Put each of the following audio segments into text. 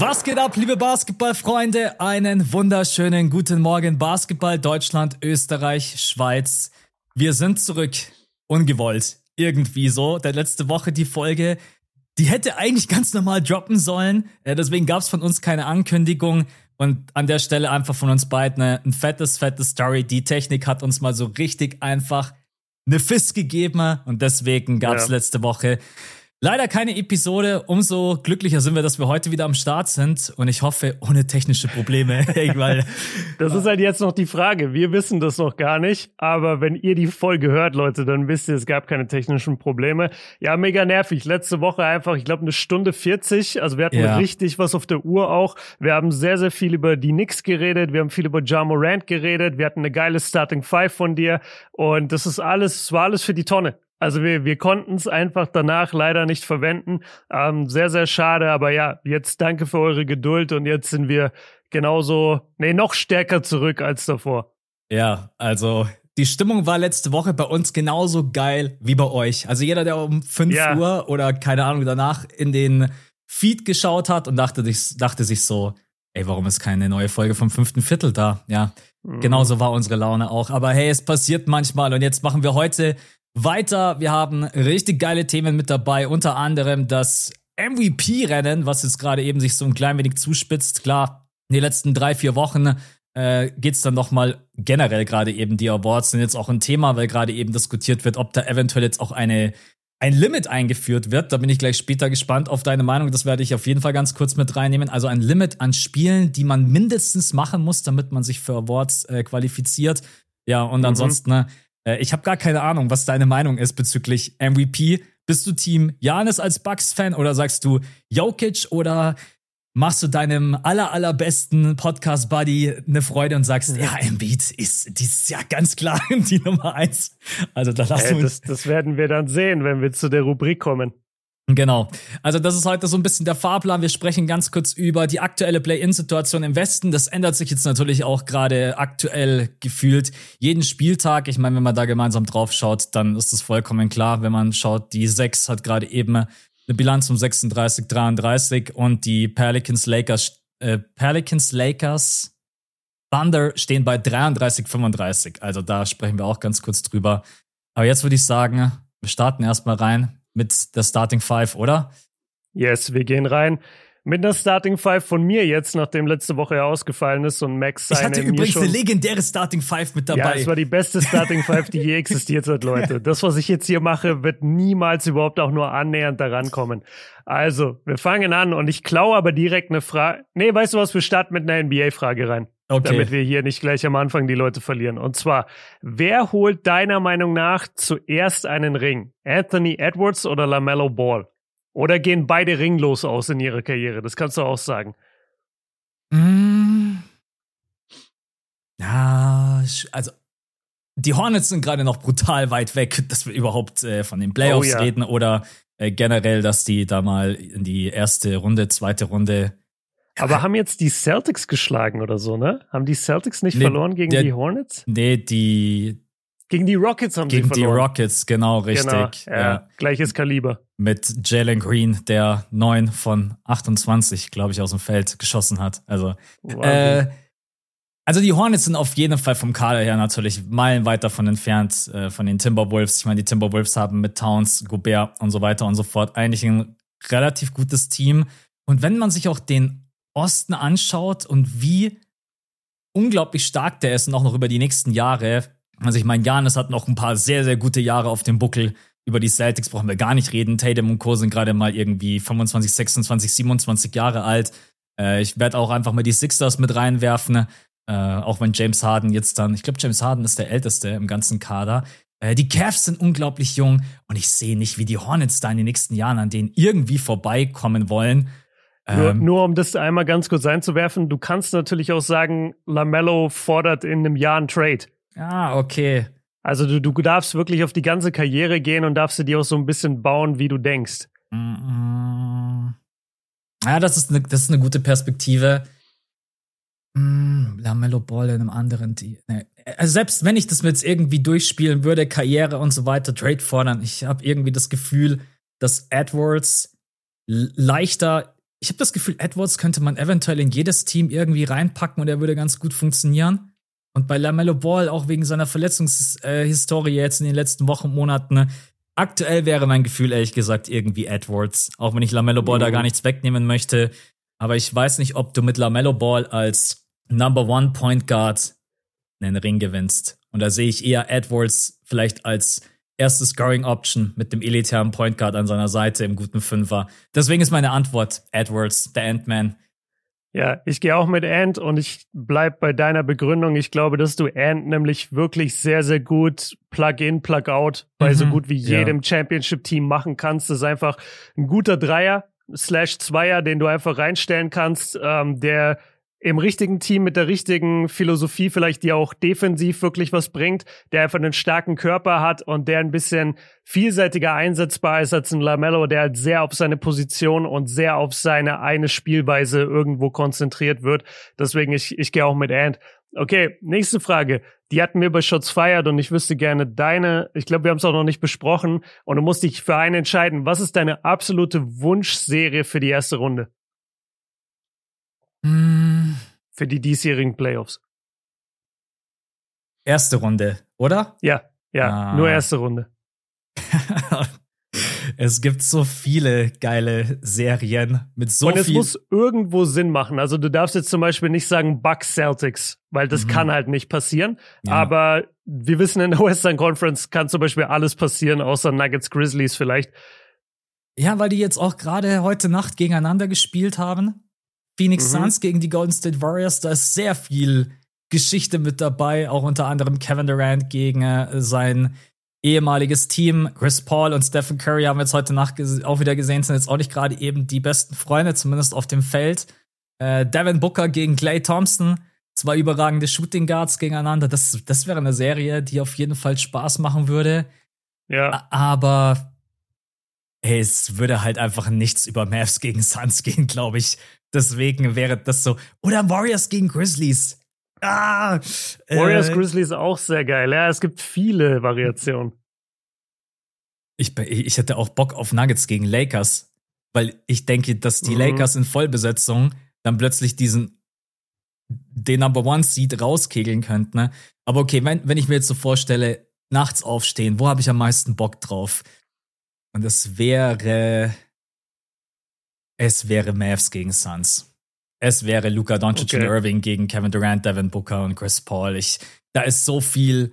Was geht ab, liebe Basketballfreunde? Einen wunderschönen guten Morgen, Basketball Deutschland, Österreich, Schweiz. Wir sind zurück, ungewollt, irgendwie so. Der letzte Woche die Folge die hätte eigentlich ganz normal droppen sollen. Äh, deswegen gab es von uns keine Ankündigung. Und an der Stelle einfach von uns beiden ein fettes, fettes Story. Die Technik hat uns mal so richtig einfach eine Fist gegeben. Und deswegen gab es ja. letzte Woche Leider keine Episode. Umso glücklicher sind wir, dass wir heute wieder am Start sind. Und ich hoffe, ohne technische Probleme. Weil, das ist halt jetzt noch die Frage. Wir wissen das noch gar nicht. Aber wenn ihr die Folge hört, Leute, dann wisst ihr, es gab keine technischen Probleme. Ja, mega nervig. Letzte Woche einfach, ich glaube, eine Stunde 40. Also wir hatten ja. richtig was auf der Uhr auch. Wir haben sehr, sehr viel über die Knicks geredet. Wir haben viel über Ja Morant geredet. Wir hatten eine geile Starting Five von dir. Und das ist alles, es war alles für die Tonne. Also wir, wir konnten es einfach danach leider nicht verwenden. Ähm, sehr, sehr schade. Aber ja, jetzt danke für eure Geduld und jetzt sind wir genauso, nee, noch stärker zurück als davor. Ja, also die Stimmung war letzte Woche bei uns genauso geil wie bei euch. Also jeder, der um 5 ja. Uhr oder keine Ahnung danach in den Feed geschaut hat und dachte, dachte sich so, ey, warum ist keine neue Folge vom fünften Viertel da? Ja, mhm. genauso war unsere Laune auch. Aber hey, es passiert manchmal und jetzt machen wir heute weiter. Wir haben richtig geile Themen mit dabei, unter anderem das MVP-Rennen, was jetzt gerade eben sich so ein klein wenig zuspitzt. Klar, in den letzten drei, vier Wochen äh, geht es dann nochmal generell gerade eben die Awards sind jetzt auch ein Thema, weil gerade eben diskutiert wird, ob da eventuell jetzt auch eine ein Limit eingeführt wird. Da bin ich gleich später gespannt auf deine Meinung. Das werde ich auf jeden Fall ganz kurz mit reinnehmen. Also ein Limit an Spielen, die man mindestens machen muss, damit man sich für Awards äh, qualifiziert. Ja, und mhm. ansonsten ne, ich habe gar keine Ahnung, was deine Meinung ist bezüglich MVP. Bist du Team Janis als Bucks-Fan oder sagst du Jokic oder machst du deinem aller allerbesten Podcast-Buddy eine Freude und sagst, ja, Embiid ist dieses Jahr ganz klar die Nummer eins. Also da lassen wir das, das werden wir dann sehen, wenn wir zu der Rubrik kommen. Genau. Also das ist heute so ein bisschen der Fahrplan. Wir sprechen ganz kurz über die aktuelle Play-in-Situation im Westen. Das ändert sich jetzt natürlich auch gerade aktuell gefühlt jeden Spieltag. Ich meine, wenn man da gemeinsam drauf schaut, dann ist es vollkommen klar. Wenn man schaut, die 6 hat gerade eben eine Bilanz um 36, 33 und die Pelicans Lakers, äh, Pelicans Lakers Thunder stehen bei 33, 35. Also da sprechen wir auch ganz kurz drüber. Aber jetzt würde ich sagen, wir starten erstmal rein mit der Starting Five, oder? Yes, wir gehen rein. Mit einer Starting Five von mir jetzt, nachdem letzte Woche ja ausgefallen ist und Max seine. Ich hatte übrigens schon, eine legendäre Starting Five mit dabei. Ja, es war die beste Starting Five, die je existiert hat, Leute. Das, was ich jetzt hier mache, wird niemals überhaupt auch nur annähernd daran kommen. Also, wir fangen an und ich klaue aber direkt eine Frage. Nee, weißt du was? Wir starten mit einer NBA-Frage rein. Okay. Damit wir hier nicht gleich am Anfang die Leute verlieren. Und zwar, wer holt deiner Meinung nach zuerst einen Ring? Anthony Edwards oder LaMelo Ball? Oder gehen beide ringlos aus in ihrer Karriere? Das kannst du auch sagen. Mm. Ja, also die Hornets sind gerade noch brutal weit weg, dass wir überhaupt äh, von den Playoffs oh, ja. reden oder äh, generell, dass die da mal in die erste Runde, zweite Runde aber haben jetzt die Celtics geschlagen oder so, ne? Haben die Celtics nicht nee, verloren gegen der, die Hornets? Nee, die. Gegen die Rockets haben gegen sie verloren. Gegen die Rockets, genau, richtig. Genau, ja, ja. Gleiches Kaliber. Mit Jalen Green, der 9 von 28, glaube ich, aus dem Feld geschossen hat. Also, wow. äh, also die Hornets sind auf jeden Fall vom Kader her natürlich meilenweit davon entfernt, äh, von den Timberwolves. Ich meine, die Timberwolves haben mit Towns, Gobert und so weiter und so fort eigentlich ein relativ gutes Team. Und wenn man sich auch den Osten anschaut und wie unglaublich stark der ist und auch noch über die nächsten Jahre. Also ich meine, Janis hat noch ein paar sehr, sehr gute Jahre auf dem Buckel. Über die Celtics brauchen wir gar nicht reden. Tatum und Co. sind gerade mal irgendwie 25, 26, 27 Jahre alt. Äh, ich werde auch einfach mal die Sixers mit reinwerfen. Äh, auch wenn James Harden jetzt dann, ich glaube, James Harden ist der Älteste im ganzen Kader. Äh, die Cavs sind unglaublich jung und ich sehe nicht, wie die Hornets da in den nächsten Jahren an denen irgendwie vorbeikommen wollen. Nur, ähm, nur, um das einmal ganz kurz einzuwerfen, du kannst natürlich auch sagen, Lamello fordert in einem Jahr einen Trade. Ah, okay. Also du, du darfst wirklich auf die ganze Karriere gehen und darfst sie dir auch so ein bisschen bauen, wie du denkst. Mm Ja, das ist eine, das ist eine gute Perspektive. Mm, Lamello Ball in einem anderen Team. Nee. Also selbst wenn ich das jetzt irgendwie durchspielen würde, Karriere und so weiter, Trade fordern, ich habe irgendwie das Gefühl, dass Edwards leichter ich habe das Gefühl, Edwards könnte man eventuell in jedes Team irgendwie reinpacken und er würde ganz gut funktionieren. Und bei LaMelo Ball, auch wegen seiner Verletzungshistorie jetzt in den letzten Wochen, Monaten, ne, aktuell wäre mein Gefühl ehrlich gesagt irgendwie Edwards. Auch wenn ich LaMelo Ball mhm. da gar nichts wegnehmen möchte. Aber ich weiß nicht, ob du mit LaMelo Ball als Number One Point Guard einen Ring gewinnst. Und da sehe ich eher Edwards vielleicht als erste Scoring Option mit dem elitären Point Guard an seiner Seite im guten Fünfer. Deswegen ist meine Antwort Edwards, der Ant-Man. Ja, ich gehe auch mit Ant und ich bleib bei deiner Begründung. Ich glaube, dass du Ant nämlich wirklich sehr, sehr gut Plug-in, Plug-out bei mhm, so gut wie jedem ja. Championship-Team machen kannst. Das ist einfach ein guter Dreier slash Zweier, den du einfach reinstellen kannst, ähm, der im richtigen Team mit der richtigen Philosophie vielleicht, die auch defensiv wirklich was bringt, der einfach einen starken Körper hat und der ein bisschen vielseitiger einsetzbar ist als ein Lamello, der halt sehr auf seine Position und sehr auf seine eine Spielweise irgendwo konzentriert wird. Deswegen, ich, ich gehe auch mit Ant. Okay, nächste Frage. Die hatten wir bei Shots Fired und ich wüsste gerne deine, ich glaube, wir haben es auch noch nicht besprochen und du musst dich für einen entscheiden. Was ist deine absolute Wunschserie für die erste Runde? Hm. Für die diesjährigen Playoffs. Erste Runde, oder? Ja, ja, ah. nur erste Runde. es gibt so viele geile Serien mit so Und es muss irgendwo Sinn machen. Also du darfst jetzt zum Beispiel nicht sagen Bucks Celtics, weil das mhm. kann halt nicht passieren. Ja. Aber wir wissen in der Western Conference kann zum Beispiel alles passieren, außer Nuggets Grizzlies vielleicht. Ja, weil die jetzt auch gerade heute Nacht gegeneinander gespielt haben. Phoenix mhm. Suns gegen die Golden State Warriors, da ist sehr viel Geschichte mit dabei, auch unter anderem Kevin Durant gegen äh, sein ehemaliges Team. Chris Paul und Stephen Curry haben wir jetzt heute Nacht auch wieder gesehen, sind jetzt auch nicht gerade eben die besten Freunde, zumindest auf dem Feld. Äh, Devin Booker gegen Clay Thompson, zwei überragende Shooting Guards gegeneinander. Das, das wäre eine Serie, die auf jeden Fall Spaß machen würde. Ja. Aber hey, es würde halt einfach nichts über Mavs gegen Suns gehen, glaube ich. Deswegen wäre das so. Oder Warriors gegen Grizzlies. Ah, Warriors äh, Grizzlies auch sehr geil. Ja, es gibt viele Variationen. Ich, ich hätte auch Bock auf Nuggets gegen Lakers, weil ich denke, dass die mhm. Lakers in Vollbesetzung dann plötzlich diesen den Number One Seed rauskegeln könnten. Ne? Aber okay, wenn, wenn ich mir jetzt so vorstelle, nachts aufstehen, wo habe ich am meisten Bock drauf? Und es wäre es wäre Mavs gegen Suns. Es wäre Luka Doncic okay. und Irving gegen Kevin Durant, Devin Booker und Chris Paul. Ich, da ist so viel,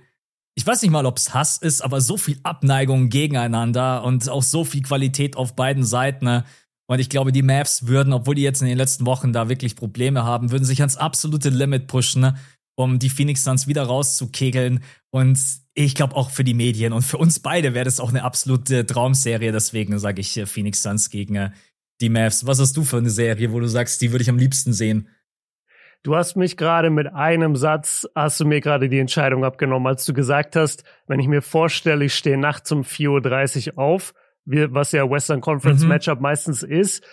ich weiß nicht mal, ob es Hass ist, aber so viel Abneigung gegeneinander und auch so viel Qualität auf beiden Seiten. Ne? Und ich glaube, die Mavs würden, obwohl die jetzt in den letzten Wochen da wirklich Probleme haben, würden sich ans absolute Limit pushen, ne? um die Phoenix Suns wieder rauszukegeln. Und ich glaube auch für die Medien und für uns beide wäre das auch eine absolute Traumserie. Deswegen sage ich äh, Phoenix Suns gegen, äh, die Mavs. Was hast du für eine Serie, wo du sagst, die würde ich am liebsten sehen? Du hast mich gerade mit einem Satz, hast du mir gerade die Entscheidung abgenommen, als du gesagt hast, wenn ich mir vorstelle, ich stehe nachts um 4.30 Uhr auf, was ja Western Conference mhm. Matchup meistens ist,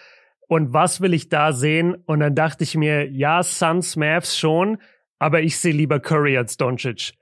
und was will ich da sehen? Und dann dachte ich mir, ja, Suns, Mavs schon, aber ich sehe lieber Curry als Doncic.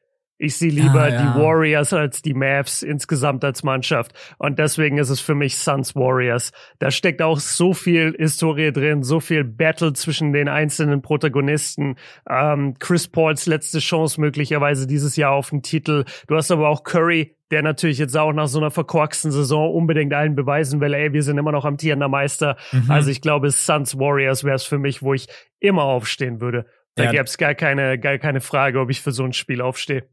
Ich sehe lieber ja, ja. die Warriors als die Mavs insgesamt als Mannschaft. Und deswegen ist es für mich Suns Warriors. Da steckt auch so viel Historie drin, so viel Battle zwischen den einzelnen Protagonisten. Ähm, Chris Pauls letzte Chance möglicherweise dieses Jahr auf den Titel. Du hast aber auch Curry, der natürlich jetzt auch nach so einer verkorksten Saison unbedingt allen beweisen will, ey, wir sind immer noch amtierender Meister. Mhm. Also ich glaube, Suns Warriors wäre es für mich, wo ich immer aufstehen würde. Da ja. gäbe es gar keine, gar keine Frage, ob ich für so ein Spiel aufstehe.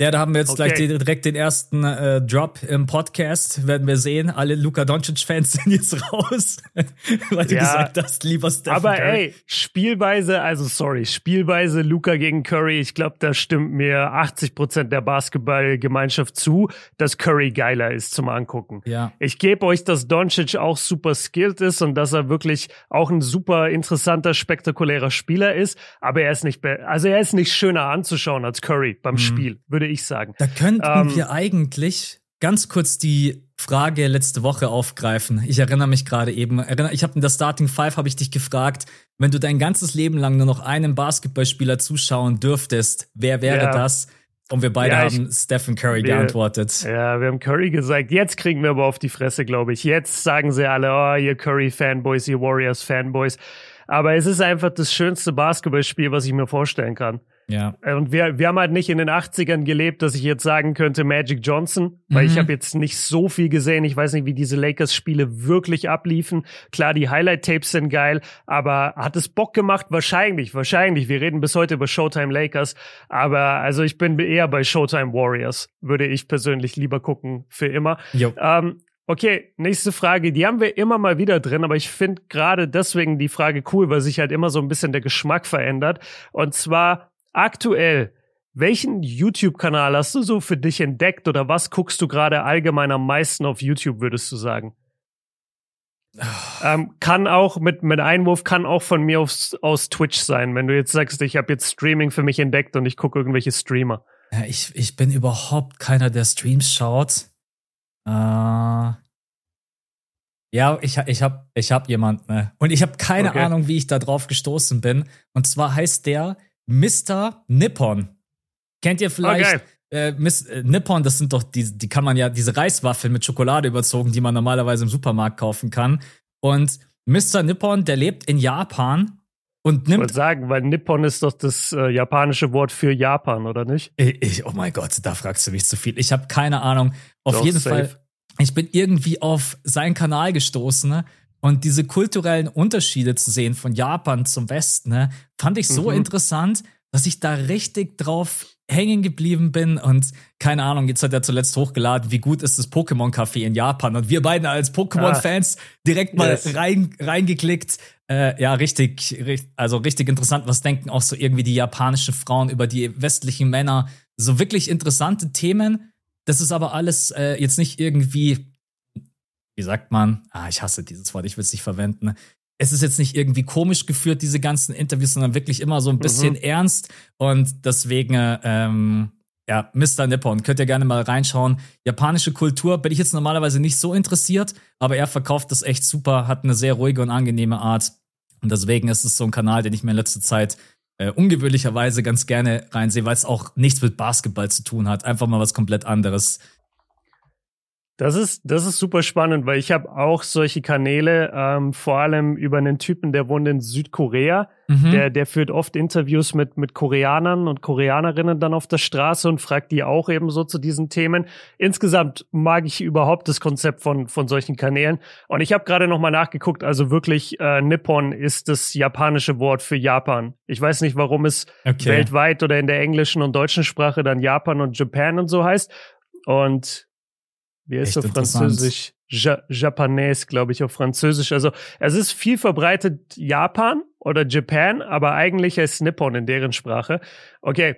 Ja, da haben wir jetzt okay. gleich direkt den ersten äh, Drop im Podcast. Werden wir sehen. Alle Luka Doncic-Fans sind jetzt raus, weil du ja, gesagt hast, lieber Stephen Aber Curry. ey, Spielweise, also sorry, Spielweise Luka gegen Curry, ich glaube, da stimmt mir 80 Prozent der Basketballgemeinschaft zu, dass Curry geiler ist zum Angucken. Ja. Ich gebe euch, dass Doncic auch super skilled ist und dass er wirklich auch ein super interessanter, spektakulärer Spieler ist. Aber er ist nicht, also er ist nicht schöner anzuschauen als Curry beim mhm. Spiel, würde ich sagen. Da könnten ähm, wir eigentlich ganz kurz die Frage letzte Woche aufgreifen. Ich erinnere mich gerade eben, ich habe in der Starting Five habe ich dich gefragt, wenn du dein ganzes Leben lang nur noch einem Basketballspieler zuschauen dürftest, wer wäre ja. das? Und wir beide ja, ich, haben Stephen Curry wir, geantwortet. Ja, wir haben Curry gesagt. Jetzt kriegen wir aber auf die Fresse, glaube ich. Jetzt sagen sie alle, oh, ihr Curry-Fanboys, ihr Warriors-Fanboys. Aber es ist einfach das schönste Basketballspiel, was ich mir vorstellen kann. Ja. Und wir, wir haben halt nicht in den 80ern gelebt, dass ich jetzt sagen könnte Magic Johnson, weil mhm. ich habe jetzt nicht so viel gesehen. Ich weiß nicht, wie diese Lakers-Spiele wirklich abliefen. Klar, die Highlight-Tapes sind geil, aber hat es Bock gemacht? Wahrscheinlich, wahrscheinlich. Wir reden bis heute über Showtime Lakers, aber also ich bin eher bei Showtime Warriors, würde ich persönlich lieber gucken für immer. Ähm, Okay, nächste Frage. Die haben wir immer mal wieder drin, aber ich finde gerade deswegen die Frage cool, weil sich halt immer so ein bisschen der Geschmack verändert. Und zwar aktuell, welchen YouTube-Kanal hast du so für dich entdeckt oder was guckst du gerade allgemein am meisten auf YouTube, würdest du sagen? Ähm, kann auch mit, mit Einwurf, kann auch von mir aus, aus Twitch sein, wenn du jetzt sagst, ich habe jetzt Streaming für mich entdeckt und ich gucke irgendwelche Streamer. Ja, ich, ich bin überhaupt keiner, der Streams schaut. Äh, ja, ich, ich habe ich hab jemanden. Ne? Und ich habe keine okay. Ahnung, wie ich da drauf gestoßen bin. Und zwar heißt der Mr. Nippon. Kennt ihr vielleicht? Okay. Äh, Miss, äh, Nippon, das sind doch die, die kann man ja, diese Reiswaffeln mit Schokolade überzogen, die man normalerweise im Supermarkt kaufen kann. Und Mr. Nippon, der lebt in Japan und nimmt. Ich sagen, weil Nippon ist doch das äh, japanische Wort für Japan, oder nicht? Ich, ich, oh mein Gott, da fragst du mich zu viel. Ich habe keine Ahnung. Auf doch, jeden safe. Fall, ich bin irgendwie auf seinen Kanal gestoßen ne? Und diese kulturellen Unterschiede zu sehen von Japan zum Westen, ne, fand ich so mhm. interessant, dass ich da richtig drauf hängen geblieben bin und keine Ahnung, jetzt hat er zuletzt hochgeladen, wie gut ist das Pokémon Café in Japan und wir beiden als Pokémon-Fans ah, direkt mal yes. rein, reingeklickt. Äh, ja, richtig, richtig, also richtig interessant. Was denken auch so irgendwie die japanischen Frauen über die westlichen Männer? So wirklich interessante Themen. Das ist aber alles äh, jetzt nicht irgendwie, wie sagt man? Ah, ich hasse dieses Wort, ich will es nicht verwenden es ist jetzt nicht irgendwie komisch geführt, diese ganzen Interviews, sondern wirklich immer so ein bisschen mhm. ernst. Und deswegen, ähm, ja, Mr. Nippon, könnt ihr gerne mal reinschauen. Japanische Kultur bin ich jetzt normalerweise nicht so interessiert, aber er verkauft das echt super, hat eine sehr ruhige und angenehme Art. Und deswegen ist es so ein Kanal, den ich mir in letzter Zeit äh, ungewöhnlicherweise ganz gerne reinsehe, weil es auch nichts mit Basketball zu tun hat. Einfach mal was komplett anderes. Das ist, das ist super spannend, weil ich habe auch solche Kanäle, ähm, vor allem über einen Typen, der wohnt in Südkorea. Mhm. Der, der führt oft Interviews mit, mit Koreanern und Koreanerinnen dann auf der Straße und fragt die auch eben so zu diesen Themen. Insgesamt mag ich überhaupt das Konzept von, von solchen Kanälen. Und ich habe gerade nochmal nachgeguckt, also wirklich, äh, Nippon ist das japanische Wort für Japan. Ich weiß nicht, warum es okay. weltweit oder in der englischen und deutschen Sprache dann Japan und Japan und so heißt. Und wie heißt auf Französisch? Ja, Japanese, glaube ich, auf Französisch. Also es ist viel verbreitet Japan oder Japan, aber eigentlich heißt Nippon in deren Sprache. Okay.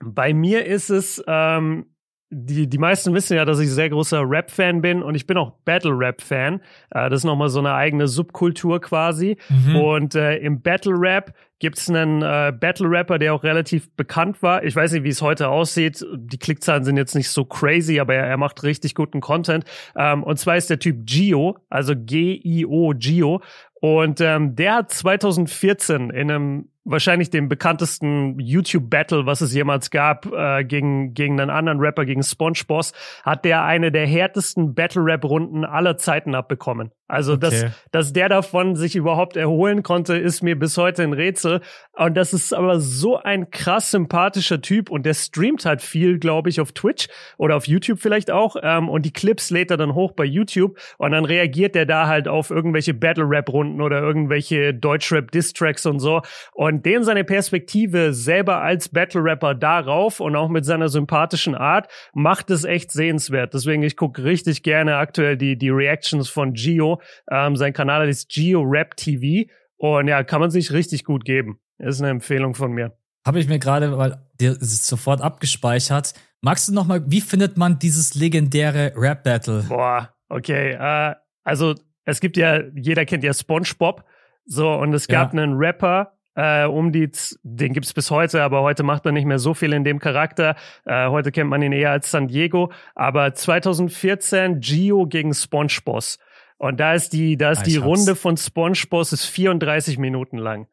Bei mir ist es, ähm, die, die meisten wissen ja, dass ich sehr großer Rap-Fan bin und ich bin auch Battle-Rap-Fan. Äh, das ist nochmal so eine eigene Subkultur quasi. Mhm. Und äh, im Battle-Rap gibt es einen äh, Battle-Rapper, der auch relativ bekannt war. Ich weiß nicht, wie es heute aussieht. Die Klickzahlen sind jetzt nicht so crazy, aber er, er macht richtig guten Content. Ähm, und zwar ist der Typ Gio, also G-I-O, Gio. Und ähm, der hat 2014 in einem wahrscheinlich dem bekanntesten YouTube-Battle, was es jemals gab, äh, gegen, gegen einen anderen Rapper, gegen SpongeBoss, hat der eine der härtesten Battle-Rap-Runden aller Zeiten abbekommen. Also, okay. dass, dass der davon sich überhaupt erholen konnte, ist mir bis heute ein Rätsel. Und das ist aber so ein krass sympathischer Typ und der streamt halt viel, glaube ich, auf Twitch oder auf YouTube vielleicht auch. Ähm, und die Clips lädt er dann hoch bei YouTube und dann reagiert er da halt auf irgendwelche Battle-Rap-Runden oder irgendwelche Deutsch-Rap-Diss-Tracks und so. Und den seine Perspektive selber als Battle-Rapper darauf und auch mit seiner sympathischen Art macht es echt sehenswert. Deswegen, ich gucke richtig gerne aktuell die, die Reactions von Gio ähm, sein Kanal ist Geo Rap TV und ja, kann man sich richtig gut geben. Ist eine Empfehlung von mir. Habe ich mir gerade weil sofort abgespeichert. Magst du noch mal, wie findet man dieses legendäre Rap Battle? Boah, okay. Äh, also es gibt ja, jeder kennt ja SpongeBob. So, und es gab ja. einen Rapper, äh, um die, den gibt's bis heute, aber heute macht er nicht mehr so viel in dem Charakter. Äh, heute kennt man ihn eher als San Diego. Aber 2014 Gio gegen SpongeBoss. Und da ist die, da ist ah, die Runde von SpongeBob ist 34 Minuten lang.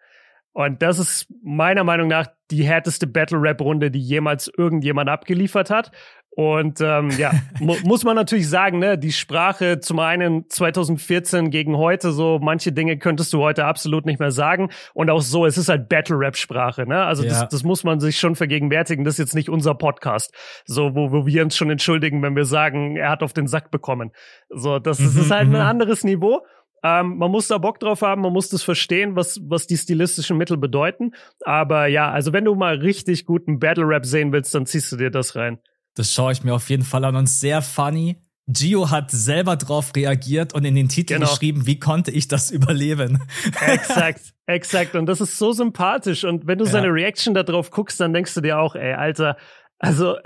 Und das ist meiner Meinung nach die härteste Battle-Rap-Runde, die jemals irgendjemand abgeliefert hat. Und ähm, ja, mu muss man natürlich sagen, ne, die Sprache zum einen 2014 gegen heute, so manche Dinge könntest du heute absolut nicht mehr sagen. Und auch so, es ist halt Battle-Rap-Sprache, ne? Also ja. das, das muss man sich schon vergegenwärtigen. Das ist jetzt nicht unser Podcast, so wo, wo wir uns schon entschuldigen, wenn wir sagen, er hat auf den Sack bekommen. So, das, das ist mhm, halt ein mhm. anderes Niveau. Ähm, man muss da Bock drauf haben, man muss das verstehen, was, was die stilistischen Mittel bedeuten. Aber ja, also wenn du mal richtig guten Battle-Rap sehen willst, dann ziehst du dir das rein. Das schaue ich mir auf jeden Fall an und sehr funny. Gio hat selber drauf reagiert und in den Titel genau. geschrieben, wie konnte ich das überleben? Exakt, exakt. Und das ist so sympathisch. Und wenn du ja. seine Reaction da drauf guckst, dann denkst du dir auch, ey, Alter, also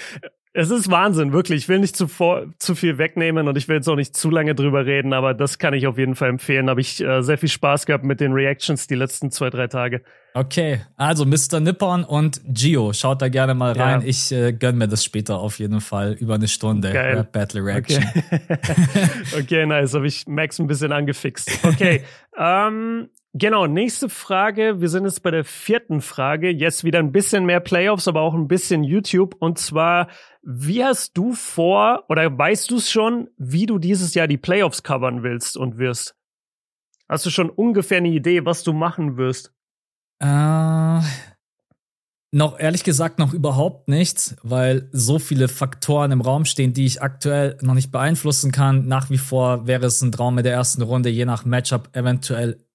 es ist Wahnsinn, wirklich. Ich will nicht zu, vor, zu viel wegnehmen und ich will jetzt auch nicht zu lange drüber reden, aber das kann ich auf jeden Fall empfehlen. Habe ich äh, sehr viel Spaß gehabt mit den Reactions die letzten zwei, drei Tage. Okay, also Mr. Nippon und Gio, schaut da gerne mal rein. Ja. Ich äh, gönn mir das später auf jeden Fall über eine Stunde. Geil. Battle Reaction. Okay, okay nice. Habe ich Max ein bisschen angefixt. Okay, ähm, Genau, nächste Frage. Wir sind jetzt bei der vierten Frage. Jetzt wieder ein bisschen mehr Playoffs, aber auch ein bisschen YouTube. Und zwar, wie hast du vor oder weißt du es schon, wie du dieses Jahr die Playoffs covern willst und wirst? Hast du schon ungefähr eine Idee, was du machen wirst? Äh, noch ehrlich gesagt noch überhaupt nichts, weil so viele Faktoren im Raum stehen, die ich aktuell noch nicht beeinflussen kann. Nach wie vor wäre es ein Traum mit der ersten Runde, je nach Matchup eventuell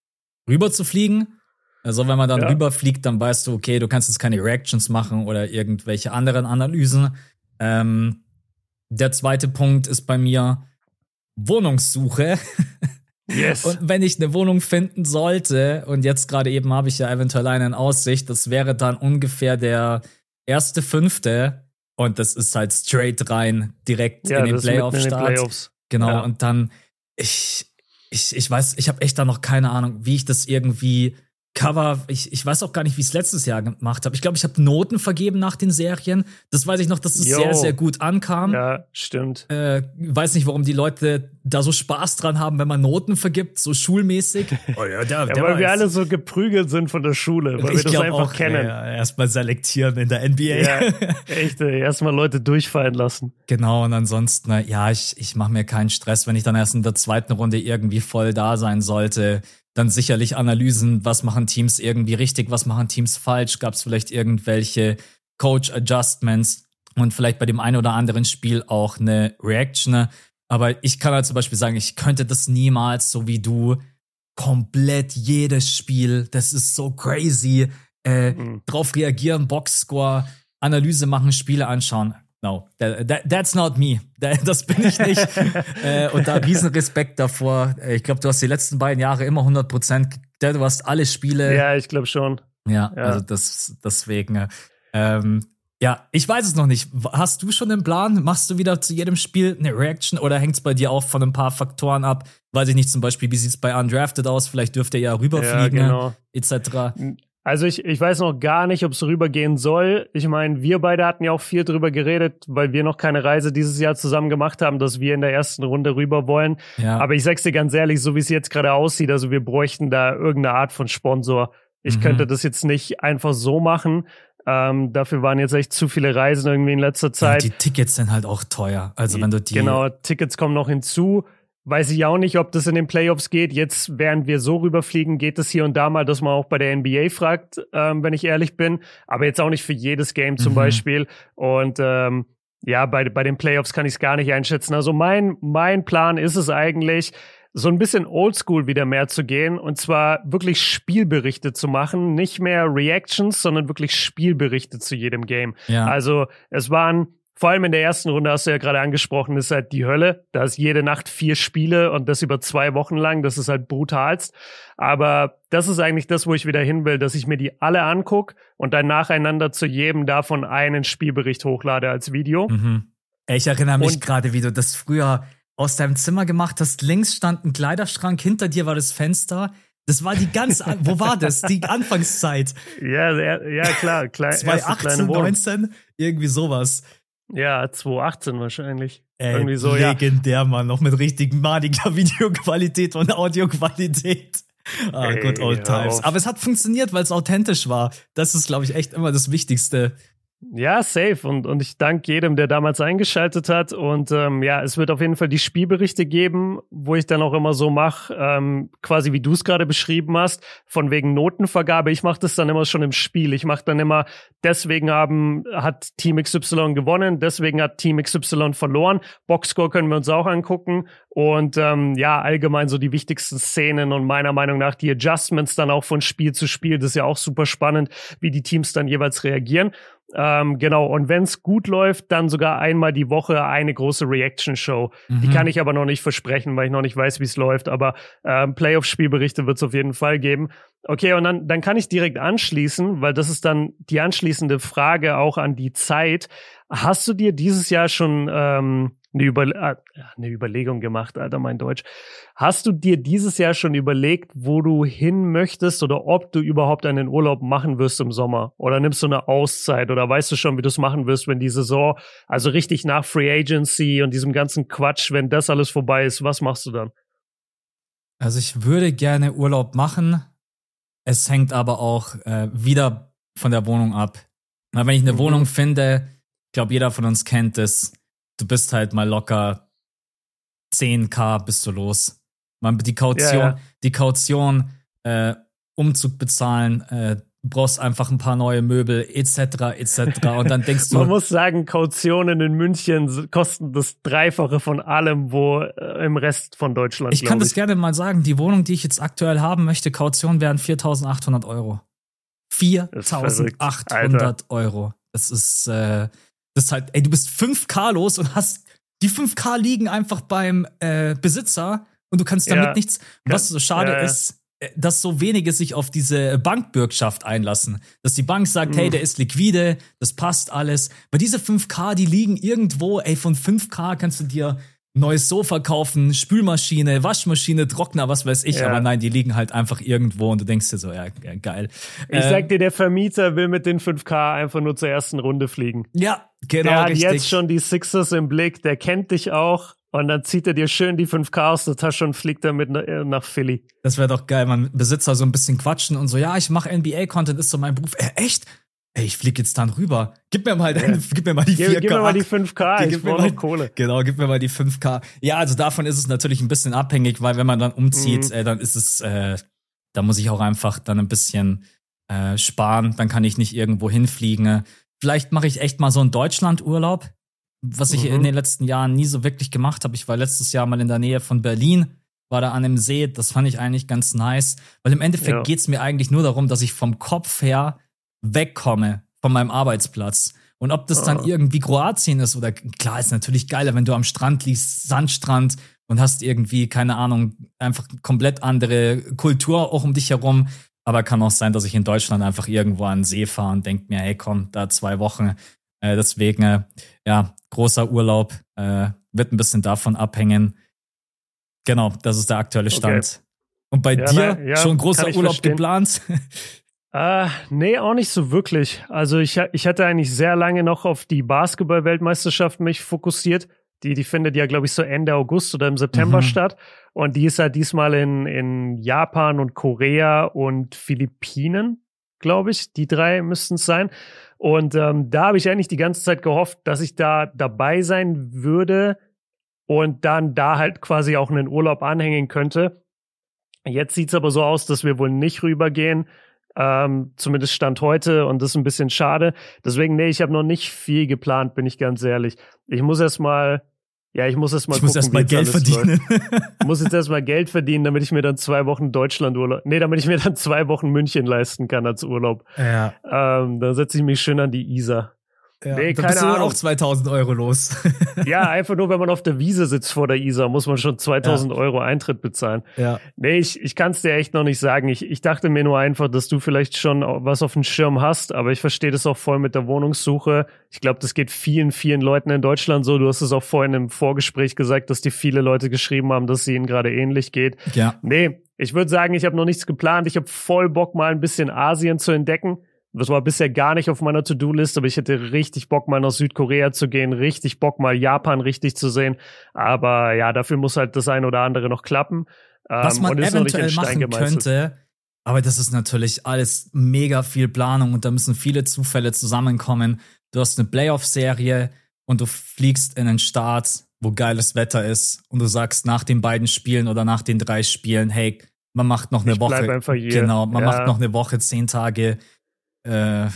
rüber zu fliegen. Also wenn man dann ja. rüberfliegt, dann weißt du, okay, du kannst jetzt keine Reactions machen oder irgendwelche anderen Analysen. Ähm, der zweite Punkt ist bei mir Wohnungssuche. Yes. Und wenn ich eine Wohnung finden sollte, und jetzt gerade eben habe ich ja eventuell eine in Aussicht, das wäre dann ungefähr der erste Fünfte. Und das ist halt straight rein, direkt ja, in den Playoff-Start. Genau, ja. und dann, ich, ich, ich weiß, ich habe echt da noch keine Ahnung, wie ich das irgendwie Cover, ich, ich weiß auch gar nicht, wie ich es letztes Jahr gemacht habe. Ich glaube, ich habe Noten vergeben nach den Serien. Das weiß ich noch, dass es Yo. sehr, sehr gut ankam. Ja, stimmt. Äh, weiß nicht, warum die Leute da so Spaß dran haben, wenn man Noten vergibt, so schulmäßig. Oh ja, der, der ja, weil wir alle so geprügelt sind von der Schule, weil ich wir das einfach auch, kennen. Ja, erstmal selektieren in der NBA. Ja, echt, erstmal Leute durchfallen lassen. Genau, und ansonsten, ja, ich, ich mache mir keinen Stress, wenn ich dann erst in der zweiten Runde irgendwie voll da sein sollte dann sicherlich Analysen, was machen Teams irgendwie richtig, was machen Teams falsch, gab es vielleicht irgendwelche Coach-Adjustments und vielleicht bei dem einen oder anderen Spiel auch eine Reaction. Aber ich kann halt zum Beispiel sagen, ich könnte das niemals so wie du komplett jedes Spiel, das ist so crazy, äh, mhm. drauf reagieren, Boxscore, Analyse machen, Spiele anschauen. No, that, that, that's not me. Das bin ich nicht. äh, und da riesen Respekt davor. Äh, ich glaube, du hast die letzten beiden Jahre immer 100 Prozent. Du hast alle Spiele. Ja, ich glaube schon. Ja, ja, also das, deswegen. Ähm, ja, ich weiß es noch nicht. Hast du schon einen Plan? Machst du wieder zu jedem Spiel eine Reaction oder hängt es bei dir auch von ein paar Faktoren ab? Weiß ich nicht, zum Beispiel, wie sieht es bei Undrafted aus? Vielleicht dürfte er ja rüberfliegen, ja, genau. etc. Also ich, ich weiß noch gar nicht, ob es rübergehen soll. Ich meine, wir beide hatten ja auch viel drüber geredet, weil wir noch keine Reise dieses Jahr zusammen gemacht haben, dass wir in der ersten Runde rüber wollen. Ja. Aber ich sag's dir ganz ehrlich, so wie es jetzt gerade aussieht, also wir bräuchten da irgendeine Art von Sponsor. Ich mhm. könnte das jetzt nicht einfach so machen. Ähm, dafür waren jetzt echt zu viele Reisen irgendwie in letzter Zeit. Ja, die Tickets sind halt auch teuer. Also wenn du die. Genau, Tickets kommen noch hinzu. Weiß ich auch nicht, ob das in den Playoffs geht. Jetzt, während wir so rüberfliegen, geht es hier und da mal, dass man auch bei der NBA fragt, ähm, wenn ich ehrlich bin. Aber jetzt auch nicht für jedes Game zum mhm. Beispiel. Und ähm, ja, bei, bei den Playoffs kann ich es gar nicht einschätzen. Also mein, mein Plan ist es eigentlich, so ein bisschen oldschool wieder mehr zu gehen und zwar wirklich Spielberichte zu machen, nicht mehr Reactions, sondern wirklich Spielberichte zu jedem Game. Ja. Also es waren vor allem in der ersten Runde hast du ja gerade angesprochen, ist halt die Hölle. Da ist jede Nacht vier Spiele und das über zwei Wochen lang. Das ist halt brutalst. Aber das ist eigentlich das, wo ich wieder hin will, dass ich mir die alle angucke und dann nacheinander zu jedem davon einen Spielbericht hochlade als Video. Mhm. Ich erinnere mich gerade, wie du das früher aus deinem Zimmer gemacht hast. Links stand ein Kleiderschrank, hinter dir war das Fenster. Das war die ganz, wo war das? Die Anfangszeit. Ja, ja, klar, klar. 2018, 19, irgendwie sowas. Ja, 2018 wahrscheinlich. Ey, Irgendwie so, legendär, ja. Mann. Noch mit richtig maniger Videoqualität und Audioqualität. ah, hey, good old times. Aber es hat funktioniert, weil es authentisch war. Das ist, glaube ich, echt immer das Wichtigste. Ja, safe. Und, und ich danke jedem, der damals eingeschaltet hat. Und ähm, ja, es wird auf jeden Fall die Spielberichte geben, wo ich dann auch immer so mache, ähm, quasi wie du es gerade beschrieben hast, von wegen Notenvergabe. Ich mache das dann immer schon im Spiel. Ich mache dann immer, deswegen haben, hat Team XY gewonnen, deswegen hat Team XY verloren. Boxscore können wir uns auch angucken. Und ähm, ja, allgemein so die wichtigsten Szenen und meiner Meinung nach die Adjustments dann auch von Spiel zu Spiel. Das ist ja auch super spannend, wie die Teams dann jeweils reagieren. Ähm, genau, und wenn es gut läuft, dann sogar einmal die Woche eine große Reaction-Show. Mhm. Die kann ich aber noch nicht versprechen, weil ich noch nicht weiß, wie es läuft. Aber ähm, Playoff-Spielberichte wird es auf jeden Fall geben. Okay, und dann, dann kann ich direkt anschließen, weil das ist dann die anschließende Frage auch an die Zeit. Hast du dir dieses Jahr schon ähm, eine, Über äh, eine Überlegung gemacht, Alter, mein Deutsch. Hast du dir dieses Jahr schon überlegt, wo du hin möchtest oder ob du überhaupt einen Urlaub machen wirst im Sommer? Oder nimmst du eine Auszeit oder weißt du schon, wie du es machen wirst, wenn die Saison, also richtig nach Free Agency und diesem ganzen Quatsch, wenn das alles vorbei ist, was machst du dann? Also ich würde gerne Urlaub machen. Es hängt aber auch äh, wieder von der Wohnung ab. Na, wenn ich eine mhm. Wohnung finde, ich glaube, jeder von uns kennt es, du bist halt mal locker 10k bist du los. Man, die Kaution, ja, ja. die Kaution, äh, Umzug bezahlen, äh, brauchst einfach ein paar neue Möbel, etc., etc. Und dann denkst du. Man muss sagen, Kautionen in München kosten das Dreifache von allem, wo äh, im Rest von Deutschland. Ich kann ich. das gerne mal sagen. Die Wohnung, die ich jetzt aktuell haben möchte, Kaution wären 4.800 Euro. 4.800 Euro. Das ist, äh, das ist halt, ey, du bist 5K los und hast, die 5K liegen einfach beim äh, Besitzer und du kannst damit ja. nichts. Was so schade ja, ja. ist, äh, dass so wenige sich auf diese Bankbürgschaft einlassen. Dass die Bank sagt, mhm. hey, der ist liquide, das passt alles. Weil diese 5K, die liegen irgendwo, ey, von 5K kannst du dir neues Sofa kaufen, Spülmaschine, Waschmaschine, Trockner, was weiß ich. Ja. Aber nein, die liegen halt einfach irgendwo und du denkst dir so, ja, geil. Ich äh, sag dir, der Vermieter will mit den 5K einfach nur zur ersten Runde fliegen. Ja, genau. Der hat richtig. jetzt schon die Sixers im Blick, der kennt dich auch. Und dann zieht er dir schön die 5K aus der Tasche und fliegt damit nach Philly. Das wäre doch geil, man Besitzer so ein bisschen quatschen und so, ja, ich mache NBA-Content, ist so mein Beruf. Äh, echt? Ey, ich flieg jetzt dann rüber. Gib mir mal, ja. gib mir mal die 4K. Gib, mir mal die 5K, ich brauche noch Kohle. Genau, gib mir mal die 5K. Ja, also davon ist es natürlich ein bisschen abhängig, weil wenn man dann umzieht, mhm. äh, dann ist es, äh, da muss ich auch einfach dann ein bisschen äh, sparen. Dann kann ich nicht irgendwo hinfliegen. Vielleicht mache ich echt mal so einen Deutschlandurlaub, was ich mhm. in den letzten Jahren nie so wirklich gemacht habe. Ich war letztes Jahr mal in der Nähe von Berlin, war da an einem See. Das fand ich eigentlich ganz nice, weil im Endeffekt ja. geht's mir eigentlich nur darum, dass ich vom Kopf her wegkomme von meinem Arbeitsplatz. Und ob das dann ah. irgendwie Kroatien ist oder klar ist natürlich geiler, wenn du am Strand liegst, Sandstrand und hast irgendwie, keine Ahnung, einfach komplett andere Kultur auch um dich herum. Aber kann auch sein, dass ich in Deutschland einfach irgendwo an den See fahre und denke mir, hey komm, da zwei Wochen. Äh, deswegen, äh, ja, großer Urlaub, äh, wird ein bisschen davon abhängen. Genau, das ist der aktuelle Stand. Okay. Und bei ja, dir na, ja, schon großer Urlaub verstehen. geplant? Äh, nee, auch nicht so wirklich. Also ich, ich hatte eigentlich sehr lange noch auf die Basketball-Weltmeisterschaft mich fokussiert. Die, die findet ja, glaube ich, so Ende August oder im September mhm. statt. Und die ist ja diesmal in, in Japan und Korea und Philippinen, glaube ich. Die drei müssten es sein. Und ähm, da habe ich eigentlich die ganze Zeit gehofft, dass ich da dabei sein würde und dann da halt quasi auch einen Urlaub anhängen könnte. Jetzt sieht's aber so aus, dass wir wohl nicht rübergehen. Ähm, zumindest Stand heute und das ist ein bisschen schade. Deswegen, nee, ich habe noch nicht viel geplant, bin ich ganz ehrlich. Ich muss erst mal, ja, ich muss erst mal ich gucken, muss erst mal Geld verdienen. ich muss jetzt erst mal Geld verdienen, damit ich mir dann zwei Wochen Deutschland Urlaub, nee, damit ich mir dann zwei Wochen München leisten kann als Urlaub. Ja. Ähm, dann setze ich mich schön an die Isar. Ja, nee, da bist du dann auch 2000 Euro los. ja, einfach nur, wenn man auf der Wiese sitzt vor der Isar, muss man schon 2000 ja. Euro Eintritt bezahlen. Ja. Nee, ich, ich kann es dir echt noch nicht sagen. Ich, ich dachte mir nur einfach, dass du vielleicht schon was auf dem Schirm hast, aber ich verstehe das auch voll mit der Wohnungssuche. Ich glaube, das geht vielen, vielen Leuten in Deutschland so. Du hast es auch vorhin im Vorgespräch gesagt, dass dir viele Leute geschrieben haben, dass es ihnen gerade ähnlich geht. Ja. Nee, ich würde sagen, ich habe noch nichts geplant. Ich habe voll Bock, mal ein bisschen Asien zu entdecken. Das war bisher gar nicht auf meiner To-Do-List, aber ich hätte richtig Bock, mal nach Südkorea zu gehen, richtig Bock, mal Japan richtig zu sehen. Aber ja, dafür muss halt das ein oder andere noch klappen. Was man eventuell machen könnte, aber das ist natürlich alles mega viel Planung und da müssen viele Zufälle zusammenkommen. Du hast eine Playoff-Serie und du fliegst in den Start, wo geiles Wetter ist und du sagst nach den beiden Spielen oder nach den drei Spielen, hey, man macht noch eine ich Woche. Einfach hier. Genau, man ja. macht noch eine Woche, zehn Tage. Äh,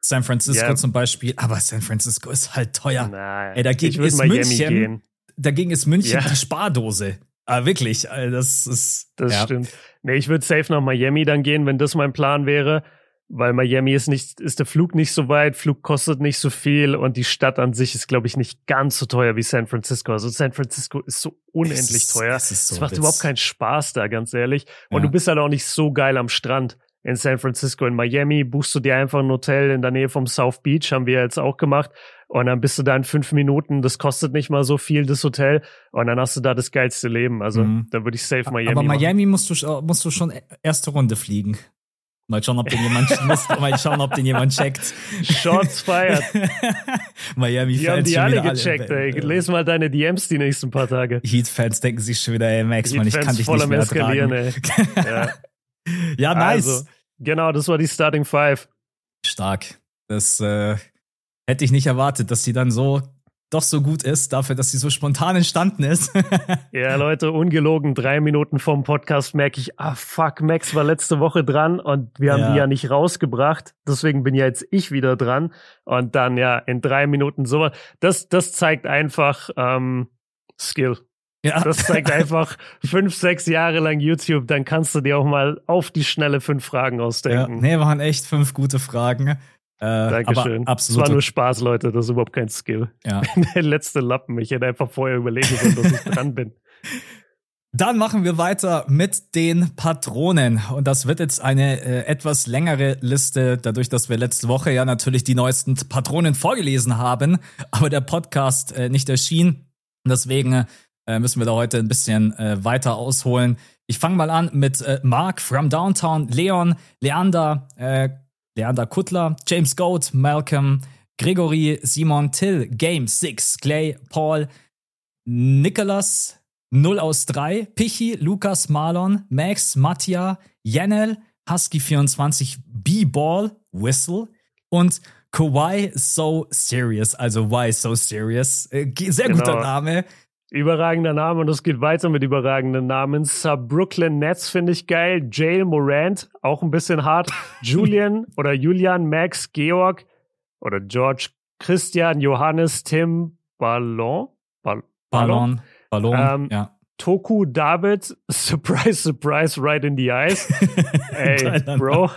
San Francisco ja. zum Beispiel, aber San Francisco ist halt teuer. Nein, Ey, dagegen ist Miami München, gehen. dagegen ist München ja. die Spardose. Aber wirklich, das ist. Das ja. stimmt. Nee, ich würde safe nach Miami dann gehen, wenn das mein Plan wäre. Weil Miami ist nicht, ist der Flug nicht so weit, Flug kostet nicht so viel und die Stadt an sich ist, glaube ich, nicht ganz so teuer wie San Francisco. Also San Francisco ist so unendlich es, teuer. Es so macht überhaupt keinen Spaß da, ganz ehrlich. Und ja. du bist halt auch nicht so geil am Strand in San Francisco. In Miami buchst du dir einfach ein Hotel in der Nähe vom South Beach, haben wir jetzt auch gemacht. Und dann bist du da in fünf Minuten, das kostet nicht mal so viel, das Hotel. Und dann hast du da das geilste Leben. Also mhm. da würde ich safe Miami. Aber Miami musst du, musst du schon erste Runde fliegen. Mal schauen, ob den jemand, mal schauen, ob den jemand checkt. Shots feiert. Miami die Fans. haben die alle gecheckt, alle, ey. Lies mal deine DMs die nächsten paar Tage. Heat-Fans denken sich schon wieder, ey, Max, man, ich kann dich nicht mehr ertragen. Ey. ja. ja, nice. Also, genau, das war die Starting Five. Stark. Das äh, hätte ich nicht erwartet, dass sie dann so doch so gut ist, dafür, dass sie so spontan entstanden ist. ja, Leute, ungelogen, drei Minuten vom Podcast merke ich, ah fuck, Max war letzte Woche dran und wir haben ja. die ja nicht rausgebracht. Deswegen bin ja jetzt ich wieder dran. Und dann ja in drei Minuten so. Das, das zeigt einfach ähm, Skill. Ja. Das zeigt einfach fünf, sechs Jahre lang YouTube, dann kannst du dir auch mal auf die schnelle fünf Fragen ausdenken. Ja, nee, waren echt fünf gute Fragen. Äh, Dankeschön. Absolut. Das war nur Spaß, Leute. Das ist überhaupt kein Skill. Ja. Der letzte Lappen. Ich hätte einfach vorher überlegen sollen, dass ich dran bin. Dann machen wir weiter mit den Patronen. Und das wird jetzt eine äh, etwas längere Liste, dadurch, dass wir letzte Woche ja natürlich die neuesten Patronen vorgelesen haben, aber der Podcast äh, nicht erschien. Deswegen äh, müssen wir da heute ein bisschen äh, weiter ausholen. Ich fange mal an mit äh, Mark from Downtown, Leon, Leander, äh, Leander Kuttler, James Goat, Malcolm, Gregory, Simon Till, Game 6, Clay, Paul, Nicholas, 0 aus 3, Pichi, Lukas, Marlon, Max, Mattia, Janel, Husky24, B-Ball, Whistle und Kawaii So Serious, also Why So Serious. Äh, sehr guter genau. Name. Überragender Name und es geht weiter mit überragenden Namen. Sub Brooklyn Nets finde ich geil. Jail Morant, auch ein bisschen hart. Julian oder Julian, Max, Georg oder George, Christian, Johannes, Tim, Ballon. Ball Ballon. Ballon, ähm, ja. Toku, David, surprise, surprise, right in the eyes. Ey, Bro,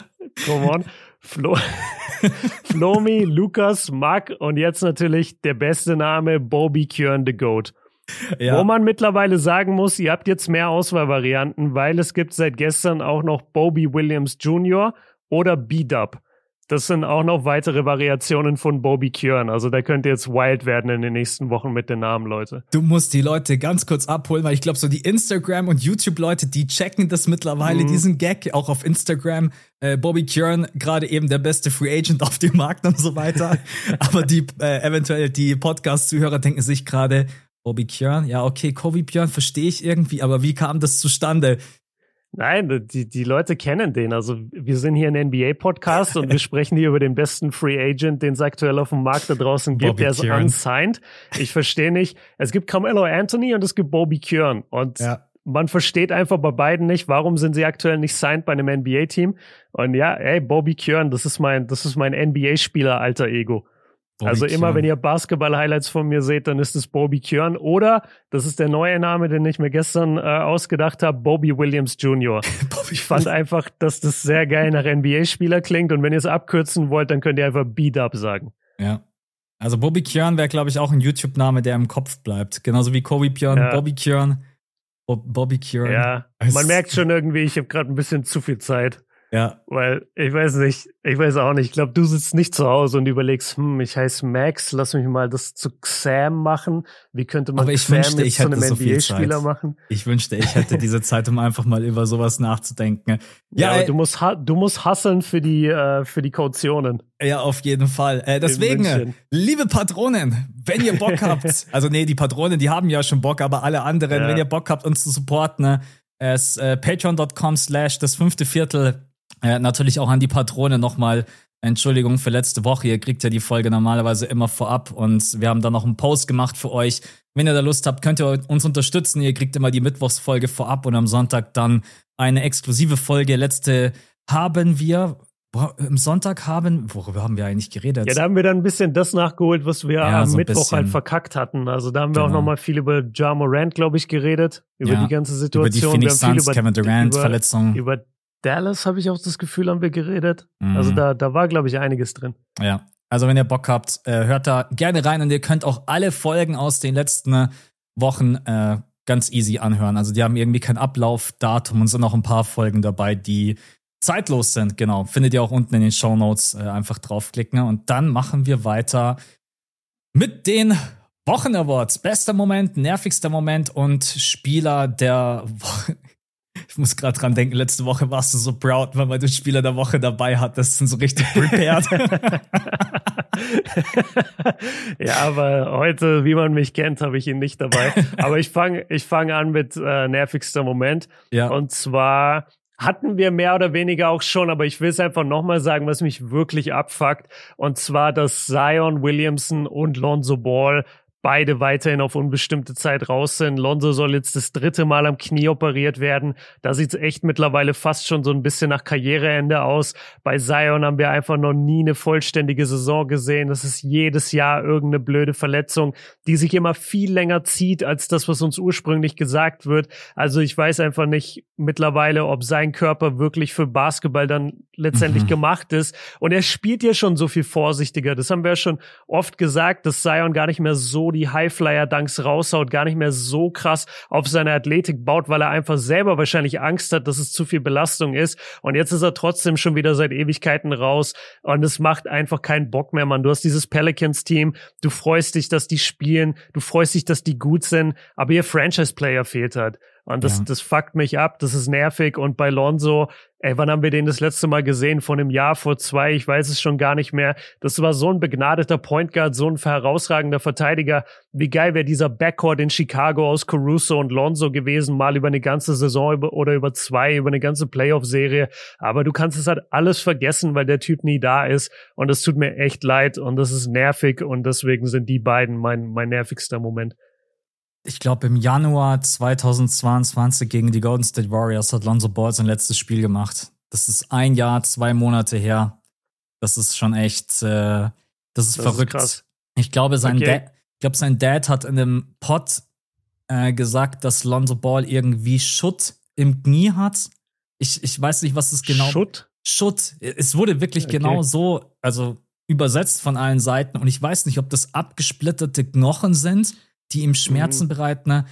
come on. Flo, Flomi, Lukas, Mark und jetzt natürlich der beste Name, Bobby Kjörn the Goat. Ja. Wo man mittlerweile sagen muss, ihr habt jetzt mehr Auswahlvarianten, weil es gibt seit gestern auch noch Bobby Williams Jr. oder B-Dub. Das sind auch noch weitere Variationen von Bobby Kjörn. Also da könnt ihr jetzt wild werden in den nächsten Wochen mit den Namen, Leute. Du musst die Leute ganz kurz abholen, weil ich glaube, so die Instagram- und YouTube-Leute, die checken das mittlerweile, mhm. diesen Gag, auch auf Instagram. Äh, Bobby Kjörn, gerade eben der beste Free Agent auf dem Markt und so weiter. Aber die äh, eventuell die Podcast-Zuhörer denken sich gerade, Bobby Björn, ja, okay, Kobe Björn verstehe ich irgendwie, aber wie kam das zustande? Nein, die, die Leute kennen den. Also wir sind hier ein NBA-Podcast und wir sprechen hier über den besten Free Agent, den es aktuell auf dem Markt da draußen gibt. Bobby der ist Kieran. unsigned. Ich verstehe nicht. Es gibt Carmelo Anthony und es gibt Bobby Kieran. Und ja. man versteht einfach bei beiden nicht, warum sind sie aktuell nicht signed bei einem NBA-Team. Und ja, ey, Bobby Kieran, das ist mein, das ist mein NBA-Spieler, alter Ego. Bobby also immer, Kjörn. wenn ihr Basketball-Highlights von mir seht, dann ist es Bobby Kjörn. Oder, das ist der neue Name, den ich mir gestern äh, ausgedacht habe, Bobby Williams Jr. Bobby ich fand einfach, dass das sehr geil nach NBA-Spieler klingt. Und wenn ihr es abkürzen wollt, dann könnt ihr einfach Beat-Up sagen. Ja. Also Bobby Kjörn wäre, glaube ich, auch ein YouTube-Name, der im Kopf bleibt. Genauso wie Kobe Björn, ja. Bobby Kjörn. Bobby Kjörn. Ja, man merkt schon irgendwie, ich habe gerade ein bisschen zu viel Zeit. Ja. Weil, ich weiß nicht, ich weiß auch nicht. Ich glaube, du sitzt nicht zu Hause und überlegst, hm, ich heiße Max, lass mich mal das zu Xam machen. Wie könnte man Aber ich Xam wünschte, ich zu einem so NBA-Spieler machen? Ich wünschte, ich hätte diese Zeit, um einfach mal über sowas nachzudenken. Ja, ja du musst, du musst hasseln für die, äh, für die Kautionen. Ja, auf jeden Fall. Äh, deswegen, liebe Patronen, wenn ihr Bock habt, also nee, die Patronen, die haben ja schon Bock, aber alle anderen, ja. wenn ihr Bock habt, uns zu supporten, Es äh, patreon.com slash das fünfte Viertel. Äh, natürlich auch an die Patrone nochmal Entschuldigung für letzte Woche. Ihr kriegt ja die Folge normalerweise immer vorab und wir haben da noch einen Post gemacht für euch. Wenn ihr da Lust habt, könnt ihr uns unterstützen. Ihr kriegt immer die Mittwochsfolge vorab und am Sonntag dann eine exklusive Folge. Letzte haben wir, boah, am Sonntag haben, worüber haben wir eigentlich geredet? Ja, da haben wir dann ein bisschen das nachgeholt, was wir ja, am so Mittwoch halt verkackt hatten. Also da haben wir genau. auch nochmal viel über Ja Morant, glaube ich, geredet. Über ja, die ganze Situation. Über die Phoenix Suns, Kevin Durant, über, Verletzung. Über Dallas habe ich auch das Gefühl, haben wir geredet. Mhm. Also da, da war, glaube ich, einiges drin. Ja. Also wenn ihr Bock habt, äh, hört da gerne rein und ihr könnt auch alle Folgen aus den letzten Wochen äh, ganz easy anhören. Also die haben irgendwie kein Ablaufdatum und sind auch ein paar Folgen dabei, die zeitlos sind. Genau. Findet ihr auch unten in den Show Notes. Äh, einfach draufklicken. Und dann machen wir weiter mit den Wochen Awards. Bester Moment, nervigster Moment und Spieler der Woche. Ich muss gerade dran denken, letzte Woche warst du so proud, weil man den Spieler der Woche dabei hat. Das sind so richtig prepared. ja, aber heute, wie man mich kennt, habe ich ihn nicht dabei. Aber ich fange ich fang an mit äh, nervigster Moment. Ja. Und zwar hatten wir mehr oder weniger auch schon, aber ich will es einfach nochmal sagen, was mich wirklich abfuckt. Und zwar, dass Zion Williamson und Lonzo Ball beide weiterhin auf unbestimmte Zeit raus sind. Lonzo soll jetzt das dritte Mal am Knie operiert werden. Da sieht es echt mittlerweile fast schon so ein bisschen nach Karriereende aus. Bei Zion haben wir einfach noch nie eine vollständige Saison gesehen. Das ist jedes Jahr irgendeine blöde Verletzung, die sich immer viel länger zieht als das, was uns ursprünglich gesagt wird. Also ich weiß einfach nicht mittlerweile, ob sein Körper wirklich für Basketball dann letztendlich mhm. gemacht ist. Und er spielt ja schon so viel vorsichtiger. Das haben wir ja schon oft gesagt, dass Zion gar nicht mehr so die Highflyer-Dunks raushaut, gar nicht mehr so krass auf seine Athletik baut, weil er einfach selber wahrscheinlich Angst hat, dass es zu viel Belastung ist. Und jetzt ist er trotzdem schon wieder seit Ewigkeiten raus und es macht einfach keinen Bock mehr, Mann. Du hast dieses Pelicans-Team, du freust dich, dass die spielen, du freust dich, dass die gut sind, aber ihr Franchise-Player fehlt halt. Und das, ja. das fuckt mich ab, das ist nervig. Und bei Lonzo, ey, wann haben wir den das letzte Mal gesehen? Von einem Jahr, vor zwei, ich weiß es schon gar nicht mehr. Das war so ein begnadeter Point Guard, so ein herausragender Verteidiger. Wie geil wäre dieser Backcourt in Chicago aus Caruso und Lonzo gewesen, mal über eine ganze Saison oder über zwei, über eine ganze Playoff-Serie. Aber du kannst es halt alles vergessen, weil der Typ nie da ist. Und das tut mir echt leid und das ist nervig und deswegen sind die beiden mein, mein nervigster Moment ich glaube, im Januar 2022 gegen die Golden State Warriors hat Lonzo Ball sein letztes Spiel gemacht. Das ist ein Jahr, zwei Monate her. Das ist schon echt, äh, das ist das verrückt. Ist ich glaube, sein, okay. Dad, ich glaube, sein Dad hat in dem Pod äh, gesagt, dass Lonzo Ball irgendwie Schutt im Knie hat. Ich, ich weiß nicht, was es genau. Schutt? Schutt. Es wurde wirklich okay. genau so, also übersetzt von allen Seiten. Und ich weiß nicht, ob das abgesplitterte Knochen sind die ihm Schmerzen mhm. bereiten. Ne?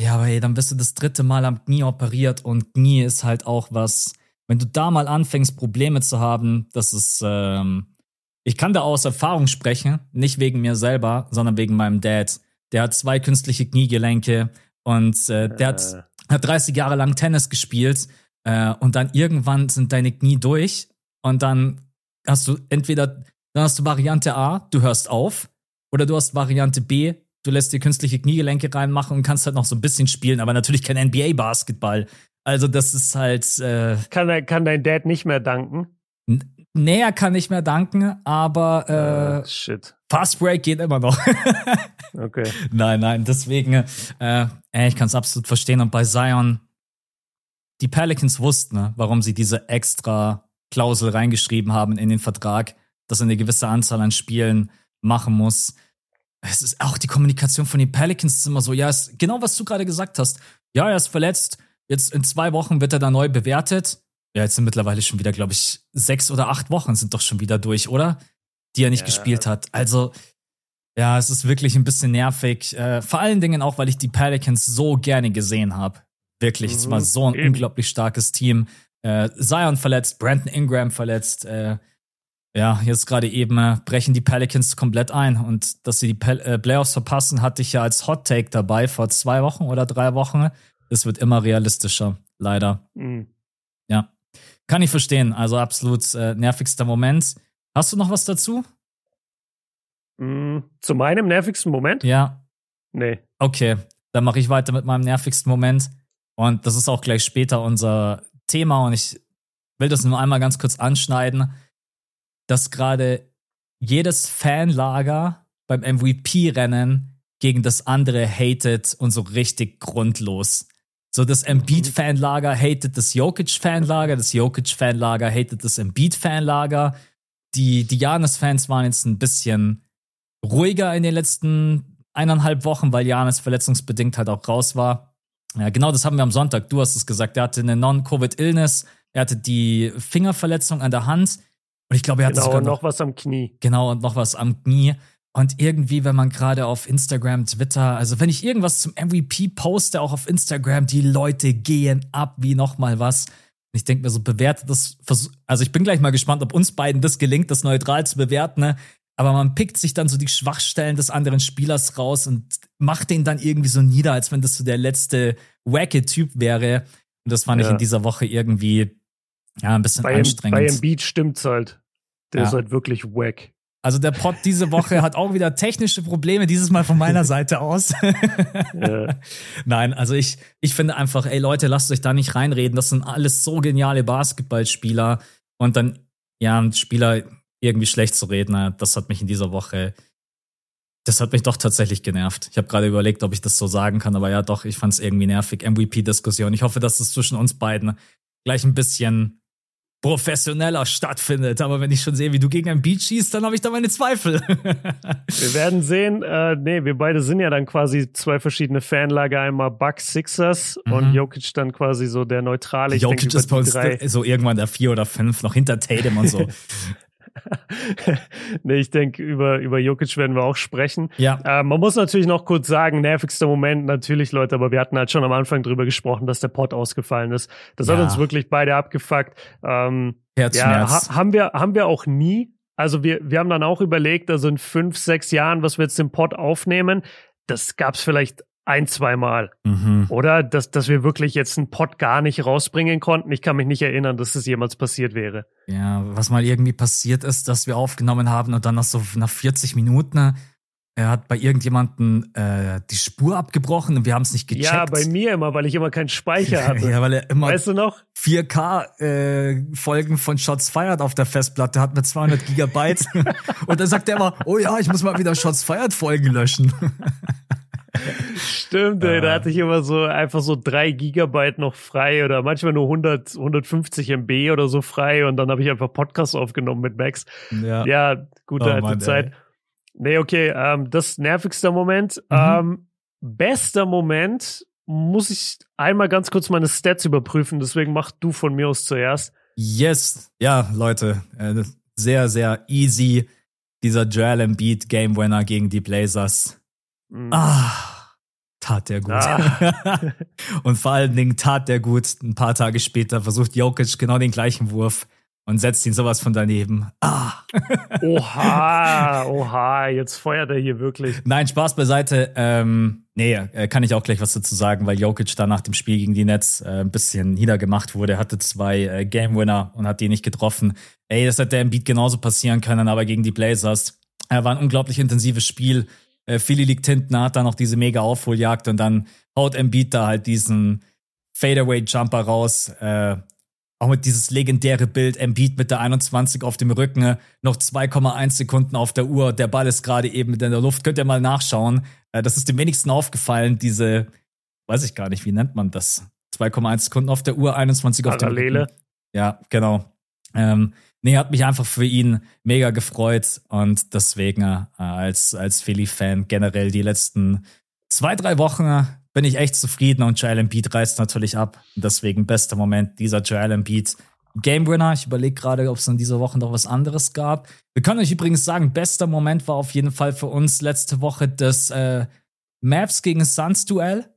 Ja, aber ey, dann bist du das dritte Mal am Knie operiert und Knie ist halt auch was, wenn du da mal anfängst, Probleme zu haben, das ist, ähm, ich kann da aus Erfahrung sprechen, nicht wegen mir selber, sondern wegen meinem Dad. Der hat zwei künstliche Kniegelenke und äh, der äh. Hat, hat 30 Jahre lang Tennis gespielt äh, und dann irgendwann sind deine Knie durch und dann hast du entweder, dann hast du Variante A, du hörst auf, oder du hast Variante B, du lässt dir künstliche Kniegelenke reinmachen und kannst halt noch so ein bisschen spielen, aber natürlich kein NBA-Basketball. Also das ist halt. Äh, kann, kann dein Dad nicht mehr danken? Nee, er kann nicht mehr danken, aber äh, uh, shit. Fast Break geht immer noch. okay. Nein, nein, deswegen, äh, ich kann es absolut verstehen. Und bei Zion, die Pelicans wussten, ne, warum sie diese extra Klausel reingeschrieben haben in den Vertrag, dass er eine gewisse Anzahl an Spielen machen muss es ist auch die Kommunikation von den Pelicans ist immer so, ja, ist genau was du gerade gesagt hast. Ja, er ist verletzt. Jetzt in zwei Wochen wird er da neu bewertet. Ja, jetzt sind mittlerweile schon wieder, glaube ich, sechs oder acht Wochen sind doch schon wieder durch, oder? Die er nicht ja. gespielt hat. Also, ja, es ist wirklich ein bisschen nervig. Äh, vor allen Dingen auch, weil ich die Pelicans so gerne gesehen habe. Wirklich, mhm, es war mhm. so ein eben. unglaublich starkes Team. Äh, Zion verletzt, Brandon Ingram verletzt, äh, ja, jetzt gerade eben äh, brechen die Pelicans komplett ein. Und dass sie die Pel äh, Playoffs verpassen, hatte ich ja als Hot Take dabei vor zwei Wochen oder drei Wochen. Es wird immer realistischer, leider. Mhm. Ja. Kann ich verstehen. Also absolut äh, nervigster Moment. Hast du noch was dazu? Mhm. Zu meinem nervigsten Moment? Ja. Nee. Okay, dann mache ich weiter mit meinem nervigsten Moment. Und das ist auch gleich später unser Thema und ich will das nur einmal ganz kurz anschneiden, dass gerade jedes Fanlager beim MVP-Rennen gegen das andere hatet und so richtig grundlos. So, das Embiid-Fanlager hatet das Jokic-Fanlager, das Jokic-Fanlager hatet das Embiid-Fanlager. Die, die Janis-Fans waren jetzt ein bisschen ruhiger in den letzten eineinhalb Wochen, weil Janis verletzungsbedingt halt auch raus war. Ja, genau das haben wir am Sonntag. Du hast es gesagt. Er hatte eine Non-Covid-Illness. Er hatte die Fingerverletzung an der Hand. Und ich glaube, er hatte genau, sogar noch, noch was am Knie. Genau, und noch was am Knie. Und irgendwie, wenn man gerade auf Instagram, Twitter, also wenn ich irgendwas zum MVP poste, auch auf Instagram, die Leute gehen ab wie nochmal was. Und ich denke mir so, bewertet das, also ich bin gleich mal gespannt, ob uns beiden das gelingt, das neutral zu bewerten, ne? Aber man pickt sich dann so die Schwachstellen des anderen Spielers raus und macht den dann irgendwie so nieder, als wenn das so der letzte wacke Typ wäre. Und das fand ja. ich in dieser Woche irgendwie, ja, ein bisschen bei anstrengend. Bei Beat stimmt's halt. Der ja. ist halt wirklich wack. Also der Pod diese Woche hat auch wieder technische Probleme, dieses Mal von meiner Seite aus. ja. Nein, also ich, ich finde einfach, ey Leute, lasst euch da nicht reinreden. Das sind alles so geniale Basketballspieler. Und dann, ja, ein Spieler irgendwie schlecht zu reden, das hat mich in dieser Woche, das hat mich doch tatsächlich genervt. Ich habe gerade überlegt, ob ich das so sagen kann, aber ja, doch, ich fand es irgendwie nervig. MVP-Diskussion. Ich hoffe, dass es zwischen uns beiden gleich ein bisschen professioneller stattfindet. Aber wenn ich schon sehe, wie du gegen ein Beat schießt, dann habe ich da meine Zweifel. wir werden sehen. Äh, nee, wir beide sind ja dann quasi zwei verschiedene Fanlager. Einmal Bucks Sixers mhm. und Jokic dann quasi so der neutrale. Ich Jokic denke, ist bei uns so irgendwann der vier oder fünf, noch hinter Tatum und so. nee, ich denke, über, über Jokic werden wir auch sprechen. Ja. Äh, man muss natürlich noch kurz sagen, nervigster Moment natürlich, Leute, aber wir hatten halt schon am Anfang drüber gesprochen, dass der Pod ausgefallen ist. Das ja. hat uns wirklich beide abgefuckt. Ähm, Herzschmerz. Ja, ha haben wir, haben wir auch nie. Also wir, wir haben dann auch überlegt, also in fünf, sechs Jahren, was wir jetzt den Pod aufnehmen. Das gab's vielleicht ein, zweimal. Mhm. Oder dass, dass wir wirklich jetzt einen Pod gar nicht rausbringen konnten. Ich kann mich nicht erinnern, dass das jemals passiert wäre. Ja, was mal irgendwie passiert ist, dass wir aufgenommen haben und dann nach so nach 40 Minuten er hat bei irgendjemanden äh, die Spur abgebrochen und wir haben es nicht gecheckt. Ja, bei mir immer, weil ich immer keinen Speicher hatte. ja, weil er immer weißt du noch? 4K äh, Folgen von Shots Fired auf der Festplatte hat mit 200 Gigabyte und dann sagt er immer, oh ja, ich muss mal wieder Shots Fired Folgen löschen. Stimmt, ey, da hatte ich immer so einfach so drei Gigabyte noch frei oder manchmal nur 100, 150 MB oder so frei und dann habe ich einfach Podcasts aufgenommen mit Max. Ja, ja gute oh, alte Mann, Zeit. Ey. Nee, okay, ähm, das nervigste Moment. Mhm. Ähm, bester Moment muss ich einmal ganz kurz meine Stats überprüfen, deswegen mach du von mir aus zuerst. Yes, ja, Leute, äh, sehr, sehr easy. Dieser Joel Embiid Game Winner gegen die Blazers. Mhm. Ah, tat der gut. Ah. und vor allen Dingen tat der gut. Ein paar Tage später versucht Jokic genau den gleichen Wurf und setzt ihn sowas von daneben. Ah. oha, oha, jetzt feuert er hier wirklich. Nein, Spaß beiseite. Ähm, nee, äh, kann ich auch gleich was dazu sagen, weil Jokic da nach dem Spiel gegen die Nets äh, ein bisschen niedergemacht wurde. Er hatte zwei äh, Game Winner und hat die nicht getroffen. Ey, das hätte im Beat genauso passieren können, aber gegen die Blazers. Er war ein unglaublich intensives Spiel. Äh, Philly liegt hinten, hat dann noch diese mega Aufholjagd und dann haut Embiid da halt diesen Fadeaway-Jumper raus. Äh, auch mit dieses legendäre Bild, Embiid mit der 21 auf dem Rücken, noch 2,1 Sekunden auf der Uhr, der Ball ist gerade eben in der Luft. Könnt ihr mal nachschauen. Äh, das ist dem wenigsten aufgefallen, diese, weiß ich gar nicht, wie nennt man das? 2,1 Sekunden auf der Uhr, 21 auf Parallele. dem Rücken. Ja, genau. Ähm, nee, hat mich einfach für ihn mega gefreut und deswegen äh, als, als Philly-Fan generell die letzten zwei, drei Wochen bin ich echt zufrieden und Joel Embiid reißt natürlich ab. Deswegen bester Moment dieser Joel Embiid Game Winner. Ich überlege gerade, ob es in dieser Woche noch was anderes gab. Wir können euch übrigens sagen, bester Moment war auf jeden Fall für uns letzte Woche das äh, Mavs gegen Suns Duell.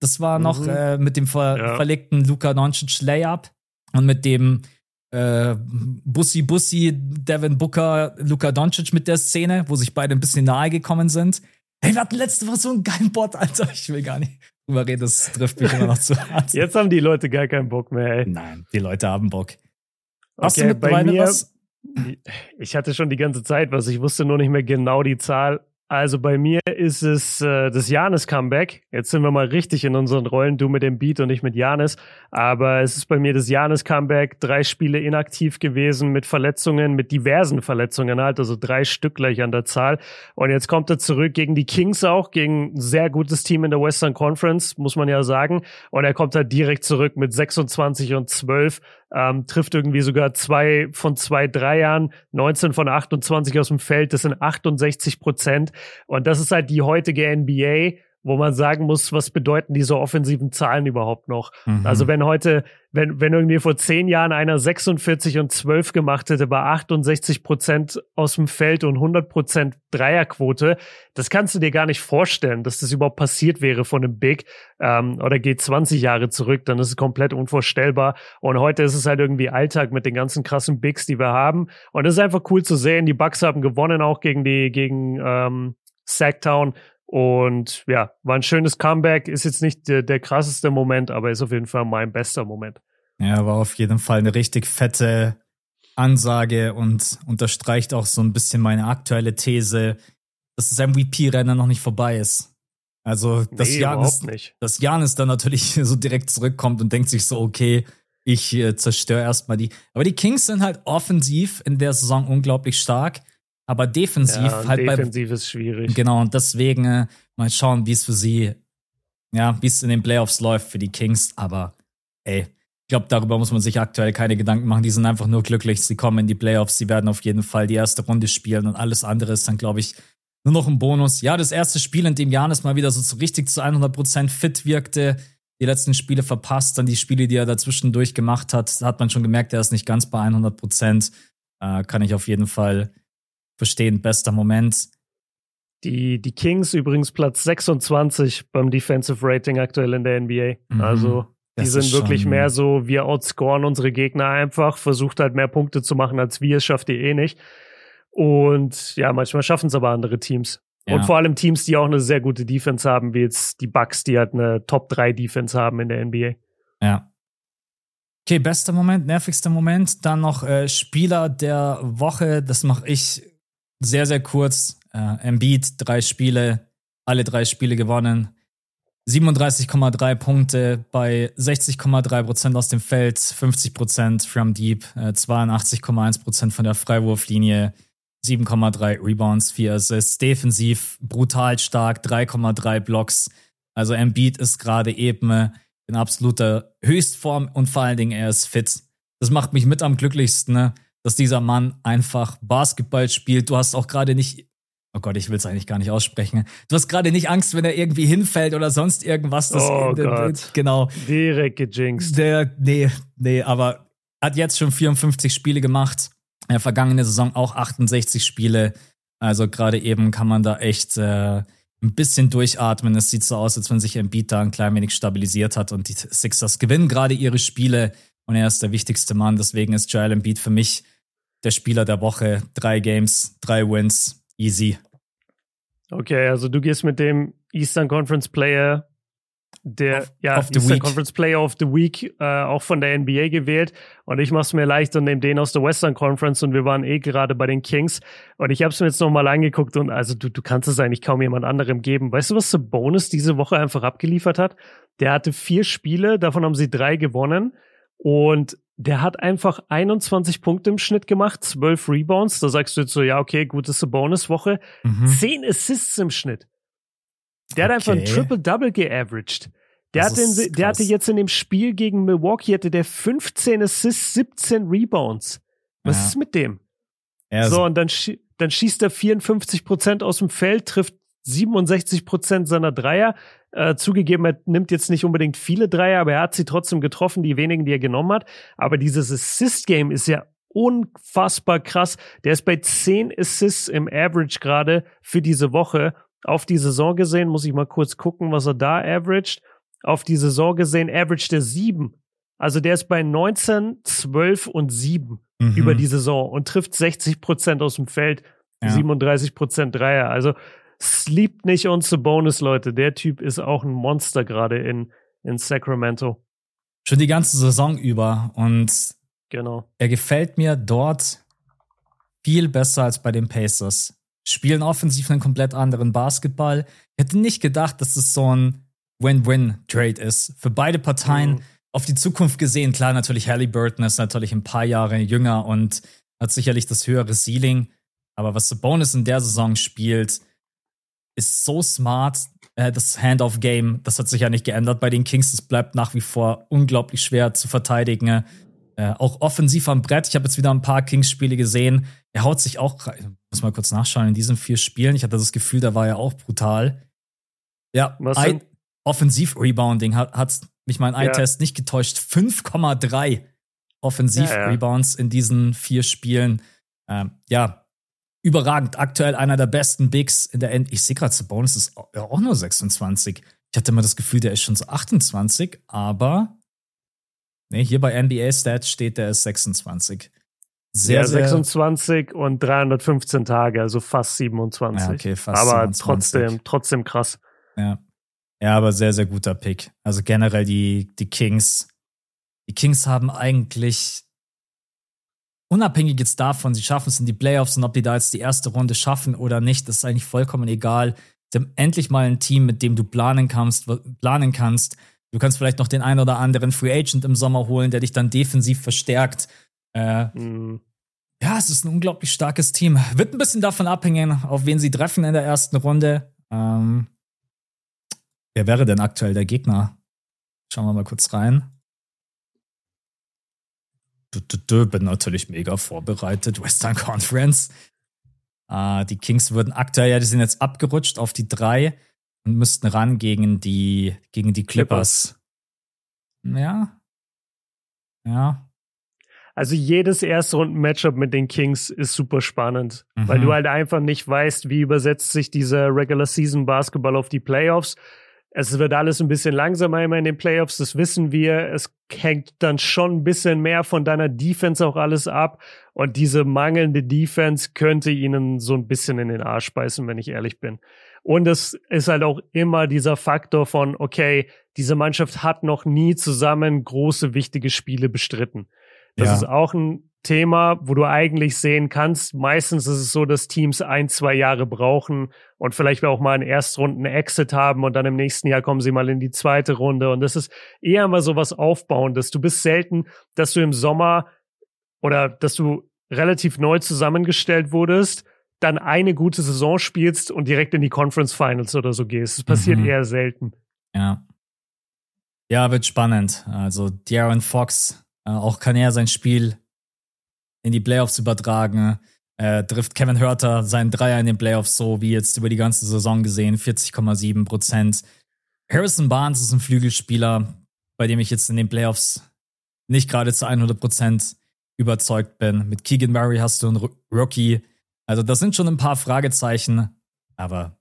Das war noch mhm. äh, mit dem ver ja. verlegten Luka Doncic Layup und mit dem äh, Bussi Bussi, Devin Booker, Luka Doncic mit der Szene, wo sich beide ein bisschen nahe gekommen sind. Hey, wir hatten letzte Woche so einen geilen Bot, Alter. Ich will gar nicht drüber reden, das trifft mich immer noch zu hart. Jetzt haben die Leute gar keinen Bock mehr, ey. Nein, die Leute haben Bock. Hast okay, du bei mir, was? Ich hatte schon die ganze Zeit was, ich wusste nur nicht mehr genau die Zahl. Also bei mir ist es äh, das Janis-Comeback. Jetzt sind wir mal richtig in unseren Rollen, du mit dem Beat und ich mit Janis. Aber es ist bei mir das Janis-Comeback. Drei Spiele inaktiv gewesen mit Verletzungen, mit diversen Verletzungen halt, also drei Stück gleich an der Zahl. Und jetzt kommt er zurück gegen die Kings auch, gegen ein sehr gutes Team in der Western Conference, muss man ja sagen. Und er kommt halt direkt zurück mit 26 und 12 ähm, trifft irgendwie sogar zwei von zwei Dreiern, 19 von 28 aus dem Feld, das sind 68 Prozent. Und das ist halt die heutige NBA wo man sagen muss, was bedeuten diese offensiven Zahlen überhaupt noch? Mhm. Also wenn heute, wenn, wenn irgendwie vor zehn Jahren einer 46 und 12 gemacht hätte bei 68 Prozent aus dem Feld und 100 Prozent Dreierquote, das kannst du dir gar nicht vorstellen, dass das überhaupt passiert wäre von einem Big ähm, oder geht 20 Jahre zurück, dann ist es komplett unvorstellbar. Und heute ist es halt irgendwie Alltag mit den ganzen krassen Bigs, die wir haben. Und es ist einfach cool zu sehen. Die Bucks haben gewonnen auch gegen die gegen ähm, Sacktown und ja, war ein schönes Comeback. Ist jetzt nicht der, der krasseste Moment, aber ist auf jeden Fall mein bester Moment. Ja, war auf jeden Fall eine richtig fette Ansage und unterstreicht auch so ein bisschen meine aktuelle These, dass das MVP-Rennen noch nicht vorbei ist. Also, dass nee, Janis, dass Janis dann natürlich so direkt zurückkommt und denkt sich so, okay, ich äh, zerstöre erstmal die. Aber die Kings sind halt offensiv in der Saison unglaublich stark. Aber defensiv ja, halt defensiv bei, ist schwierig. Genau, und deswegen äh, mal schauen, wie es für sie, ja, wie es in den Playoffs läuft für die Kings. Aber ey, ich glaube, darüber muss man sich aktuell keine Gedanken machen. Die sind einfach nur glücklich. Sie kommen in die Playoffs. Sie werden auf jeden Fall die erste Runde spielen und alles andere ist dann, glaube ich, nur noch ein Bonus. Ja, das erste Spiel, in dem Janis mal wieder so richtig zu 100% fit wirkte, die letzten Spiele verpasst, dann die Spiele, die er dazwischen durchgemacht hat, da hat man schon gemerkt, er ist nicht ganz bei 100%. Äh, kann ich auf jeden Fall verstehen, bester Moment. Die, die Kings übrigens Platz 26 beim Defensive Rating aktuell in der NBA. Mhm. Also die das sind wirklich mehr so, wir outscoren unsere Gegner einfach, versucht halt mehr Punkte zu machen als wir, schafft ihr eh nicht. Und ja, manchmal schaffen es aber andere Teams. Ja. Und vor allem Teams, die auch eine sehr gute Defense haben, wie jetzt die Bucks, die halt eine Top 3 Defense haben in der NBA. Ja. Okay, bester Moment, nervigster Moment. Dann noch äh, Spieler der Woche. Das mache ich sehr, sehr kurz. Äh, Embiid, drei Spiele, alle drei Spiele gewonnen. 37,3 Punkte bei 60,3 Prozent aus dem Feld, 50 Prozent from deep, äh, 82,1 Prozent von der Freiwurflinie, 7,3 Rebounds, 4 Assists, defensiv brutal stark, 3,3 Blocks. Also Embiid ist gerade eben in absoluter Höchstform und vor allen Dingen er ist fit. Das macht mich mit am glücklichsten. Ne? Dass dieser Mann einfach Basketball spielt. Du hast auch gerade nicht, oh Gott, ich will es eigentlich gar nicht aussprechen. Du hast gerade nicht Angst, wenn er irgendwie hinfällt oder sonst irgendwas. Das, oh äh, Gott. Genau. Direkt gejinxt. Der, nee, nee, aber hat jetzt schon 54 Spiele gemacht. In der vergangenen Saison auch 68 Spiele. Also gerade eben kann man da echt äh, ein bisschen durchatmen. Es sieht so aus, als wenn sich Embiid da ein klein wenig stabilisiert hat und die Sixers gewinnen gerade ihre Spiele und er ist der wichtigste Mann. Deswegen ist Joel Embiid für mich der Spieler der Woche. Drei Games, drei Wins, easy. Okay, also du gehst mit dem Eastern Conference Player der of, ja, of Eastern Conference Player of the Week äh, auch von der NBA gewählt und ich mache es mir leicht und nehme den aus der Western Conference und wir waren eh gerade bei den Kings und ich habe es mir jetzt nochmal angeguckt und also du, du kannst es eigentlich kaum jemand anderem geben. Weißt du, was Bonus diese Woche einfach abgeliefert hat? Der hatte vier Spiele, davon haben sie drei gewonnen und der hat einfach 21 Punkte im Schnitt gemacht, 12 Rebounds. Da sagst du jetzt so, ja, okay, gut, ist eine Bonuswoche. Mhm. 10 Assists im Schnitt. Der okay. hat einfach ein Triple-Double geaveraged. Der, hat den, der hatte jetzt in dem Spiel gegen Milwaukee hatte der 15 Assists, 17 Rebounds. Was ja. ist mit dem? so, und dann, schie dann schießt er 54 Prozent aus dem Feld, trifft 67 Prozent seiner Dreier. Äh, zugegeben, er nimmt jetzt nicht unbedingt viele Dreier, aber er hat sie trotzdem getroffen, die wenigen, die er genommen hat. Aber dieses Assist-Game ist ja unfassbar krass. Der ist bei 10 Assists im Average gerade für diese Woche. Auf die Saison gesehen, muss ich mal kurz gucken, was er da averaged. Auf die Saison gesehen, averaged er 7. Also der ist bei 19, 12 und 7 mhm. über die Saison und trifft 60 Prozent aus dem Feld, ja. 37 Prozent Dreier. Also Sleep nicht on Bonus, Leute. Der Typ ist auch ein Monster gerade in, in Sacramento. Schon die ganze Saison über. Und genau. er gefällt mir dort viel besser als bei den Pacers. spielen offensiv einen komplett anderen Basketball. Ich hätte nicht gedacht, dass es so ein Win-Win-Trade ist. Für beide Parteien mhm. auf die Zukunft gesehen. Klar, natürlich Halliburton ist natürlich ein paar Jahre jünger und hat sicherlich das höhere Ceiling. Aber was Sabonis in der Saison spielt, ist so smart. Äh, das Hand-off-Game, das hat sich ja nicht geändert bei den Kings. Es bleibt nach wie vor unglaublich schwer zu verteidigen. Äh, auch offensiv am Brett. Ich habe jetzt wieder ein paar Kings-Spiele gesehen. Er haut sich auch, ich muss mal kurz nachschauen, in diesen vier Spielen. Ich hatte das Gefühl, da war er auch brutal. Ja, Offensiv-Rebounding hat, hat mich mein Eye-Test ja. nicht getäuscht. 5,3 Offensiv-Rebounds ja, ja. in diesen vier Spielen. Ähm, ja, überragend. Aktuell einer der besten Bigs in der End. Ich sehe gerade, Sabonis ist auch nur 26. Ich hatte immer das Gefühl, der ist schon so 28, aber nee, hier bei NBA Stats steht, der ist 26. Sehr, ja, 26 sehr, und 315 Tage, also fast 27. Ja, okay, fast aber 27. trotzdem, trotzdem krass. Ja. Ja, aber sehr, sehr guter Pick. Also generell die, die Kings. Die Kings haben eigentlich unabhängig jetzt davon, sie schaffen es in die Playoffs und ob die da jetzt die erste Runde schaffen oder nicht, das ist eigentlich vollkommen egal. Sie haben endlich mal ein Team, mit dem du planen kannst, planen kannst. Du kannst vielleicht noch den einen oder anderen Free Agent im Sommer holen, der dich dann defensiv verstärkt. Äh, mhm. Ja, es ist ein unglaublich starkes Team. Wird ein bisschen davon abhängen, auf wen sie treffen in der ersten Runde. Ähm, wer wäre denn aktuell der Gegner? Schauen wir mal kurz rein. Bin natürlich mega vorbereitet. Western Conference. Uh, die Kings würden aktuell, ja, die sind jetzt abgerutscht auf die drei und müssten ran gegen die, gegen die Clippers. Clippers. Ja. Ja. Also jedes erste Runden-Matchup mit den Kings ist super spannend, mhm. weil du halt einfach nicht weißt, wie übersetzt sich dieser Regular Season Basketball auf die Playoffs. Es wird alles ein bisschen langsamer immer in den Playoffs, das wissen wir. Es hängt dann schon ein bisschen mehr von deiner Defense auch alles ab. Und diese mangelnde Defense könnte ihnen so ein bisschen in den Arsch beißen, wenn ich ehrlich bin. Und es ist halt auch immer dieser Faktor von, okay, diese Mannschaft hat noch nie zusammen große, wichtige Spiele bestritten. Das ja. ist auch ein Thema, wo du eigentlich sehen kannst, meistens ist es so, dass Teams ein, zwei Jahre brauchen und vielleicht auch mal einen Erstrunden-Exit haben und dann im nächsten Jahr kommen sie mal in die zweite Runde. Und das ist eher mal so was Aufbauendes. Du bist selten, dass du im Sommer oder dass du relativ neu zusammengestellt wurdest, dann eine gute Saison spielst und direkt in die Conference Finals oder so gehst. Das passiert mhm. eher selten. Ja. Ja, wird spannend. Also Darren Fox, äh, auch kann er sein Spiel in die Playoffs übertragen. Äh, trifft Kevin Hörter seinen Dreier in den Playoffs so wie jetzt über die ganze Saison gesehen, 40,7 Prozent. Harrison Barnes ist ein Flügelspieler, bei dem ich jetzt in den Playoffs nicht gerade zu 100 Prozent überzeugt bin. Mit Keegan Murray hast du einen Rookie. Also das sind schon ein paar Fragezeichen, aber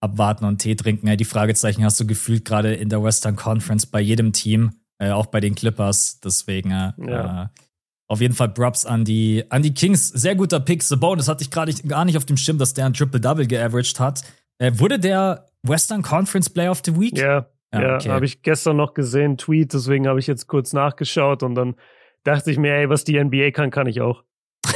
abwarten und Tee trinken. Die Fragezeichen hast du gefühlt gerade in der Western Conference bei jedem Team, äh, auch bei den Clippers. Deswegen äh, ja. Auf jeden Fall Props an die, an die Kings. Sehr guter Pick. Das hatte ich gerade gar nicht auf dem Schirm, dass der ein Triple-Double geaveraged hat. Äh, wurde der Western Conference Player of the Week? Ja, ja, ja okay. habe ich gestern noch gesehen, Tweet, deswegen habe ich jetzt kurz nachgeschaut und dann dachte ich mir, ey, was die NBA kann, kann ich auch.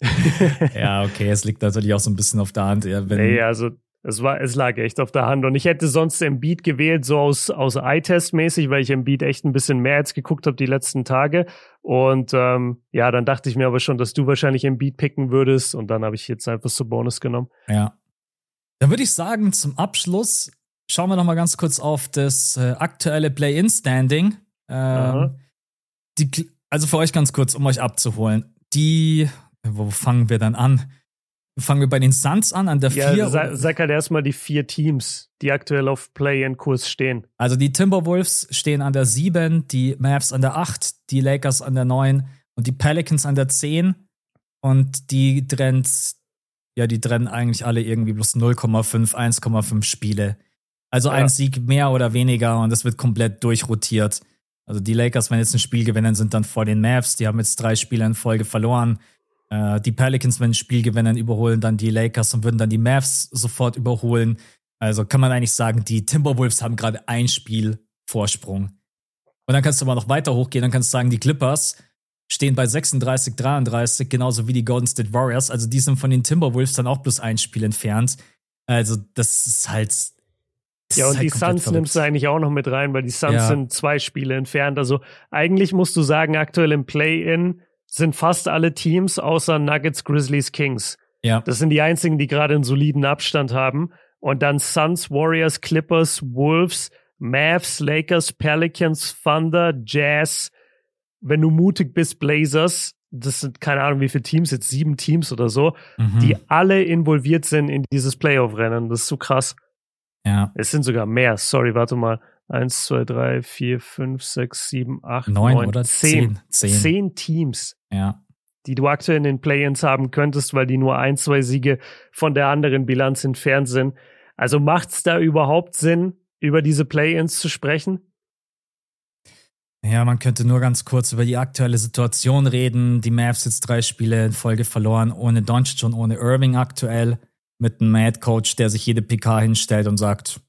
ja, okay, es liegt natürlich auch so ein bisschen auf der Hand. Ja, wenn nee, also es, war, es lag echt auf der Hand. Und ich hätte sonst Embiid gewählt, so aus, aus Eye-Test-mäßig, weil ich Embiid echt ein bisschen mehr jetzt geguckt habe die letzten Tage. Und ähm, ja, dann dachte ich mir aber schon, dass du wahrscheinlich Embiid picken würdest. Und dann habe ich jetzt einfach so Bonus genommen. Ja. Dann würde ich sagen, zum Abschluss schauen wir noch mal ganz kurz auf das äh, aktuelle Play-In-Standing. Ähm, die, also für euch ganz kurz, um euch abzuholen. Die, wo fangen wir dann an? Fangen wir bei den Suns an, an der 4. Ja, sag, sag halt erstmal die vier Teams, die aktuell auf Play-in-Kurs stehen. Also die Timberwolves stehen an der 7, die Mavs an der 8, die Lakers an der 9 und die Pelicans an der 10. Und die trennt, ja, die trennen eigentlich alle irgendwie bloß 0,5, 1,5 Spiele. Also ja. ein Sieg mehr oder weniger und das wird komplett durchrotiert. Also die Lakers, wenn jetzt ein Spiel gewinnen, sind dann vor den Mavs. Die haben jetzt drei Spiele in Folge verloren. Äh, die Pelicans, wenn ein Spiel gewinnen, überholen dann die Lakers und würden dann die Mavs sofort überholen. Also kann man eigentlich sagen, die Timberwolves haben gerade ein Spiel Vorsprung. Und dann kannst du mal noch weiter hochgehen, dann kannst du sagen, die Clippers stehen bei 36, 33, genauso wie die Golden State Warriors. Also die sind von den Timberwolves dann auch bloß ein Spiel entfernt. Also das ist halt. Das ja, und halt die Suns verrückt. nimmst du eigentlich auch noch mit rein, weil die Suns ja. sind zwei Spiele entfernt. Also eigentlich musst du sagen, aktuell im Play-In sind fast alle Teams außer Nuggets, Grizzlies, Kings. Ja. Das sind die einzigen, die gerade einen soliden Abstand haben. Und dann Suns, Warriors, Clippers, Wolves, Mavs, Lakers, Pelicans, Thunder, Jazz, wenn du mutig bist, Blazers, das sind keine Ahnung, wie viele Teams, jetzt sieben Teams oder so, mhm. die alle involviert sind in dieses Playoff-Rennen. Das ist so krass. Ja. Es sind sogar mehr. Sorry, warte mal. Eins, zwei, drei, vier, fünf, sechs, sieben, acht, neun, neun oder zehn. Zehn. Zehn Teams. Ja. Die du aktuell in den Play-ins haben könntest, weil die nur ein, zwei Siege von der anderen Bilanz entfernt sind. Also macht's da überhaupt Sinn, über diese Play-ins zu sprechen? Ja, man könnte nur ganz kurz über die aktuelle Situation reden. Die Mavs jetzt drei Spiele in Folge verloren, ohne Doncic und ohne Irving aktuell, mit einem Mad Coach, der sich jede PK hinstellt und sagt,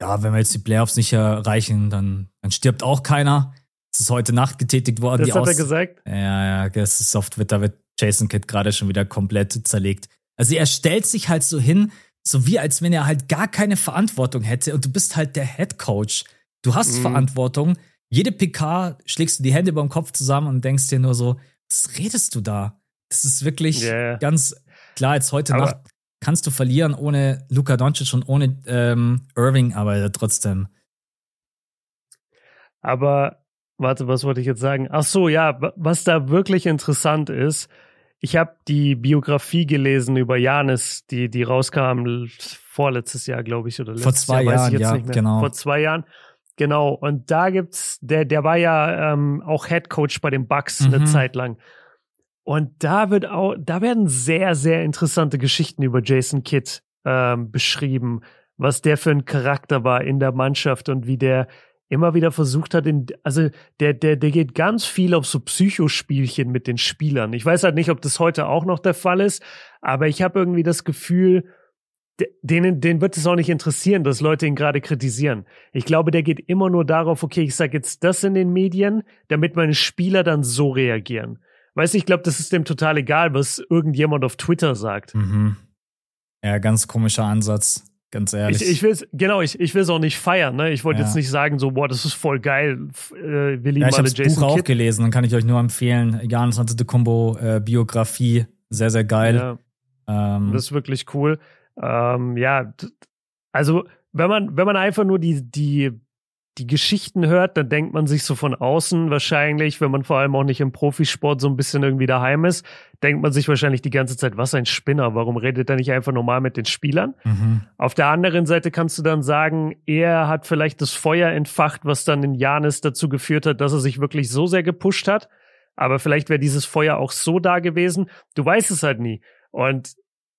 ja, wenn wir jetzt die Playoffs nicht erreichen, dann, dann stirbt auch keiner. Das ist heute Nacht getätigt worden. Das hat Aus er gesagt? Ja, ja, das ist Twitter wird Jason Kidd gerade schon wieder komplett zerlegt. Also er stellt sich halt so hin, so wie als wenn er halt gar keine Verantwortung hätte und du bist halt der Head Coach. Du hast mhm. Verantwortung jede PK schlägst du die Hände über den Kopf zusammen und denkst dir nur so, was redest du da? Das ist wirklich yeah. ganz klar, jetzt heute aber Nacht kannst du verlieren ohne Luka Doncic und ohne ähm, Irving, aber trotzdem. Aber warte, was wollte ich jetzt sagen? Ach so, ja, was da wirklich interessant ist, ich habe die Biografie gelesen über Janis, die die rauskam vorletztes Jahr, glaube ich, oder letztes Vor zwei Jahr, Jahren, ja, genau. Vor zwei Jahren. Genau, und da gibt's, der, der war ja ähm, auch Head Coach bei den Bucks mhm. eine Zeit lang. Und da wird auch, da werden sehr, sehr interessante Geschichten über Jason Kidd ähm, beschrieben, was der für ein Charakter war in der Mannschaft und wie der immer wieder versucht hat, in, also der, der, der geht ganz viel auf so Psychospielchen mit den Spielern. Ich weiß halt nicht, ob das heute auch noch der Fall ist, aber ich habe irgendwie das Gefühl, denen, denen wird es auch nicht interessieren, dass Leute ihn gerade kritisieren. Ich glaube, der geht immer nur darauf, okay, ich sage jetzt das in den Medien, damit meine Spieler dann so reagieren. Weißt du, ich glaube, das ist dem total egal, was irgendjemand auf Twitter sagt. Mhm. Ja, ganz komischer Ansatz, ganz ehrlich. Ich, ich will genau, ich, ich will es auch nicht feiern. Ne? Ich wollte ja. jetzt nicht sagen, so, boah, das ist voll geil. Äh, will ja, ich habe das Buch auch gelesen, dann kann ich euch nur empfehlen. Janis Antetokounmpo äh, Biografie, sehr, sehr geil. Ja. Ähm, das ist wirklich cool. Ähm, ja, also wenn man, wenn man einfach nur die, die, die Geschichten hört, dann denkt man sich so von außen wahrscheinlich, wenn man vor allem auch nicht im Profisport so ein bisschen irgendwie daheim ist, denkt man sich wahrscheinlich die ganze Zeit, was ein Spinner, warum redet er nicht einfach normal mit den Spielern? Mhm. Auf der anderen Seite kannst du dann sagen, er hat vielleicht das Feuer entfacht, was dann in Janis dazu geführt hat, dass er sich wirklich so sehr gepusht hat. Aber vielleicht wäre dieses Feuer auch so da gewesen. Du weißt es halt nie. Und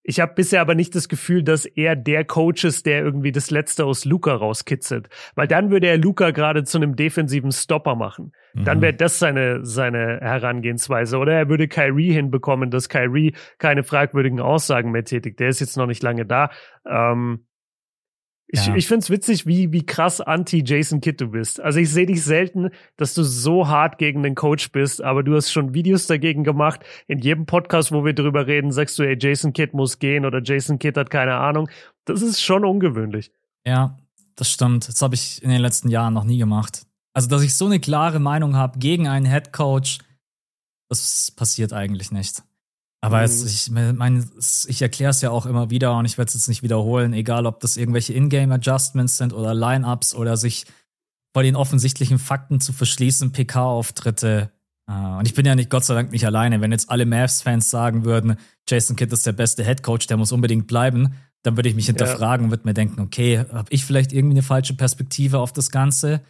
ich habe bisher aber nicht das Gefühl, dass er der Coach ist, der irgendwie das Letzte aus Luca rauskitzelt. Weil dann würde er Luca gerade zu einem defensiven Stopper machen. Mhm. Dann wäre das seine, seine Herangehensweise. Oder er würde Kyrie hinbekommen, dass Kyrie keine fragwürdigen Aussagen mehr tätigt. Der ist jetzt noch nicht lange da. Ähm, ich, ja. ich finde es witzig, wie, wie krass anti-Jason Kidd du bist. Also ich sehe dich selten, dass du so hart gegen den Coach bist, aber du hast schon Videos dagegen gemacht. In jedem Podcast, wo wir drüber reden, sagst du, ey, Jason Kidd muss gehen oder Jason Kidd hat keine Ahnung. Das ist schon ungewöhnlich. Ja, das stimmt. Das habe ich in den letzten Jahren noch nie gemacht. Also, dass ich so eine klare Meinung habe gegen einen Head Coach, das passiert eigentlich nicht. Aber es, mhm. ich meine, ich erkläre es ja auch immer wieder und ich werde es jetzt nicht wiederholen, egal ob das irgendwelche Ingame-Adjustments sind oder Line-Ups oder sich vor den offensichtlichen Fakten zu verschließen, PK-Auftritte. Äh, und ich bin ja nicht, Gott sei Dank, nicht alleine. Wenn jetzt alle Mavs-Fans sagen würden, Jason Kidd ist der beste Headcoach, der muss unbedingt bleiben, dann würde ich mich hinterfragen ja. und würde mir denken, okay, habe ich vielleicht irgendwie eine falsche Perspektive auf das Ganze?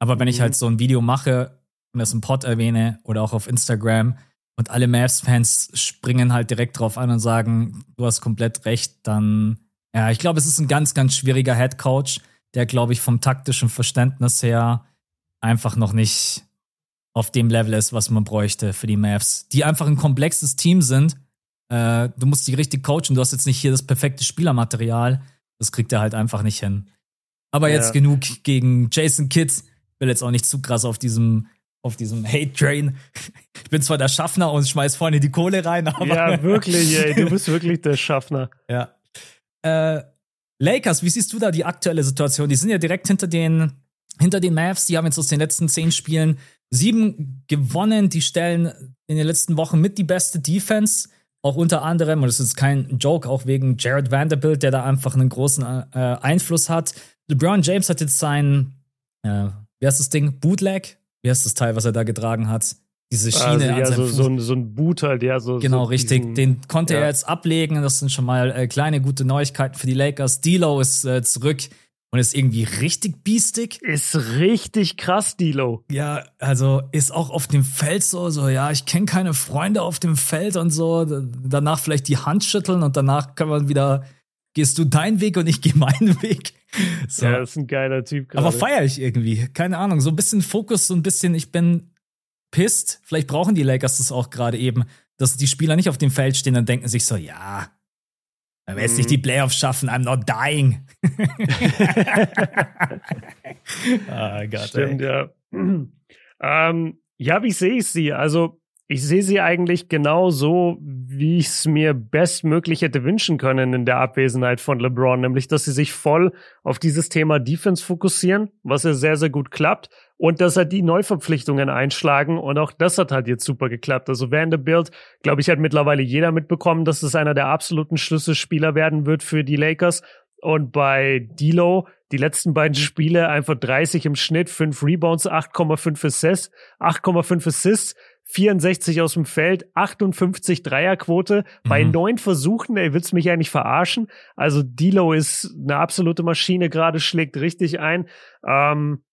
Aber wenn ich mhm. halt so ein Video mache und das im Pod erwähne oder auch auf Instagram, und alle Mavs-Fans springen halt direkt drauf an und sagen, du hast komplett recht, dann, ja, ich glaube, es ist ein ganz, ganz schwieriger Head Coach, der, glaube ich, vom taktischen Verständnis her einfach noch nicht auf dem Level ist, was man bräuchte für die Mavs, die einfach ein komplexes Team sind. Äh, du musst die richtig coachen, du hast jetzt nicht hier das perfekte Spielermaterial. Das kriegt er halt einfach nicht hin. Aber jetzt ja. genug gegen Jason Kidd. Will jetzt auch nicht zu krass auf diesem auf diesem Hate-Train. Ich bin zwar der Schaffner und schmeiß vorne die Kohle rein, aber. Ja, wirklich, ey, du bist wirklich der Schaffner. Ja. Äh, Lakers, wie siehst du da die aktuelle Situation? Die sind ja direkt hinter den, hinter den Mavs. Die haben jetzt aus den letzten zehn Spielen sieben gewonnen. Die stellen in den letzten Wochen mit die beste Defense. Auch unter anderem, und das ist kein Joke, auch wegen Jared Vanderbilt, der da einfach einen großen äh, Einfluss hat. LeBron James hat jetzt sein, äh, wie heißt das Ding? Bootleg? Wie heißt das Teil, was er da getragen hat? Diese Schiene also, ja, so, so, ein, so ein Boot halt, ja. So, genau, so richtig. Diesen, Den konnte ja. er jetzt ablegen. Das sind schon mal äh, kleine gute Neuigkeiten für die Lakers. D'Lo ist äh, zurück und ist irgendwie richtig biestig. Ist richtig krass, D'Lo. Ja, also ist auch auf dem Feld so, so, ja, ich kenne keine Freunde auf dem Feld und so. Danach vielleicht die Hand schütteln und danach kann man wieder, gehst du deinen Weg und ich gehe meinen Weg. So. Ja, das ist ein geiler Typ gerade. Aber feiere ich irgendwie. Keine Ahnung. So ein bisschen Fokus, so ein bisschen, ich bin pisst. Vielleicht brauchen die Lakers das auch gerade eben, dass die Spieler nicht auf dem Feld stehen und denken sich so, ja, wenn wir jetzt nicht mhm. die Playoffs schaffen, I'm not dying. ah, Gott, Stimmt, ey. ja. ähm, ja, wie sehe ich sie? Also, ich sehe sie eigentlich genau so, wie ich es mir bestmöglich hätte wünschen können in der Abwesenheit von LeBron, nämlich dass sie sich voll auf dieses Thema Defense fokussieren, was ja sehr, sehr gut klappt, und dass er die Neuverpflichtungen einschlagen und auch das hat halt jetzt super geklappt. Also Vanderbilt, glaube ich, hat mittlerweile jeder mitbekommen, dass es einer der absoluten Schlüsselspieler werden wird für die Lakers. Und bei D'Lo, die letzten beiden Spiele einfach 30 im Schnitt, 5 Rebounds, 8,5 Assists, 8,5 Assists 64 aus dem Feld, 58 Dreierquote mhm. bei neun Versuchen. Ey, willst mich eigentlich verarschen? Also Dilo ist eine absolute Maschine gerade, schlägt richtig ein. Ähm,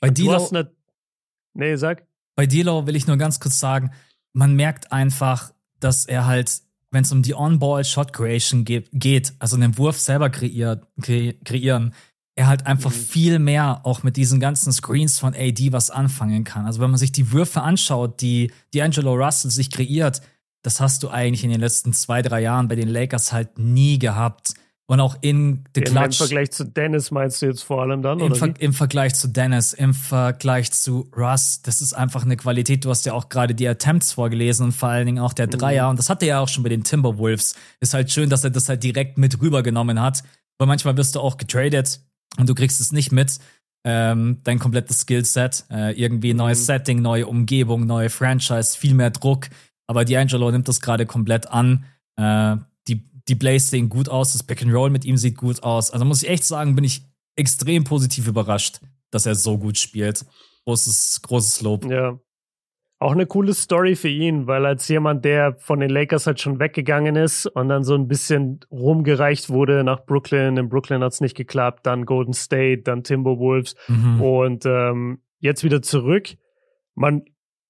bei Dilo, ne, nee, sag. Bei Dilo will ich nur ganz kurz sagen, man merkt einfach, dass er halt, wenn es um die On-Ball Shot Creation geht, also einen Wurf selber kreiert, kreieren, er halt einfach mhm. viel mehr auch mit diesen ganzen Screens von AD was anfangen kann. Also wenn man sich die Würfe anschaut, die D'Angelo Russell sich kreiert, das hast du eigentlich in den letzten zwei, drei Jahren bei den Lakers halt nie gehabt. Und auch in The Clutch. Im Vergleich zu Dennis meinst du jetzt vor allem dann? Im, Ver Im, Vergleich zu Dennis, im Vergleich zu Russ, das ist einfach eine Qualität. Du hast ja auch gerade die Attempts vorgelesen und vor allen Dingen auch der Dreier. Mhm. Und das hatte er ja auch schon bei den Timberwolves. Ist halt schön, dass er das halt direkt mit rübergenommen hat. Weil manchmal wirst du auch getradet und du kriegst es nicht mit, ähm, dein komplettes Skillset, äh, irgendwie neues mhm. Setting, neue Umgebung, neue Franchise, viel mehr Druck. Aber D'Angelo nimmt das gerade komplett an. Äh, die, die Blaze sehen gut aus, das Back and Roll mit ihm sieht gut aus. Also muss ich echt sagen, bin ich extrem positiv überrascht, dass er so gut spielt. Großes, großes Lob. Ja. Auch eine coole Story für ihn, weil als jemand, der von den Lakers halt schon weggegangen ist und dann so ein bisschen rumgereicht wurde nach Brooklyn, in Brooklyn hat es nicht geklappt, dann Golden State, dann Timberwolves mhm. und ähm, jetzt wieder zurück. Man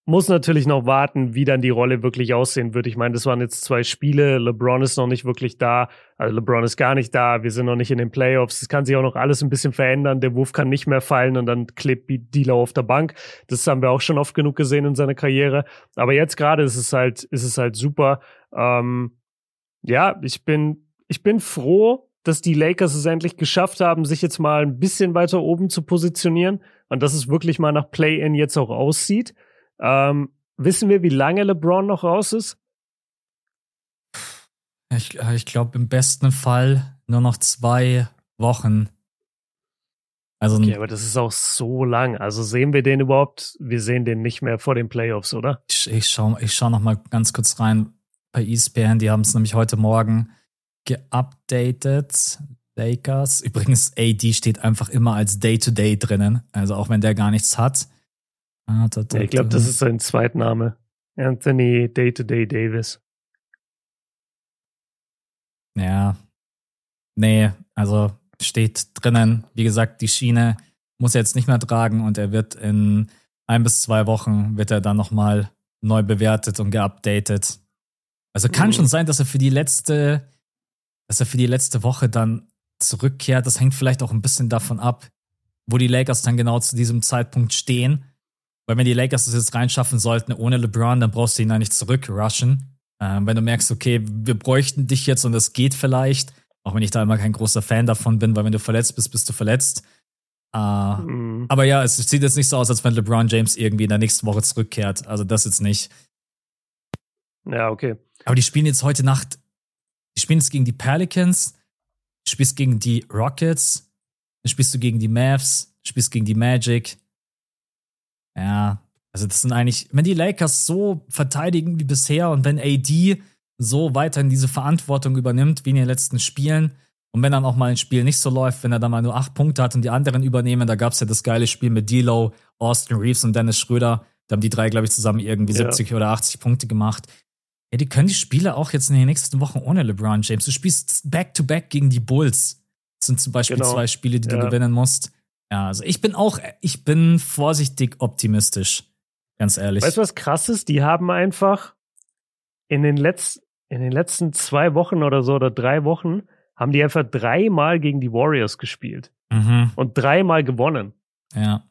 muss natürlich noch warten, wie dann die Rolle wirklich aussehen wird. Ich meine, das waren jetzt zwei Spiele. LeBron ist noch nicht wirklich da. Also LeBron ist gar nicht da. Wir sind noch nicht in den Playoffs. Es kann sich auch noch alles ein bisschen verändern. Der Wurf kann nicht mehr fallen und dann klebt Dealer auf der Bank. Das haben wir auch schon oft genug gesehen in seiner Karriere. Aber jetzt gerade ist es halt, ist es halt super. Ähm, ja, ich bin, ich bin froh, dass die Lakers es endlich geschafft haben, sich jetzt mal ein bisschen weiter oben zu positionieren und dass es wirklich mal nach Play-In jetzt auch aussieht. Ähm, wissen wir, wie lange LeBron noch raus ist? Ich, äh, ich glaube im besten Fall nur noch zwei Wochen. Also okay, aber das ist auch so lang. Also sehen wir den überhaupt? Wir sehen den nicht mehr vor den Playoffs, oder? Ich, ich schaue ich schau noch mal ganz kurz rein bei ESPN. Die haben es nämlich heute Morgen geupdatet. Lakers. Übrigens, AD steht einfach immer als Day-to-Day -Day drinnen. Also auch wenn der gar nichts hat. Ah, da, da, ich glaube, das ist sein Zweitname. Anthony Day-to-Day Davis. Ja. Nee, also steht drinnen, wie gesagt, die Schiene muss er jetzt nicht mehr tragen und er wird in ein bis zwei Wochen wird er dann nochmal neu bewertet und geupdatet. Also kann mhm. schon sein, dass er für die letzte, dass er für die letzte Woche dann zurückkehrt. Das hängt vielleicht auch ein bisschen davon ab, wo die Lakers dann genau zu diesem Zeitpunkt stehen. Weil wenn die Lakers das jetzt reinschaffen sollten ohne LeBron, dann brauchst du ihn da nicht zurückrushen. Ähm, wenn du merkst, okay, wir bräuchten dich jetzt und es geht vielleicht, auch wenn ich da immer kein großer Fan davon bin, weil wenn du verletzt bist, bist du verletzt. Uh, mhm. Aber ja, es sieht jetzt nicht so aus, als wenn LeBron James irgendwie in der nächsten Woche zurückkehrt. Also das jetzt nicht. Ja, okay. Aber die spielen jetzt heute Nacht, die spielen jetzt gegen die Pelicans, du spielst gegen die Rockets, dann spielst du gegen die Mavs, spielst gegen die Magic. Ja, also das sind eigentlich, wenn die Lakers so verteidigen wie bisher und wenn AD so weiterhin diese Verantwortung übernimmt wie in den letzten Spielen und wenn dann auch mal ein Spiel nicht so läuft, wenn er dann mal nur acht Punkte hat und die anderen übernehmen, da gab es ja das geile Spiel mit D'Lo, Austin Reeves und Dennis Schröder, da haben die drei, glaube ich, zusammen irgendwie ja. 70 oder 80 Punkte gemacht. Ja, die können die Spiele auch jetzt in den nächsten Wochen ohne LeBron James. Du spielst Back-to-Back -back gegen die Bulls. Das sind zum Beispiel genau. zwei Spiele, die ja. du gewinnen musst. Ja, also ich bin auch, ich bin vorsichtig optimistisch. Ganz ehrlich. Weißt du, was krass ist? Die haben einfach in den, Letz-, in den letzten zwei Wochen oder so oder drei Wochen haben die einfach dreimal gegen die Warriors gespielt. Mhm. Und dreimal gewonnen. Ja.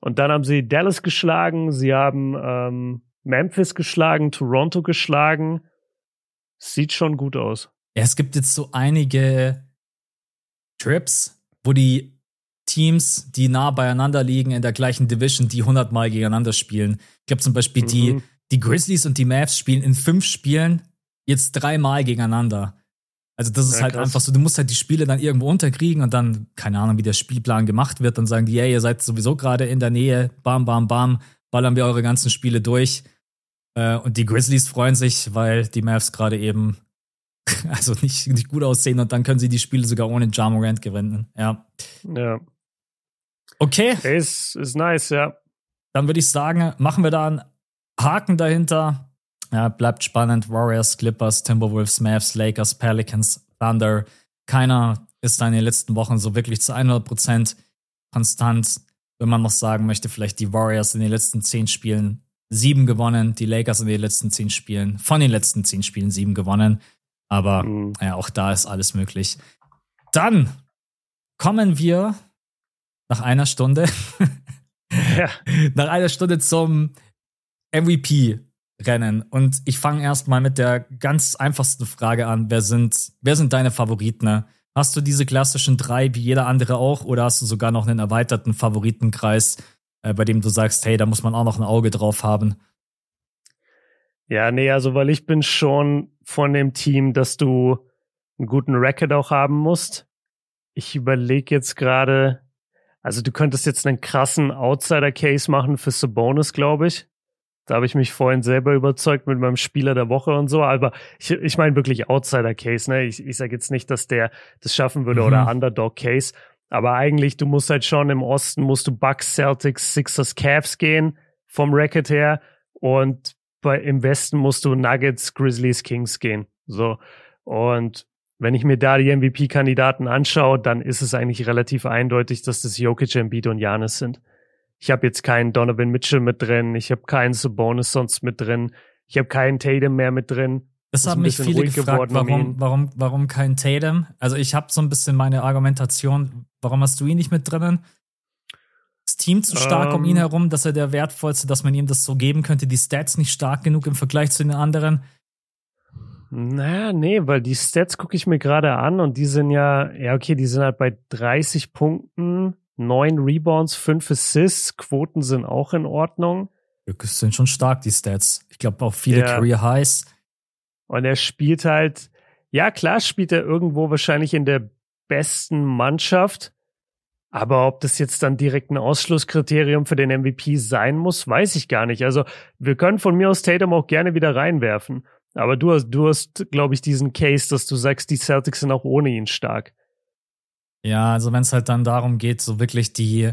Und dann haben sie Dallas geschlagen, sie haben ähm, Memphis geschlagen, Toronto geschlagen. Sieht schon gut aus. Ja, es gibt jetzt so einige Trips, wo die Teams, die nah beieinander liegen in der gleichen Division, die 100 Mal gegeneinander spielen. Ich glaube zum Beispiel mhm. die, die Grizzlies und die Mavs spielen in fünf Spielen jetzt dreimal gegeneinander. Also das ist ja, halt krass. einfach so, du musst halt die Spiele dann irgendwo unterkriegen und dann, keine Ahnung, wie der Spielplan gemacht wird, dann sagen die, ja, ihr seid sowieso gerade in der Nähe, bam, bam, bam, ballern wir eure ganzen Spiele durch. Äh, und die Grizzlies freuen sich, weil die Mavs gerade eben also nicht, nicht gut aussehen und dann können sie die Spiele sogar ohne Jamorant gewinnen. Ja. Ja. Okay. Ist, ist nice, ja. Dann würde ich sagen, machen wir da einen Haken dahinter. Ja, bleibt spannend. Warriors, Clippers, Timberwolves, Mavs, Lakers, Pelicans, Thunder. Keiner ist da in den letzten Wochen so wirklich zu 100% konstant. Wenn man noch sagen möchte, vielleicht die Warriors in den letzten zehn Spielen sieben gewonnen, die Lakers in den letzten zehn Spielen, von den letzten zehn Spielen sieben gewonnen. Aber mhm. ja, auch da ist alles möglich. Dann kommen wir nach einer Stunde, ja. nach einer Stunde zum MVP-Rennen. Und ich fange erstmal mit der ganz einfachsten Frage an. Wer sind, wer sind deine Favoriten? Ne? Hast du diese klassischen drei wie jeder andere auch oder hast du sogar noch einen erweiterten Favoritenkreis, äh, bei dem du sagst, hey, da muss man auch noch ein Auge drauf haben? Ja, nee, also weil ich bin schon von dem Team, dass du einen guten Record auch haben musst. Ich überlege jetzt gerade, also du könntest jetzt einen krassen Outsider-Case machen für Sabonis, glaube ich. Da habe ich mich vorhin selber überzeugt mit meinem Spieler der Woche und so. Aber ich, ich meine wirklich Outsider-Case. Ne? Ich, ich sage jetzt nicht, dass der das schaffen würde mhm. oder Underdog-Case. Aber eigentlich, du musst halt schon im Osten, musst du Bucks, Celtics, Sixers, Cavs gehen vom Record her. Und bei, im Westen musst du Nuggets, Grizzlies, Kings gehen. So. Und wenn ich mir da die MVP-Kandidaten anschaue, dann ist es eigentlich relativ eindeutig, dass das Jokic, Embiid und Janis sind. Ich habe jetzt keinen Donovan Mitchell mit drin, ich habe keinen Sabonis sonst mit drin, ich habe keinen Tatum mehr mit drin. Das, haben mich viele gefragt, warum, warum, warum kein Tatum? Also ich habe so ein bisschen meine Argumentation, warum hast du ihn nicht mit drinnen? Das Team zu stark um, um ihn ähm. herum, dass er der wertvollste, dass man ihm das so geben könnte, die Stats nicht stark genug im Vergleich zu den anderen. Naja, nee, weil die Stats gucke ich mir gerade an und die sind ja, ja, okay, die sind halt bei 30 Punkten, 9 Rebounds, 5 Assists, Quoten sind auch in Ordnung. Das sind schon stark, die Stats. Ich glaube auch viele ja. Career Highs. Und er spielt halt, ja, klar spielt er irgendwo wahrscheinlich in der besten Mannschaft. Aber ob das jetzt dann direkt ein Ausschlusskriterium für den MVP sein muss, weiß ich gar nicht. Also wir können von mir aus Tatum auch gerne wieder reinwerfen. Aber du hast, du hast, glaube ich, diesen Case, dass du sagst, die Celtics sind auch ohne ihn stark. Ja, also wenn es halt dann darum geht, so wirklich die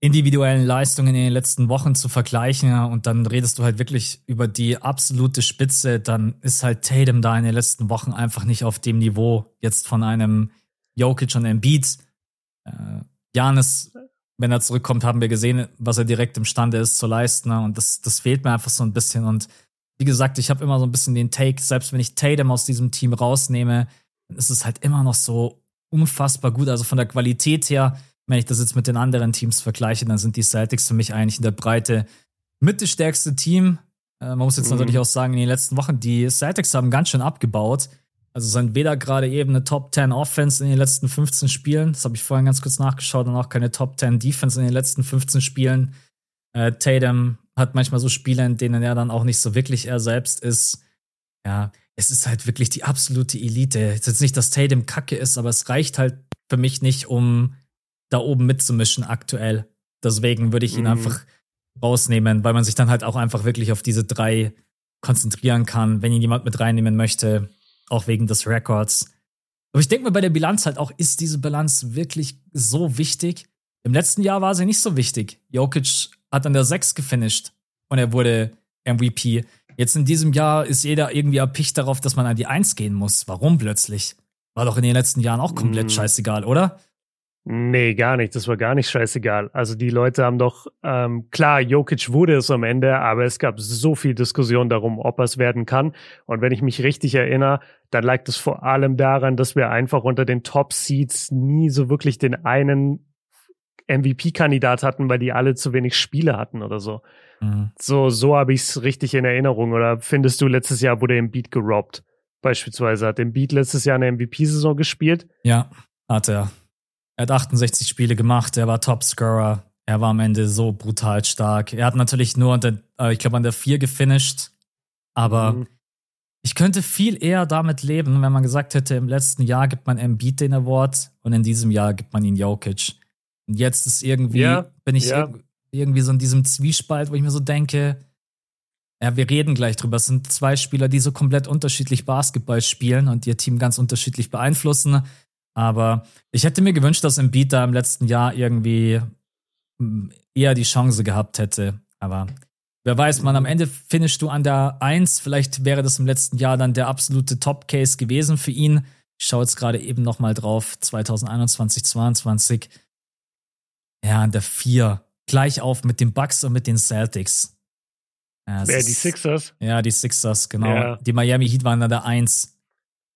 individuellen Leistungen in den letzten Wochen zu vergleichen und dann redest du halt wirklich über die absolute Spitze, dann ist halt Tatum da in den letzten Wochen einfach nicht auf dem Niveau jetzt von einem Jokic und Embiid. Äh, Janis, wenn er zurückkommt, haben wir gesehen, was er direkt imstande ist zu leisten und das, das fehlt mir einfach so ein bisschen und wie gesagt, ich habe immer so ein bisschen den Take, selbst wenn ich Tatum aus diesem Team rausnehme, dann ist es halt immer noch so unfassbar gut. Also von der Qualität her, wenn ich das jetzt mit den anderen Teams vergleiche, dann sind die Celtics für mich eigentlich in der Breite mit das stärkste Team. Äh, man muss jetzt mhm. natürlich auch sagen, in den letzten Wochen, die Celtics haben ganz schön abgebaut. Also sind weder gerade eben eine Top 10 Offense in den letzten 15 Spielen, das habe ich vorhin ganz kurz nachgeschaut, und auch keine Top 10 Defense in den letzten 15 Spielen. Äh, Tatum hat manchmal so Spiele, in denen er dann auch nicht so wirklich er selbst ist. Ja, es ist halt wirklich die absolute Elite. Es ist jetzt nicht, dass Tatum kacke ist, aber es reicht halt für mich nicht, um da oben mitzumischen aktuell. Deswegen würde ich ihn mhm. einfach rausnehmen, weil man sich dann halt auch einfach wirklich auf diese drei konzentrieren kann, wenn ihn jemand mit reinnehmen möchte auch wegen des Records. Aber ich denke mir bei der Bilanz halt auch, ist diese Bilanz wirklich so wichtig? Im letzten Jahr war sie nicht so wichtig. Jokic hat an der 6 gefinisht und er wurde MVP. Jetzt in diesem Jahr ist jeder irgendwie erpicht darauf, dass man an die 1 gehen muss. Warum plötzlich? War doch in den letzten Jahren auch komplett mm. scheißegal, oder? Nee, gar nicht. Das war gar nicht scheißegal. Also die Leute haben doch, ähm, klar, Jokic wurde es am Ende, aber es gab so viel Diskussion darum, ob er es werden kann. Und wenn ich mich richtig erinnere, dann lag das vor allem daran, dass wir einfach unter den Top Seeds nie so wirklich den einen MVP-Kandidat hatten, weil die alle zu wenig Spiele hatten oder so. Mhm. So, so habe ich es richtig in Erinnerung. Oder findest du, letztes Jahr wurde im Beat gerobbt? Beispielsweise hat im Beat letztes Jahr eine MVP-Saison gespielt. Ja, hat er. Er hat 68 Spiele gemacht, er war Topscorer, er war am Ende so brutal stark. Er hat natürlich nur, der, äh, ich glaube, an der 4 gefinisht, aber mhm. ich könnte viel eher damit leben, wenn man gesagt hätte, im letzten Jahr gibt man Embiid den Award und in diesem Jahr gibt man ihn Jokic. Und jetzt ist irgendwie, ja, bin ich ja. irgendwie so in diesem Zwiespalt, wo ich mir so denke, ja, wir reden gleich drüber. Es sind zwei Spieler, die so komplett unterschiedlich Basketball spielen und ihr Team ganz unterschiedlich beeinflussen. Aber ich hätte mir gewünscht, dass Embiid da im letzten Jahr irgendwie hm, eher die Chance gehabt hätte. Aber wer weiß, man, am Ende finishst du an der Eins. Vielleicht wäre das im letzten Jahr dann der absolute Top-Case gewesen für ihn. Ich schaue jetzt gerade eben nochmal drauf. 2021, 2022. Ja, an der Vier. Gleich auf mit den Bucks und mit den Celtics. Ja, Wer, die Sixers? Ja, die Sixers, genau. Ja. Die Miami Heat waren an der Eins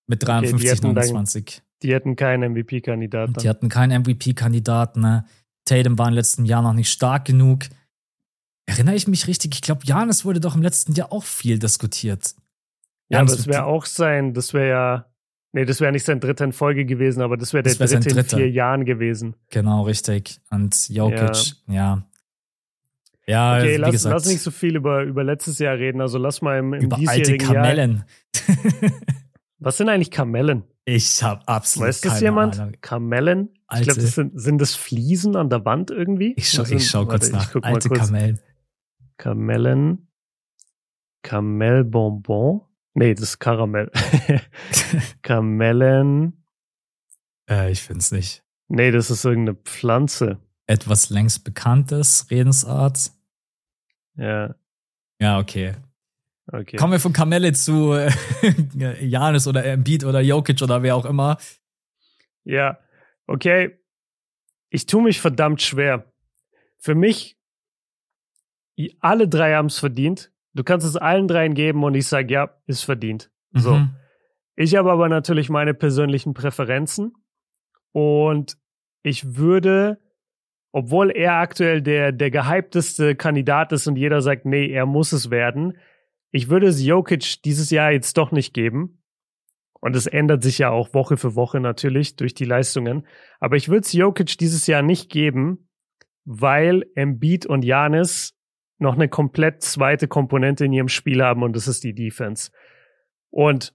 mit 53, okay, 29. Die hätten keinen MVP-Kandidaten. Die hatten keinen MVP-Kandidaten. Ne? Tatum war im letzten Jahr noch nicht stark genug. Erinnere ich mich richtig? Ich glaube, Janis wurde doch im letzten Jahr auch viel diskutiert. Ja, Janis das wäre auch sein, das wäre ja, nee, das wäre nicht sein dritter in Folge gewesen, aber das wäre der wär dritte in vier Jahren gewesen. Genau, richtig. Und Jokic, ja. ja. Ja, okay, lass, gesagt, lass nicht so viel über, über letztes Jahr reden. Also lass mal im, im über alte Kamellen. Jahr. Was sind eigentlich Kamellen? Ich habe absolut Weiß das jemand? Ahnung. Kamellen? Alte. Ich glaube, das sind, sind das Fliesen an der Wand irgendwie? Ich schau, ich schau kurz nach. Alte kurz. Kamellen. Kamellen. Kamelbonbon. Nee, das ist Karamell. Kamellen. Äh, ich find's nicht. Nee, das ist irgendeine Pflanze. Etwas längst bekanntes Redensart. Ja. Ja, okay. Okay. Kommen wir von Kamelle zu äh, Janis oder Embiid oder Jokic oder wer auch immer. Ja, okay. Ich tue mich verdammt schwer. Für mich, alle drei haben es verdient. Du kannst es allen dreien geben und ich sage, ja, ist verdient. So. Mhm. Ich habe aber natürlich meine persönlichen Präferenzen und ich würde, obwohl er aktuell der, der gehypteste Kandidat ist und jeder sagt, nee, er muss es werden, ich würde es Jokic dieses Jahr jetzt doch nicht geben. Und es ändert sich ja auch Woche für Woche natürlich durch die Leistungen. Aber ich würde es Jokic dieses Jahr nicht geben, weil Embiid und Janis noch eine komplett zweite Komponente in ihrem Spiel haben und das ist die Defense. Und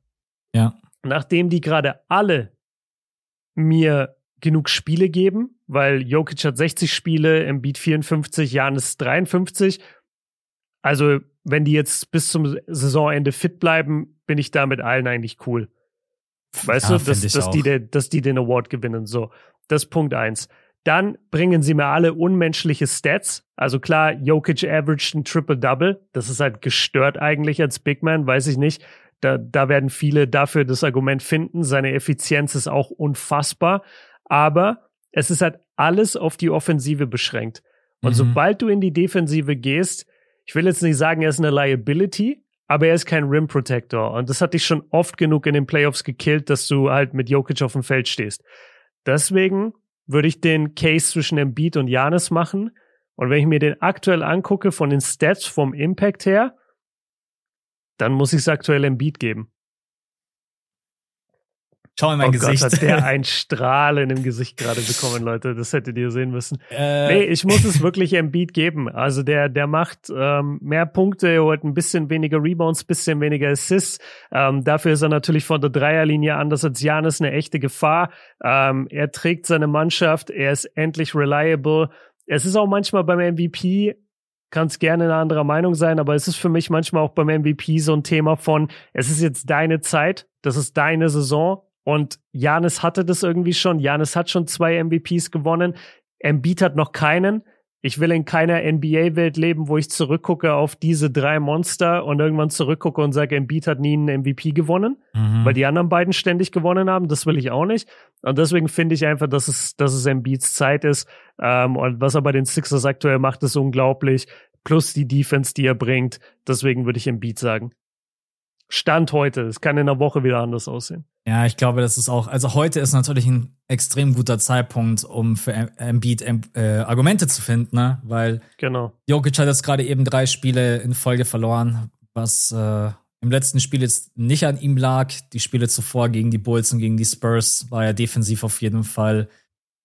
ja. nachdem die gerade alle mir genug Spiele geben, weil Jokic hat 60 Spiele, Embiid 54, Janis 53. Also wenn die jetzt bis zum Saisonende fit bleiben, bin ich da mit allen eigentlich cool. Weißt ja, du, dass, dass, die dass die den Award gewinnen. So, das ist Punkt eins. Dann bringen sie mir alle unmenschliche Stats. Also klar, Jokic averaged ein Triple-Double. Das ist halt gestört eigentlich als Big Man, weiß ich nicht. Da, da werden viele dafür das Argument finden. Seine Effizienz ist auch unfassbar. Aber es ist halt alles auf die Offensive beschränkt. Und mhm. sobald du in die Defensive gehst, ich will jetzt nicht sagen, er ist eine Liability, aber er ist kein Rim Protector. Und das hat dich schon oft genug in den Playoffs gekillt, dass du halt mit Jokic auf dem Feld stehst. Deswegen würde ich den Case zwischen Embiid und Janis machen. Und wenn ich mir den aktuell angucke von den Stats vom Impact her, dann muss ich es aktuell Embiid geben. Schau in mein oh Gesicht. Gott, hat der ein Strahlen im Gesicht gerade bekommen, Leute. Das hättet ihr sehen müssen. Äh, nee, ich muss es wirklich Embiid geben. Also der, der macht ähm, mehr Punkte, holt ein bisschen weniger Rebounds, bisschen weniger Assists. Ähm, dafür ist er natürlich von der Dreierlinie anders als Janis eine echte Gefahr. Ähm, er trägt seine Mannschaft, er ist endlich reliable. Es ist auch manchmal beim MVP kann es gerne eine andere Meinung sein, aber es ist für mich manchmal auch beim MVP so ein Thema von, es ist jetzt deine Zeit, das ist deine Saison und Janis hatte das irgendwie schon. Janis hat schon zwei MVPs gewonnen. Embiid hat noch keinen. Ich will in keiner NBA-Welt leben, wo ich zurückgucke auf diese drei Monster und irgendwann zurückgucke und sage, Embiid hat nie einen MVP gewonnen, mhm. weil die anderen beiden ständig gewonnen haben. Das will ich auch nicht. Und deswegen finde ich einfach, dass es, dass es Embiids Zeit ist. Ähm, und was er bei den Sixers aktuell macht, ist unglaublich. Plus die Defense, die er bringt. Deswegen würde ich Embiid sagen. Stand heute. Es kann in einer Woche wieder anders aussehen. Ja, ich glaube, das ist auch, also heute ist natürlich ein extrem guter Zeitpunkt, um für Embiid äh, Argumente zu finden, ne? Weil genau. Jokic hat jetzt gerade eben drei Spiele in Folge verloren, was äh, im letzten Spiel jetzt nicht an ihm lag. Die Spiele zuvor gegen die Bulls und gegen die Spurs war er defensiv auf jeden Fall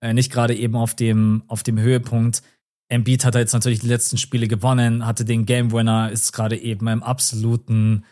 äh, nicht gerade eben auf dem, auf dem Höhepunkt. Embiid hat er jetzt natürlich die letzten Spiele gewonnen, hatte den Game Winner, ist gerade eben im absoluten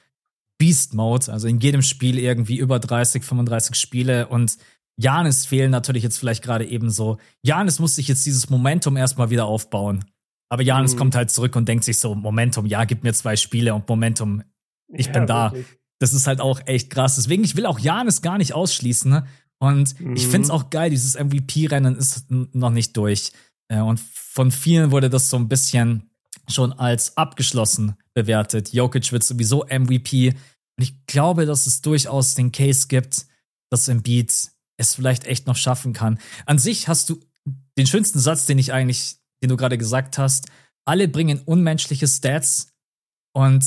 Beast Mode, also in jedem Spiel irgendwie über 30, 35 Spiele und Janis fehlen natürlich jetzt vielleicht gerade eben so. Janis muss sich jetzt dieses Momentum erstmal wieder aufbauen. Aber Janis mhm. kommt halt zurück und denkt sich so, Momentum, ja, gib mir zwei Spiele und Momentum, ich ja, bin da. Wirklich. Das ist halt auch echt krass. Deswegen, ich will auch Janis gar nicht ausschließen. Ne? Und mhm. ich find's auch geil, dieses MVP-Rennen ist noch nicht durch. Äh, und von vielen wurde das so ein bisschen schon als abgeschlossen bewertet. Jokic wird sowieso MVP. Und ich glaube, dass es durchaus den Case gibt, dass Embiid es vielleicht echt noch schaffen kann. An sich hast du den schönsten Satz, den ich eigentlich, den du gerade gesagt hast. Alle bringen unmenschliche Stats und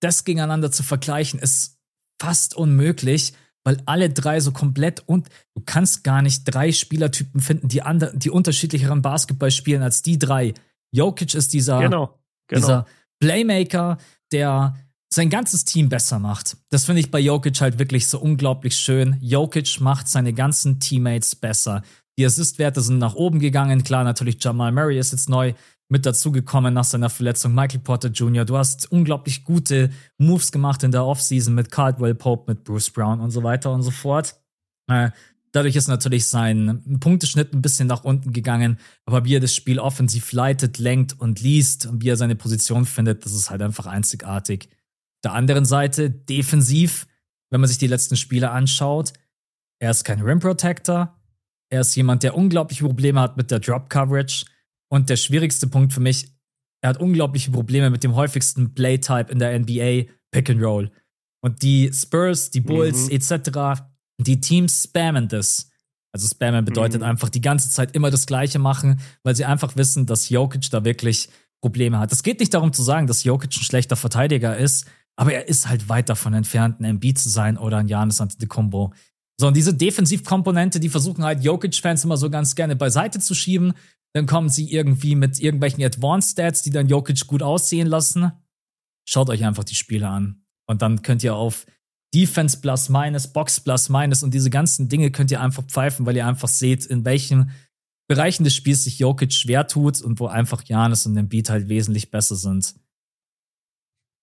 das gegeneinander zu vergleichen ist fast unmöglich, weil alle drei so komplett und du kannst gar nicht drei Spielertypen finden, die andere, die unterschiedlicheren Basketball spielen als die drei. Jokic ist dieser, genau, genau. dieser Playmaker, der sein ganzes Team besser macht. Das finde ich bei Jokic halt wirklich so unglaublich schön. Jokic macht seine ganzen Teammates besser. Die Assist-Werte sind nach oben gegangen. Klar, natürlich Jamal Murray ist jetzt neu mit dazugekommen nach seiner Verletzung. Michael Porter Jr., du hast unglaublich gute Moves gemacht in der Offseason mit Caldwell Pope, mit Bruce Brown und so weiter und so fort. Äh, dadurch ist natürlich sein Punkteschnitt ein bisschen nach unten gegangen, aber wie er das Spiel offensiv leitet, lenkt und liest und wie er seine Position findet, das ist halt einfach einzigartig. Der anderen Seite, defensiv, wenn man sich die letzten Spiele anschaut, er ist kein Rim Protector, er ist jemand, der unglaubliche Probleme hat mit der Drop Coverage. Und der schwierigste Punkt für mich, er hat unglaubliche Probleme mit dem häufigsten Play-Type in der NBA, Pick and Roll. Und die Spurs, die Bulls mhm. etc., die Teams spammen das. Also spammen bedeutet mhm. einfach die ganze Zeit immer das Gleiche machen, weil sie einfach wissen, dass Jokic da wirklich Probleme hat. Es geht nicht darum zu sagen, dass Jokic ein schlechter Verteidiger ist, aber er ist halt weit davon entfernt, ein MB zu sein oder ein Janis Antetokounmpo. So, und diese Defensivkomponente, die versuchen halt Jokic-Fans immer so ganz gerne beiseite zu schieben. Dann kommen sie irgendwie mit irgendwelchen Advanced Stats, die dann Jokic gut aussehen lassen. Schaut euch einfach die Spiele an. Und dann könnt ihr auf Defense plus minus, Box plus minus und diese ganzen Dinge könnt ihr einfach pfeifen, weil ihr einfach seht, in welchen Bereichen des Spiels sich Jokic schwer tut und wo einfach Janis und Embiid halt wesentlich besser sind.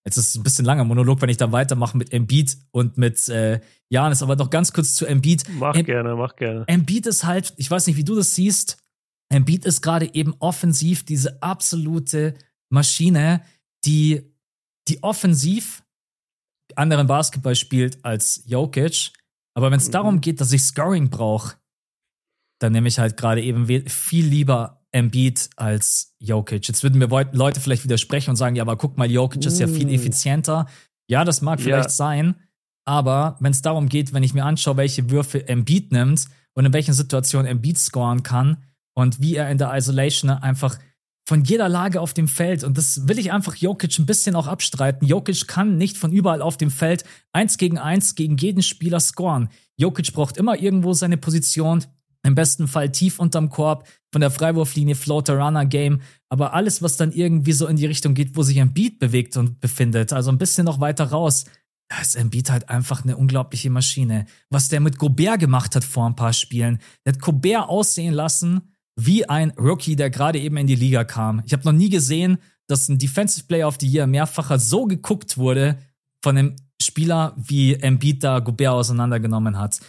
Jetzt ist es ein bisschen langer Monolog, wenn ich da weitermache mit Embiid und mit äh, Janis, aber noch ganz kurz zu Embiid. Mach em gerne, mach gerne. Embiid ist halt, ich weiß nicht, wie du das siehst, Embiid ist gerade eben offensiv diese absolute Maschine, die, die offensiv anderen Basketball spielt als Jokic. Aber wenn es mhm. darum geht, dass ich Scoring brauche, dann nehme ich halt gerade eben viel lieber Embiid als Jokic. Jetzt würden mir Leute vielleicht widersprechen und sagen, ja, aber guck mal, Jokic ist ja viel uh. effizienter. Ja, das mag vielleicht ja. sein, aber wenn es darum geht, wenn ich mir anschaue, welche Würfe Embiid nimmt und in welchen Situationen Embiid scoren kann und wie er in der Isolation einfach von jeder Lage auf dem Feld, und das will ich einfach Jokic ein bisschen auch abstreiten. Jokic kann nicht von überall auf dem Feld eins gegen eins gegen jeden Spieler scoren. Jokic braucht immer irgendwo seine Position, im besten Fall tief unterm Korb, von der Freiwurflinie, Floater Runner Game, aber alles, was dann irgendwie so in die Richtung geht, wo sich ein Beat bewegt und befindet, also ein bisschen noch weiter raus, da ist Embiid halt einfach eine unglaubliche Maschine. Was der mit Gobert gemacht hat vor ein paar Spielen, der hat Gobert aussehen lassen wie ein Rookie, der gerade eben in die Liga kam. Ich habe noch nie gesehen, dass ein Defensive Player of the Year mehrfacher so geguckt wurde von einem Spieler, wie Embiid da Gobert auseinandergenommen hat.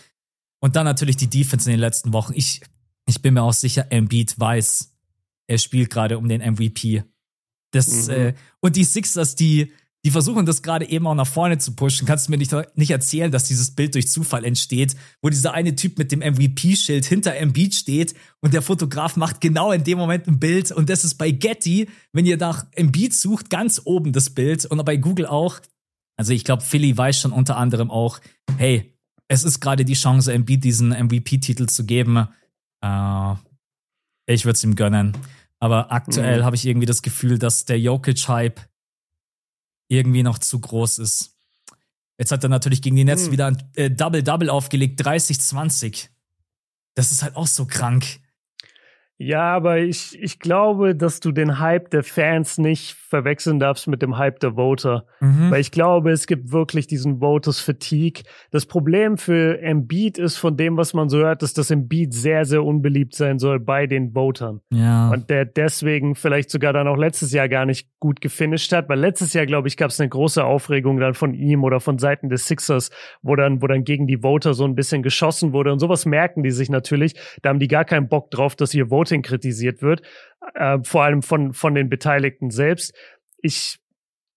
Und dann natürlich die Defense in den letzten Wochen. Ich, ich bin mir auch sicher, Embiid weiß, er spielt gerade um den MVP. Das, mhm. äh, und die Sixers, die, die versuchen das gerade eben auch nach vorne zu pushen. Kannst du mir nicht, nicht erzählen, dass dieses Bild durch Zufall entsteht, wo dieser eine Typ mit dem MVP-Schild hinter Embiid steht und der Fotograf macht genau in dem Moment ein Bild und das ist bei Getty, wenn ihr nach Embiid sucht, ganz oben das Bild und bei Google auch. Also ich glaube, Philly weiß schon unter anderem auch, hey, es ist gerade die Chance, Embiid diesen MVP-Titel zu geben. Äh, ich würde es ihm gönnen. Aber aktuell mhm. habe ich irgendwie das Gefühl, dass der Jokic-Hype irgendwie noch zu groß ist. Jetzt hat er natürlich gegen die Nets mhm. wieder ein äh, Double-Double aufgelegt, 30-20. Das ist halt auch so krank. Ja, aber ich, ich glaube, dass du den Hype der Fans nicht verwechseln darfst mit dem Hype der Voter. Mhm. Weil ich glaube, es gibt wirklich diesen Voters Fatigue. Das Problem für Embiid ist von dem, was man so hört, ist, dass Embiid sehr, sehr unbeliebt sein soll bei den Votern. Ja. Und der deswegen vielleicht sogar dann auch letztes Jahr gar nicht gut gefinisht hat. Weil letztes Jahr, glaube ich, gab es eine große Aufregung dann von ihm oder von Seiten des Sixers, wo dann, wo dann gegen die Voter so ein bisschen geschossen wurde. Und sowas merken die sich natürlich. Da haben die gar keinen Bock drauf, dass ihr Voting Voting kritisiert wird, äh, vor allem von, von den Beteiligten selbst. Ich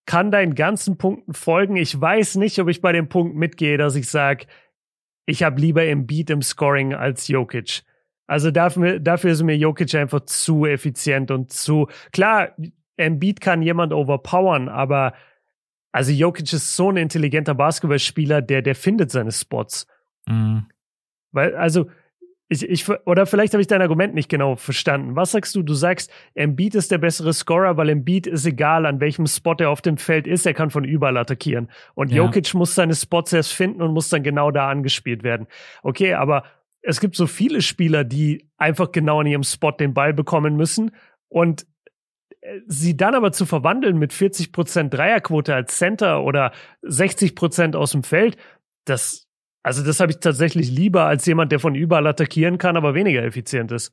kann deinen ganzen Punkten folgen. Ich weiß nicht, ob ich bei dem Punkt mitgehe, dass ich sage, ich habe lieber Beat im Scoring als Jokic. Also dafür, dafür ist mir Jokic einfach zu effizient und zu klar, Embiid kann jemand overpowern, aber also Jokic ist so ein intelligenter Basketballspieler, der der findet seine Spots. Mhm. Weil also ich, ich, oder vielleicht habe ich dein Argument nicht genau verstanden. Was sagst du? Du sagst, Embiid ist der bessere Scorer, weil Embiid ist egal, an welchem Spot er auf dem Feld ist, er kann von überall attackieren. Und ja. Jokic muss seine Spots erst finden und muss dann genau da angespielt werden. Okay, aber es gibt so viele Spieler, die einfach genau an ihrem Spot den Ball bekommen müssen und äh, sie dann aber zu verwandeln mit 40% Dreierquote als Center oder 60% aus dem Feld, das also das habe ich tatsächlich lieber als jemand, der von überall attackieren kann, aber weniger effizient ist.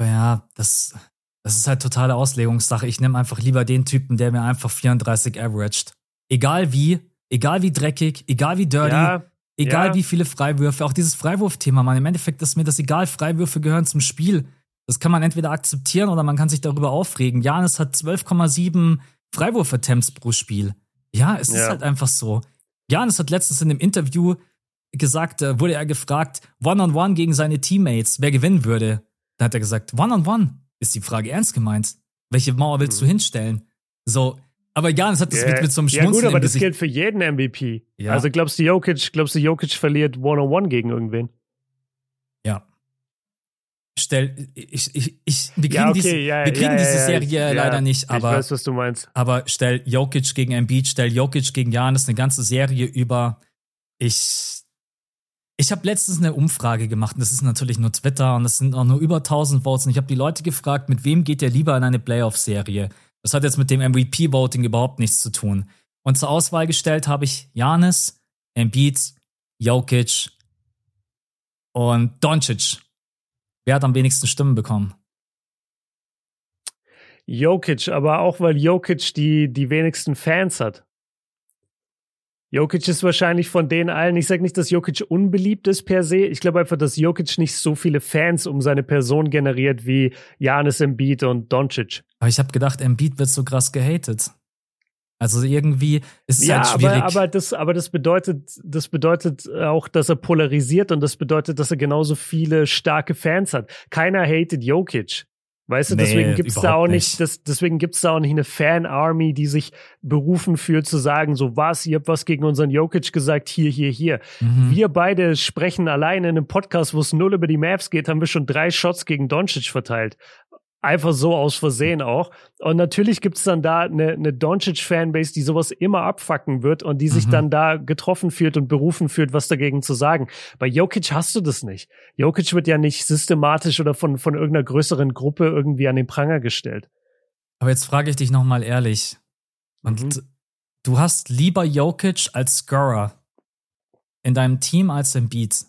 Ja, das, das ist halt totale Auslegungssache. Ich nehme einfach lieber den Typen, der mir einfach 34 averaged. Egal wie, egal wie dreckig, egal wie dirty, ja, egal ja. wie viele Freiwürfe. Auch dieses Freiwurfthema, man. Im Endeffekt ist mir das egal. Freiwürfe gehören zum Spiel. Das kann man entweder akzeptieren oder man kann sich darüber aufregen. Janis hat 12,7 Freiwurf-Attempts pro Spiel. Ja, es ja. ist halt einfach so. Janis hat letztens in einem Interview gesagt, da wurde er gefragt, One-on-One -on -one gegen seine Teammates, wer gewinnen würde. Da hat er gesagt, One-on-One. -on -one. Ist die Frage ernst gemeint? Welche Mauer willst du mhm. hinstellen? So, aber Janis hat das yeah. mit, mit so einem Schmunzeln Ja gut, aber das gilt für jeden MVP. Ja. Also glaubst du, Jokic, glaubst du, Jokic verliert One-on-One gegen irgendwen? Stell, ich, ich, ich, wir kriegen, ja, okay, diese, ja, wir kriegen ja, diese Serie leider nicht, aber. Ich weiß, was du meinst. Aber stell Jokic gegen Embiid, stell Jokic gegen Janis eine ganze Serie über. Ich, ich habe letztens eine Umfrage gemacht, und das ist natürlich nur Twitter und das sind auch nur über 1000 Votes und ich habe die Leute gefragt, mit wem geht ihr lieber in eine Playoff-Serie? Das hat jetzt mit dem MVP-Voting überhaupt nichts zu tun. Und zur Auswahl gestellt habe ich Janis, Embiid, Jokic und Doncic. Wer hat am wenigsten Stimmen bekommen? Jokic, aber auch weil Jokic die, die wenigsten Fans hat. Jokic ist wahrscheinlich von denen allen, ich sage nicht, dass Jokic unbeliebt ist per se, ich glaube einfach, dass Jokic nicht so viele Fans um seine Person generiert wie Janis Embiid und Doncic. Aber ich habe gedacht, Embiid wird so krass gehatet. Also irgendwie ist es ja, halt schwierig. Aber, aber, das, aber das bedeutet, das bedeutet auch, dass er polarisiert und das bedeutet, dass er genauso viele starke Fans hat. Keiner hatet Jokic. Weißt du, nee, deswegen gibt's da auch nicht, das, deswegen gibt's da auch nicht eine Fan-Army, die sich berufen fühlt zu sagen, so was, ihr habt was gegen unseren Jokic gesagt, hier, hier, hier. Mhm. Wir beide sprechen alleine in einem Podcast, wo es null über die Maps geht, haben wir schon drei Shots gegen Doncic verteilt einfach so aus Versehen auch. Und natürlich gibt es dann da eine, eine Doncic-Fanbase, die sowas immer abfacken wird und die sich mhm. dann da getroffen fühlt und berufen fühlt, was dagegen zu sagen. Bei Jokic hast du das nicht. Jokic wird ja nicht systematisch oder von, von irgendeiner größeren Gruppe irgendwie an den Pranger gestellt. Aber jetzt frage ich dich nochmal ehrlich. Und mhm. du hast lieber Jokic als Scorer in deinem Team als Embiid.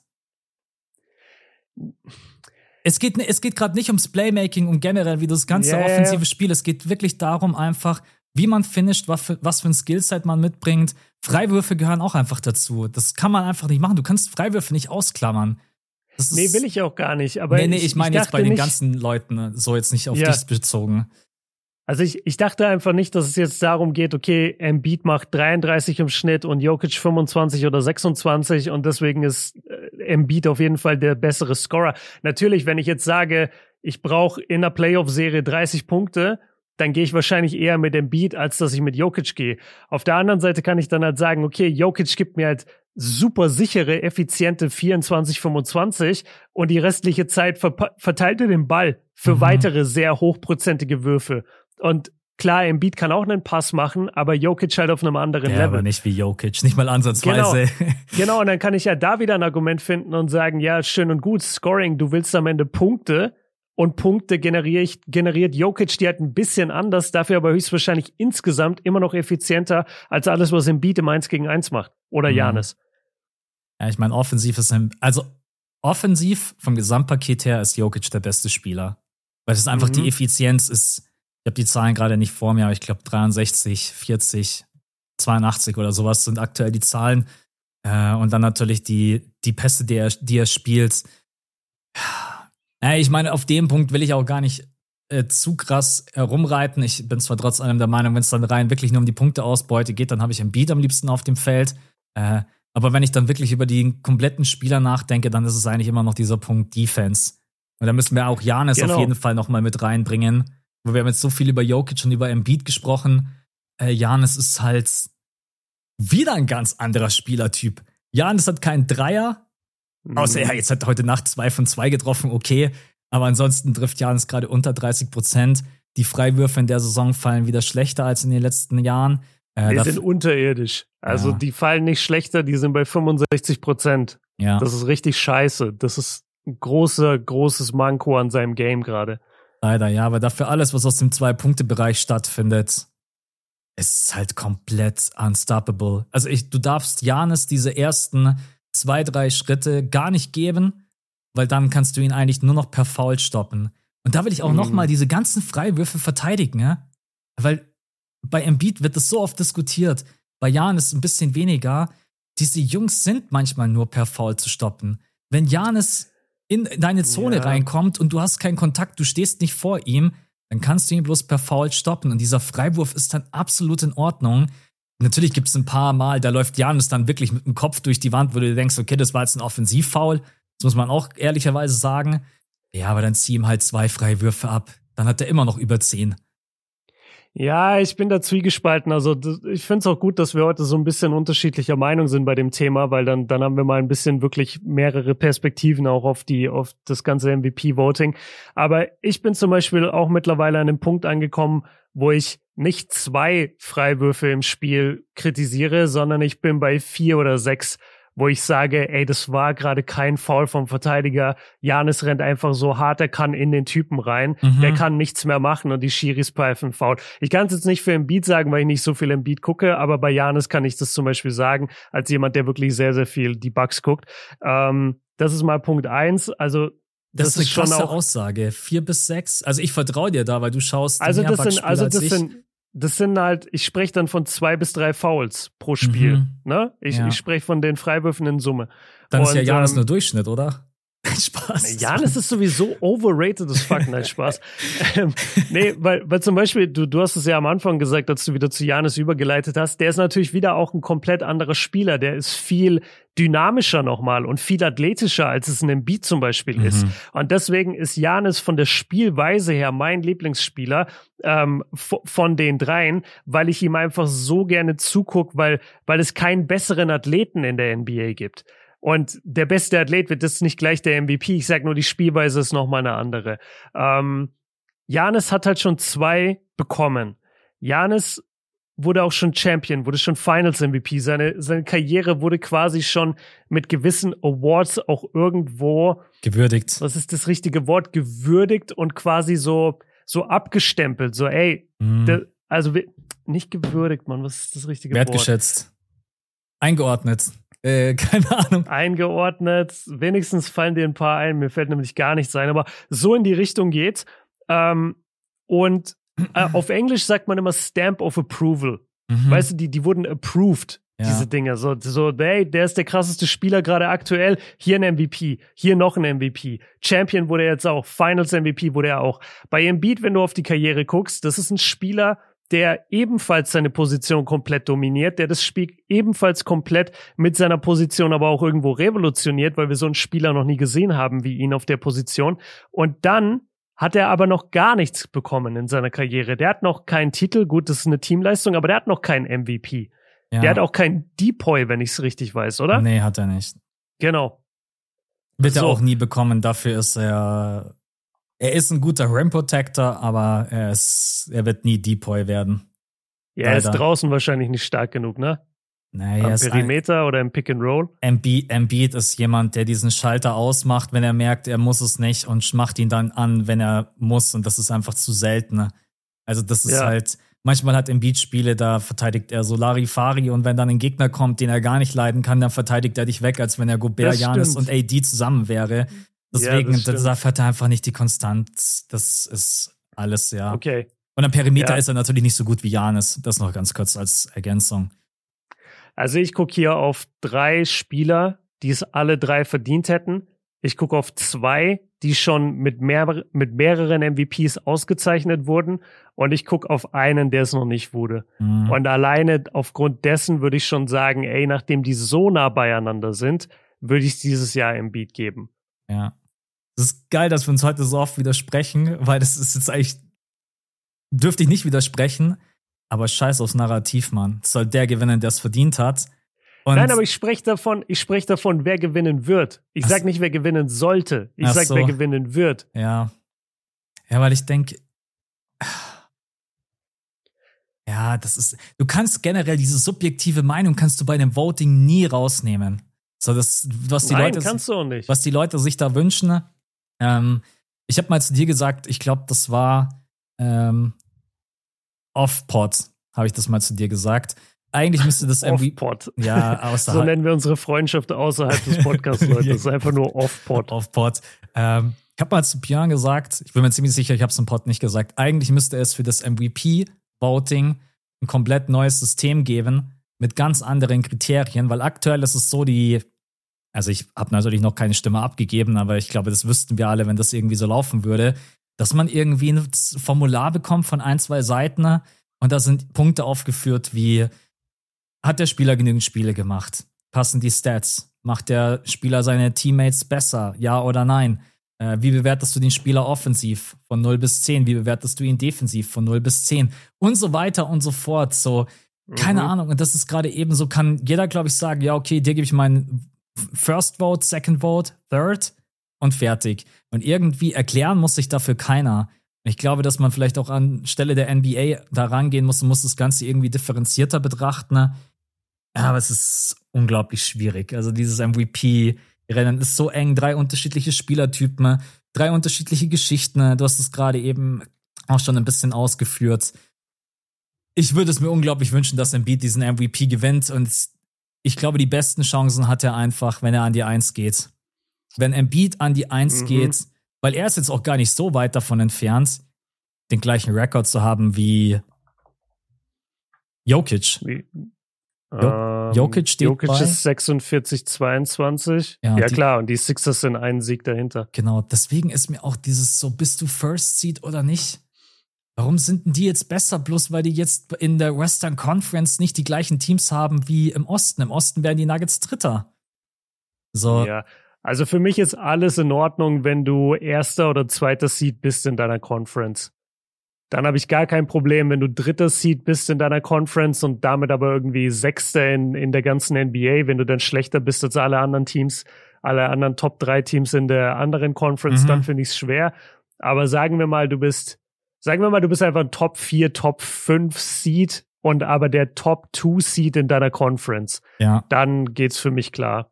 Es geht, es geht gerade nicht ums Playmaking und generell wie das ganze yeah. offensive Spiel. Es geht wirklich darum, einfach, wie man finisht, was für, was für ein Skillset man mitbringt. Freiwürfe gehören auch einfach dazu. Das kann man einfach nicht machen. Du kannst Freiwürfe nicht ausklammern. Das nee, will ich auch gar nicht. Aber nee, nee, ich, ich meine jetzt bei den ganzen Leuten, so jetzt nicht auf ja. dich bezogen. Also ich, ich dachte einfach nicht, dass es jetzt darum geht, okay, Embiid macht 33 im Schnitt und Jokic 25 oder 26 und deswegen ist äh, Embiid auf jeden Fall der bessere Scorer. Natürlich, wenn ich jetzt sage, ich brauche in der Playoff-Serie 30 Punkte, dann gehe ich wahrscheinlich eher mit Embiid, als dass ich mit Jokic gehe. Auf der anderen Seite kann ich dann halt sagen, okay, Jokic gibt mir halt super sichere, effiziente 24, 25 und die restliche Zeit verteilt er den Ball für mhm. weitere sehr hochprozentige Würfe. Und klar, Embiid kann auch einen Pass machen, aber Jokic halt auf einem anderen ja, Level. aber nicht wie Jokic, nicht mal ansatzweise. Genau. genau, und dann kann ich ja da wieder ein Argument finden und sagen, ja, schön und gut, Scoring, du willst am Ende Punkte und Punkte generiere ich, generiert Jokic die halt ein bisschen anders, dafür aber höchstwahrscheinlich insgesamt immer noch effizienter als alles, was Embiid im 1 gegen 1 macht. Oder mhm. Janis. Ja, ich meine, offensiv ist also offensiv vom Gesamtpaket her ist Jokic der beste Spieler. Weil es ist einfach mhm. die Effizienz ist, ich habe die Zahlen gerade nicht vor mir, aber ich glaube 63, 40, 82 oder sowas sind aktuell die Zahlen. Äh, und dann natürlich die, die Pässe, die er, die er spielt. Ja, ich meine, auf dem Punkt will ich auch gar nicht äh, zu krass herumreiten. Ich bin zwar trotz allem der Meinung, wenn es dann rein wirklich nur um die Punkteausbeute geht, dann habe ich ein Beat am liebsten auf dem Feld. Äh, aber wenn ich dann wirklich über die kompletten Spieler nachdenke, dann ist es eigentlich immer noch dieser Punkt Defense. Und da müssen wir auch Janis genau. auf jeden Fall noch mal mit reinbringen wir haben jetzt so viel über Jokic und über Embiid gesprochen. Äh, Janis ist halt wieder ein ganz anderer Spielertyp. Janis hat keinen Dreier, mhm. außer er jetzt hat heute Nacht zwei von zwei getroffen, okay. Aber ansonsten trifft Janis gerade unter 30 Prozent. Die Freiwürfe in der Saison fallen wieder schlechter als in den letzten Jahren. Äh, die sind unterirdisch. Also ja. die fallen nicht schlechter, die sind bei 65 Prozent. Ja. Das ist richtig scheiße. Das ist ein großer, großes Manko an seinem Game gerade. Leider, ja, aber dafür alles, was aus dem Zwei-Punkte-Bereich stattfindet, ist halt komplett unstoppable. Also ich, du darfst Janis diese ersten zwei, drei Schritte gar nicht geben, weil dann kannst du ihn eigentlich nur noch per Foul stoppen. Und da will ich auch mhm. noch mal diese ganzen Freiwürfe verteidigen, ja? Weil bei Embiid wird das so oft diskutiert. Bei Janis ein bisschen weniger. Diese Jungs sind manchmal nur per Foul zu stoppen. Wenn Janis in deine Zone ja. reinkommt und du hast keinen Kontakt, du stehst nicht vor ihm, dann kannst du ihn bloß per Foul stoppen. Und dieser Freiwurf ist dann absolut in Ordnung. Natürlich gibt es ein paar Mal, da läuft Janus dann wirklich mit dem Kopf durch die Wand, wo du denkst, okay, das war jetzt ein Offensivfoul. Das muss man auch ehrlicherweise sagen. Ja, aber dann zieh ihm halt zwei Freiwürfe ab. Dann hat er immer noch über zehn. Ja, ich bin da zwiegespalten. Also ich finde es auch gut, dass wir heute so ein bisschen unterschiedlicher Meinung sind bei dem Thema, weil dann, dann haben wir mal ein bisschen wirklich mehrere Perspektiven auch auf die, auf das ganze MVP-Voting. Aber ich bin zum Beispiel auch mittlerweile an dem Punkt angekommen, wo ich nicht zwei Freiwürfe im Spiel kritisiere, sondern ich bin bei vier oder sechs wo ich sage, ey, das war gerade kein Foul vom Verteidiger. Janis rennt einfach so hart er kann in den Typen rein. Mhm. Der kann nichts mehr machen und die Schiris pfeifen Foul. Ich kann es jetzt nicht für Embiid sagen, weil ich nicht so viel Embiid gucke, aber bei Janis kann ich das zum Beispiel sagen, als jemand, der wirklich sehr, sehr viel die Bugs guckt. Ähm, das ist mal Punkt eins. Also das, das, ist eine krasse Aussage. Vier bis sechs. Also ich vertraue dir da, weil du schaust. Also das sind, also das sind, das sind halt, ich spreche dann von zwei bis drei Fouls pro Spiel. Mhm. Ne? Ich, ja. ich spreche von den Freiwürfen in Summe. Dann Und, ist ja Janis ähm, nur Durchschnitt, oder? Spaß. Janis ist sowieso overrated as fuck. Nein, Spaß. ähm, nee, weil, weil zum Beispiel, du, du hast es ja am Anfang gesagt, als du wieder zu Janis übergeleitet hast, der ist natürlich wieder auch ein komplett anderer Spieler. Der ist viel dynamischer nochmal und viel athletischer, als es in einem Beat zum Beispiel mhm. ist. Und deswegen ist Janis von der Spielweise her mein Lieblingsspieler ähm, von den dreien, weil ich ihm einfach so gerne zugucke, weil, weil es keinen besseren Athleten in der NBA gibt. Und der beste Athlet wird das nicht gleich der MVP. Ich sag nur, die Spielweise ist nochmal eine andere. Ähm, Janis hat halt schon zwei bekommen. Janis wurde auch schon Champion, wurde schon Finals MVP. Seine, seine Karriere wurde quasi schon mit gewissen Awards auch irgendwo gewürdigt. Was ist das richtige Wort? Gewürdigt und quasi so, so abgestempelt. So, ey, mhm. der, also nicht gewürdigt, man, was ist das richtige Wertgeschätzt. Wort? Eingeordnet. Äh, keine Ahnung. Eingeordnet. Wenigstens fallen dir ein paar ein. Mir fällt nämlich gar nichts ein. Aber so in die Richtung geht's. Ähm, und äh, auf Englisch sagt man immer Stamp of Approval. Mhm. Weißt du, die, die wurden approved, ja. diese Dinge. So, so, hey, der ist der krasseste Spieler gerade aktuell. Hier ein MVP, hier noch ein MVP. Champion wurde er jetzt auch, Finals MVP wurde er auch. Bei Embiid, wenn du auf die Karriere guckst, das ist ein Spieler, der ebenfalls seine Position komplett dominiert, der das Spiel ebenfalls komplett mit seiner Position aber auch irgendwo revolutioniert, weil wir so einen Spieler noch nie gesehen haben wie ihn auf der Position. Und dann hat er aber noch gar nichts bekommen in seiner Karriere. Der hat noch keinen Titel, gut, das ist eine Teamleistung, aber der hat noch keinen MVP. Ja. Der hat auch keinen Depoy, wenn ich es richtig weiß, oder? Nee, hat er nicht. Genau. Wird so. er auch nie bekommen, dafür ist er er ist ein guter Rim Protector, aber er, ist, er wird nie Depoy werden. Ja, er ist draußen wahrscheinlich nicht stark genug, ne? Naja, Am Perimeter ein, oder im Pick and Roll? Embiid, Embiid ist jemand, der diesen Schalter ausmacht, wenn er merkt, er muss es nicht und macht ihn dann an, wenn er muss und das ist einfach zu selten. Also das ist ja. halt, manchmal hat Embiid Spiele, da verteidigt er Solari Fari und wenn dann ein Gegner kommt, den er gar nicht leiden kann, dann verteidigt er dich weg, als wenn er Gobert, Janis und AD zusammen wäre. Deswegen, ja, das hat er einfach nicht die Konstanz. Das ist alles, ja. Okay. Und am Perimeter ja. ist er natürlich nicht so gut wie Janis. Das noch ganz kurz als Ergänzung. Also ich gucke hier auf drei Spieler, die es alle drei verdient hätten. Ich gucke auf zwei, die schon mit, mehr, mit mehreren MVPs ausgezeichnet wurden. Und ich gucke auf einen, der es noch nicht wurde. Mhm. Und alleine aufgrund dessen würde ich schon sagen, ey, nachdem die so nah beieinander sind, würde ich dieses Jahr im Beat geben. Ja. Es ist geil, dass wir uns heute so oft widersprechen, weil das ist jetzt eigentlich, dürfte ich nicht widersprechen, aber scheiß aufs Narrativ, Mann. Es soll der gewinnen, der es verdient hat. Und Nein, aber ich spreche davon, ich spreche davon, wer gewinnen wird. Ich sag nicht, wer gewinnen sollte. Ich sag, so. wer gewinnen wird. Ja. Ja, weil ich denke, ja, das ist, du kannst generell diese subjektive Meinung kannst du bei dem Voting nie rausnehmen. So, das, was die Nein, Leute, kannst du nicht. was die Leute sich da wünschen. Ähm, ich habe mal zu dir gesagt, ich glaube, das war ähm, Off-Pod, habe ich das mal zu dir gesagt. Eigentlich müsste das irgendwie. Off-Pod. Ja, außerhalb. so nennen wir unsere Freundschaft außerhalb des Podcasts, Leute. Das ist einfach nur Off-Pod. Off-Pod. Ähm, ich habe mal zu Björn gesagt, ich bin mir ziemlich sicher, ich habe es im Pod nicht gesagt, eigentlich müsste es für das MVP-Voting ein komplett neues System geben mit ganz anderen Kriterien, weil aktuell ist es so, die also ich habe natürlich noch keine Stimme abgegeben, aber ich glaube, das wüssten wir alle, wenn das irgendwie so laufen würde, dass man irgendwie ein Formular bekommt von ein, zwei Seiten und da sind Punkte aufgeführt wie, hat der Spieler genügend Spiele gemacht? Passen die Stats? Macht der Spieler seine Teammates besser? Ja oder nein? Äh, wie bewertest du den Spieler offensiv von 0 bis 10? Wie bewertest du ihn defensiv von 0 bis 10? Und so weiter und so fort. So, keine mhm. Ahnung. Und das ist gerade eben so, kann jeder, glaube ich, sagen, ja, okay, dir gebe ich meinen First Vote, Second Vote, Third und fertig. Und irgendwie erklären muss sich dafür keiner. Ich glaube, dass man vielleicht auch anstelle der NBA da rangehen muss und muss das Ganze irgendwie differenzierter betrachten. Ja, aber es ist unglaublich schwierig. Also dieses MVP-Rennen ist so eng, drei unterschiedliche Spielertypen, drei unterschiedliche Geschichten. Du hast es gerade eben auch schon ein bisschen ausgeführt. Ich würde es mir unglaublich wünschen, dass Embiid diesen MVP gewinnt und ich glaube, die besten Chancen hat er einfach, wenn er an die Eins geht. Wenn Embiid an die Eins mhm. geht, weil er ist jetzt auch gar nicht so weit davon entfernt, den gleichen Rekord zu haben wie Jokic. Wie, jo Jokic steht Jokic bei. ist 46, 22. Ja, ja klar, und die Sixers sind einen Sieg dahinter. Genau, deswegen ist mir auch dieses so, bist du First Seed oder nicht? Warum sind denn die jetzt besser, bloß weil die jetzt in der Western Conference nicht die gleichen Teams haben wie im Osten? Im Osten wären die Nuggets Dritter. So. Ja, also für mich ist alles in Ordnung, wenn du erster oder zweiter Seed bist in deiner Conference. Dann habe ich gar kein Problem, wenn du dritter Seed bist in deiner Conference und damit aber irgendwie sechster in, in der ganzen NBA, wenn du dann schlechter bist als alle anderen Teams, alle anderen Top 3 Teams in der anderen Conference, mhm. dann finde ich es schwer. Aber sagen wir mal, du bist Sagen wir mal, du bist einfach ein Top 4, Top 5 Seed und aber der Top 2 Seed in deiner Conference. Ja. Dann geht's für mich klar.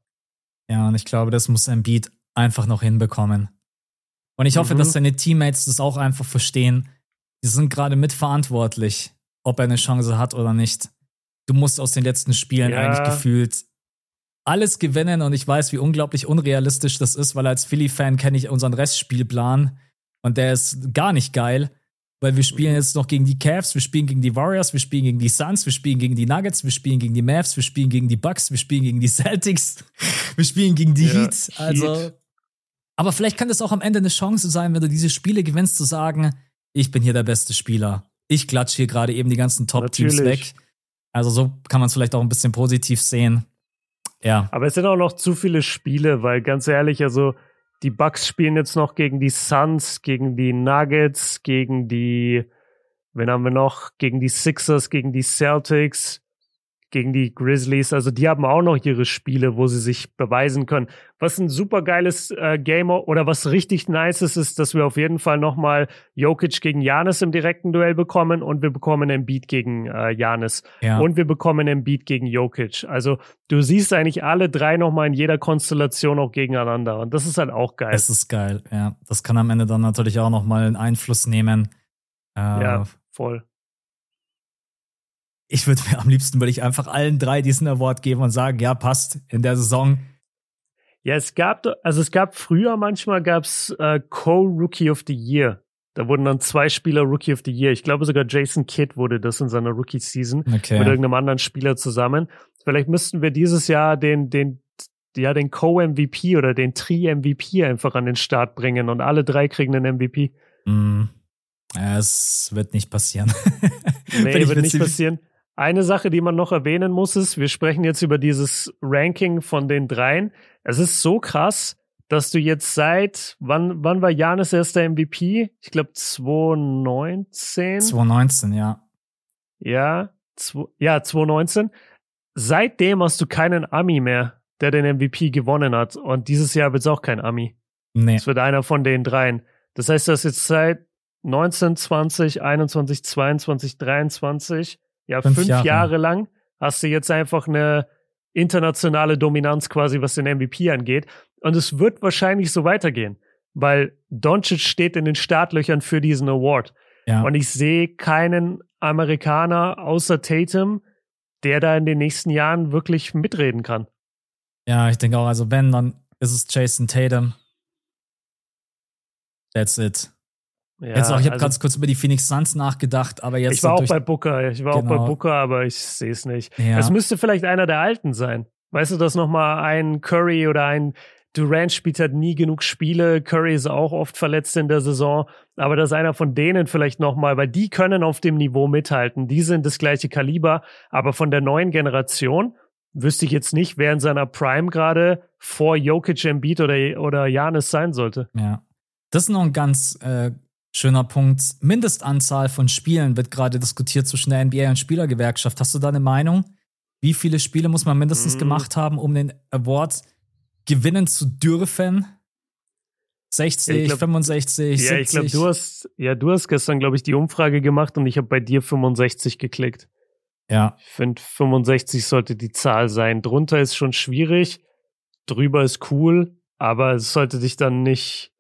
Ja, und ich glaube, das muss Embiid einfach noch hinbekommen. Und ich hoffe, mhm. dass seine Teammates das auch einfach verstehen. Die sind gerade mitverantwortlich ob er eine Chance hat oder nicht. Du musst aus den letzten Spielen ja. eigentlich gefühlt alles gewinnen und ich weiß, wie unglaublich unrealistisch das ist, weil als Philly-Fan kenne ich unseren Restspielplan und der ist gar nicht geil, weil wir spielen jetzt noch gegen die Cavs, wir spielen gegen die Warriors, wir spielen gegen die Suns, wir spielen gegen die Nuggets, wir spielen gegen die Mavs, wir spielen gegen die Bucks, wir spielen gegen die Celtics, wir spielen gegen die ja, Heat. Also, Heat. aber vielleicht kann das auch am Ende eine Chance sein, wenn du diese Spiele gewinnst, zu sagen, ich bin hier der beste Spieler. Ich klatsche hier gerade eben die ganzen Top-Teams weg. Also so kann man es vielleicht auch ein bisschen positiv sehen. Ja. Aber es sind auch noch zu viele Spiele, weil ganz ehrlich, also die Bucks spielen jetzt noch gegen die Suns, gegen die Nuggets, gegen die, wen haben wir noch? Gegen die Sixers, gegen die Celtics gegen die Grizzlies. Also die haben auch noch ihre Spiele, wo sie sich beweisen können. Was ein super geiles äh, Gamer oder was richtig nice ist, ist, dass wir auf jeden Fall nochmal Jokic gegen Janis im direkten Duell bekommen und wir bekommen einen Beat gegen äh, Janis ja. und wir bekommen einen Beat gegen Jokic. Also du siehst eigentlich alle drei nochmal in jeder Konstellation auch gegeneinander und das ist halt auch geil. Das ist geil, ja. Das kann am Ende dann natürlich auch nochmal einen Einfluss nehmen. Äh, ja, voll ich würde mir am liebsten, würde ich einfach allen drei diesen Award geben und sagen, ja, passt in der Saison. Ja, es gab, also es gab früher manchmal gab's äh, Co-Rookie of the Year. Da wurden dann zwei Spieler Rookie of the Year. Ich glaube sogar Jason Kidd wurde das in seiner Rookie-Season okay. mit irgendeinem anderen Spieler zusammen. Vielleicht müssten wir dieses Jahr den, den, ja, den Co-MVP oder den Tri-MVP einfach an den Start bringen und alle drei kriegen einen MVP. Mm. Ja, es wird nicht passieren. nee, wird nicht passieren. Eine Sache, die man noch erwähnen muss, ist, wir sprechen jetzt über dieses Ranking von den dreien. Es ist so krass, dass du jetzt seit, wann, wann war Janis erster MVP? Ich glaube 2019. 2019, ja. Ja, zwei, ja, 2019. Seitdem hast du keinen Ami mehr, der den MVP gewonnen hat. Und dieses Jahr wird es auch kein Ami. Nee. Es wird einer von den dreien. Das heißt, du hast jetzt seit 19, 20, 21, 22, 23 ja, fünf, fünf Jahre. Jahre lang hast du jetzt einfach eine internationale Dominanz quasi, was den MVP angeht. Und es wird wahrscheinlich so weitergehen, weil Doncic steht in den Startlöchern für diesen Award. Ja. Und ich sehe keinen Amerikaner außer Tatum, der da in den nächsten Jahren wirklich mitreden kann. Ja, ich denke auch, also wenn, dann ist es Jason Tatum. That's it. Ja, jetzt auch, ich habe also, ganz kurz über die Phoenix Suns nachgedacht, aber jetzt. Ich war auch bei Booker, ich war genau. auch bei Booker, aber ich sehe es nicht. Ja. Es müsste vielleicht einer der Alten sein. Weißt du, dass nochmal ein Curry oder ein Durant spielt halt nie genug Spiele. Curry ist auch oft verletzt in der Saison. Aber dass einer von denen vielleicht nochmal, weil die können auf dem Niveau mithalten. Die sind das gleiche Kaliber. Aber von der neuen Generation wüsste ich jetzt nicht, wer in seiner Prime gerade vor Jokic, Embiid oder, oder Janis sein sollte. Ja. Das ist noch ein ganz äh, Schöner Punkt. Mindestanzahl von Spielen wird gerade diskutiert zwischen der NBA und Spielergewerkschaft. Hast du da eine Meinung? Wie viele Spiele muss man mindestens mhm. gemacht haben, um den Award gewinnen zu dürfen? 60, ja, glaub, 65, ja, 70? Ja, ich glaube, du hast, ja, du hast gestern, glaube ich, die Umfrage gemacht und ich habe bei dir 65 geklickt. Ja. Ich finde, 65 sollte die Zahl sein. Drunter ist schon schwierig, drüber ist cool, aber es sollte dich dann nicht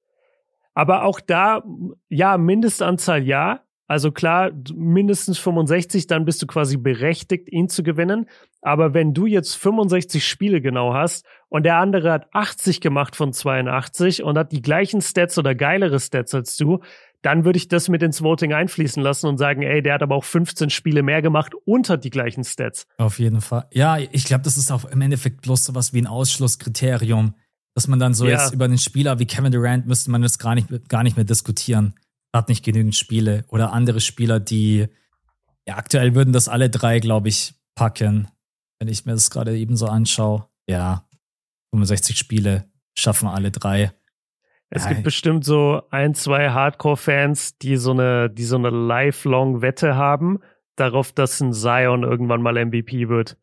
aber auch da, ja, Mindestanzahl ja. Also klar, mindestens 65, dann bist du quasi berechtigt, ihn zu gewinnen. Aber wenn du jetzt 65 Spiele genau hast und der andere hat 80 gemacht von 82 und hat die gleichen Stats oder geilere Stats als du, dann würde ich das mit ins Voting einfließen lassen und sagen, ey, der hat aber auch 15 Spiele mehr gemacht und hat die gleichen Stats. Auf jeden Fall. Ja, ich glaube, das ist auch im Endeffekt bloß sowas wie ein Ausschlusskriterium. Dass man dann so ja. jetzt über einen Spieler wie Kevin Durant müsste man jetzt gar nicht, gar nicht mehr diskutieren. Hat nicht genügend Spiele. Oder andere Spieler, die, ja, aktuell würden das alle drei, glaube ich, packen. Wenn ich mir das gerade eben so anschaue. Ja, 65 Spiele schaffen alle drei. Es gibt bestimmt so ein, zwei Hardcore-Fans, die so eine, die so eine lifelong Wette haben, darauf, dass ein Zion irgendwann mal MVP wird.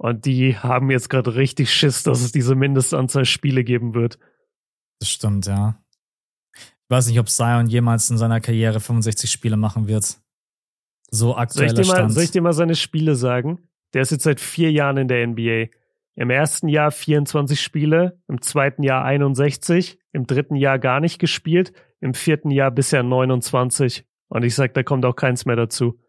Und die haben jetzt gerade richtig Schiss, dass es diese Mindestanzahl Spiele geben wird. Das stimmt, ja. Ich weiß nicht, ob Zion jemals in seiner Karriere 65 Spiele machen wird. So aktuell. soll Stand. soll ich dir mal seine Spiele sagen? Der ist jetzt seit vier Jahren in der NBA. Im ersten Jahr 24 Spiele, im zweiten Jahr 61, im dritten Jahr gar nicht gespielt, im vierten Jahr bisher 29. Und ich sag, da kommt auch keins mehr dazu.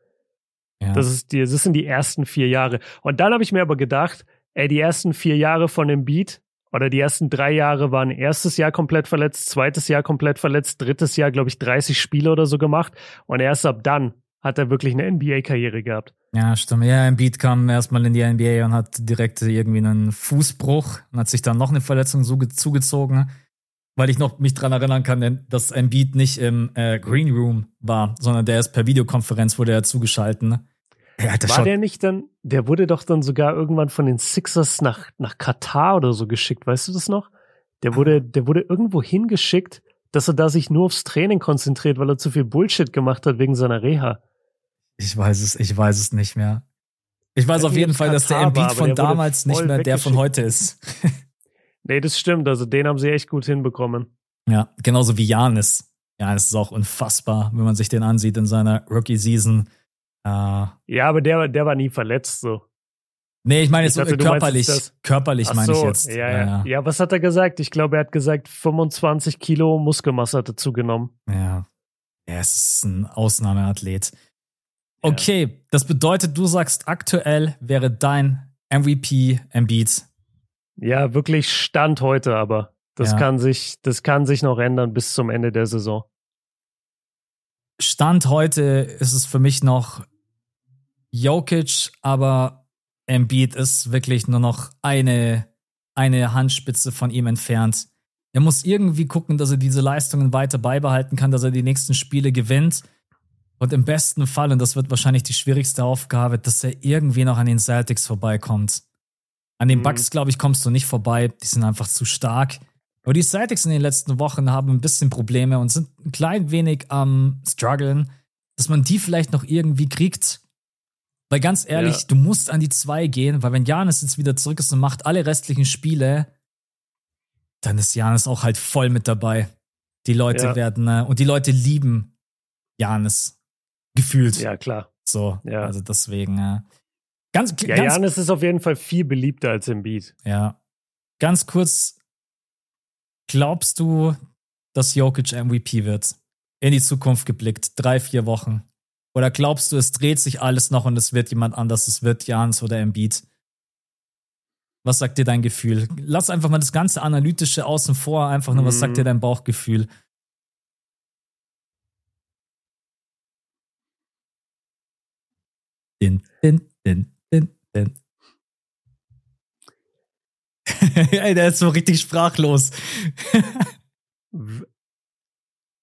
Ja. Das, ist die, das sind die ersten vier Jahre. Und dann habe ich mir aber gedacht, ey, die ersten vier Jahre von dem Beat oder die ersten drei Jahre waren erstes Jahr komplett verletzt, zweites Jahr komplett verletzt, drittes Jahr, glaube ich, 30 Spiele oder so gemacht. Und erst ab dann hat er wirklich eine NBA-Karriere gehabt. Ja, stimmt. Ja, Embiid kam erstmal in die NBA und hat direkt irgendwie einen Fußbruch und hat sich dann noch eine Verletzung zugezogen, weil ich noch mich dran erinnern kann, dass Embiid nicht im äh, Green Room war, sondern der ist per Videokonferenz wurde er zugeschalten. Ja, war der nicht dann, der wurde doch dann sogar irgendwann von den Sixers nach, nach Katar oder so geschickt, weißt du das noch? Der wurde, der wurde irgendwo hingeschickt, dass er da sich nur aufs Training konzentriert, weil er zu viel Bullshit gemacht hat wegen seiner Reha. Ich weiß es, ich weiß es nicht mehr. Ich weiß auf jeden Fall, dass der Embiid von damals nicht mehr der von heute ist. nee, das stimmt. Also den haben sie echt gut hinbekommen. Ja, genauso wie Janis. Janis ist auch unfassbar, wenn man sich den ansieht in seiner Rookie-Season. Äh, ja, aber der, der war nie verletzt so. Nee, ich meine jetzt dachte, körperlich. Körperlich meine so, ich jetzt. Ja, ja. ja, ja. was hat er gesagt? Ich glaube, er hat gesagt, 25 Kilo Muskelmasse hat er zugenommen. Ja. Er ist ein Ausnahmeathlet. Okay, das bedeutet, du sagst aktuell wäre dein MVP Embiid. Ja, wirklich Stand heute, aber das ja. kann sich, das kann sich noch ändern bis zum Ende der Saison. Stand heute ist es für mich noch Jokic, aber Embiid ist wirklich nur noch eine, eine Handspitze von ihm entfernt. Er muss irgendwie gucken, dass er diese Leistungen weiter beibehalten kann, dass er die nächsten Spiele gewinnt. Und im besten Fall, und das wird wahrscheinlich die schwierigste Aufgabe, dass er irgendwie noch an den Celtics vorbeikommt. An den mhm. Bucks, glaube ich, kommst du nicht vorbei. Die sind einfach zu stark. Aber die Celtics in den letzten Wochen haben ein bisschen Probleme und sind ein klein wenig am struggeln, dass man die vielleicht noch irgendwie kriegt. Weil ganz ehrlich, ja. du musst an die zwei gehen, weil wenn Janis jetzt wieder zurück ist und macht alle restlichen Spiele, dann ist Janis auch halt voll mit dabei. Die Leute ja. werden, äh, und die Leute lieben Janis. Gefühlt. Ja, klar. So, ja. also deswegen. Äh, ganz, ja, ganz, Janis ist auf jeden Fall viel beliebter als im Beat. Ja. Ganz kurz, glaubst du, dass Jokic MVP wird? In die Zukunft geblickt, drei, vier Wochen. Oder glaubst du, es dreht sich alles noch und es wird jemand anders, es wird Jans oder Embiid? Was sagt dir dein Gefühl? Lass einfach mal das ganze Analytische außen vor, einfach nur, was sagt dir mhm. dein Bauchgefühl? Din, din, din, din, din. Ey, der ist so richtig sprachlos.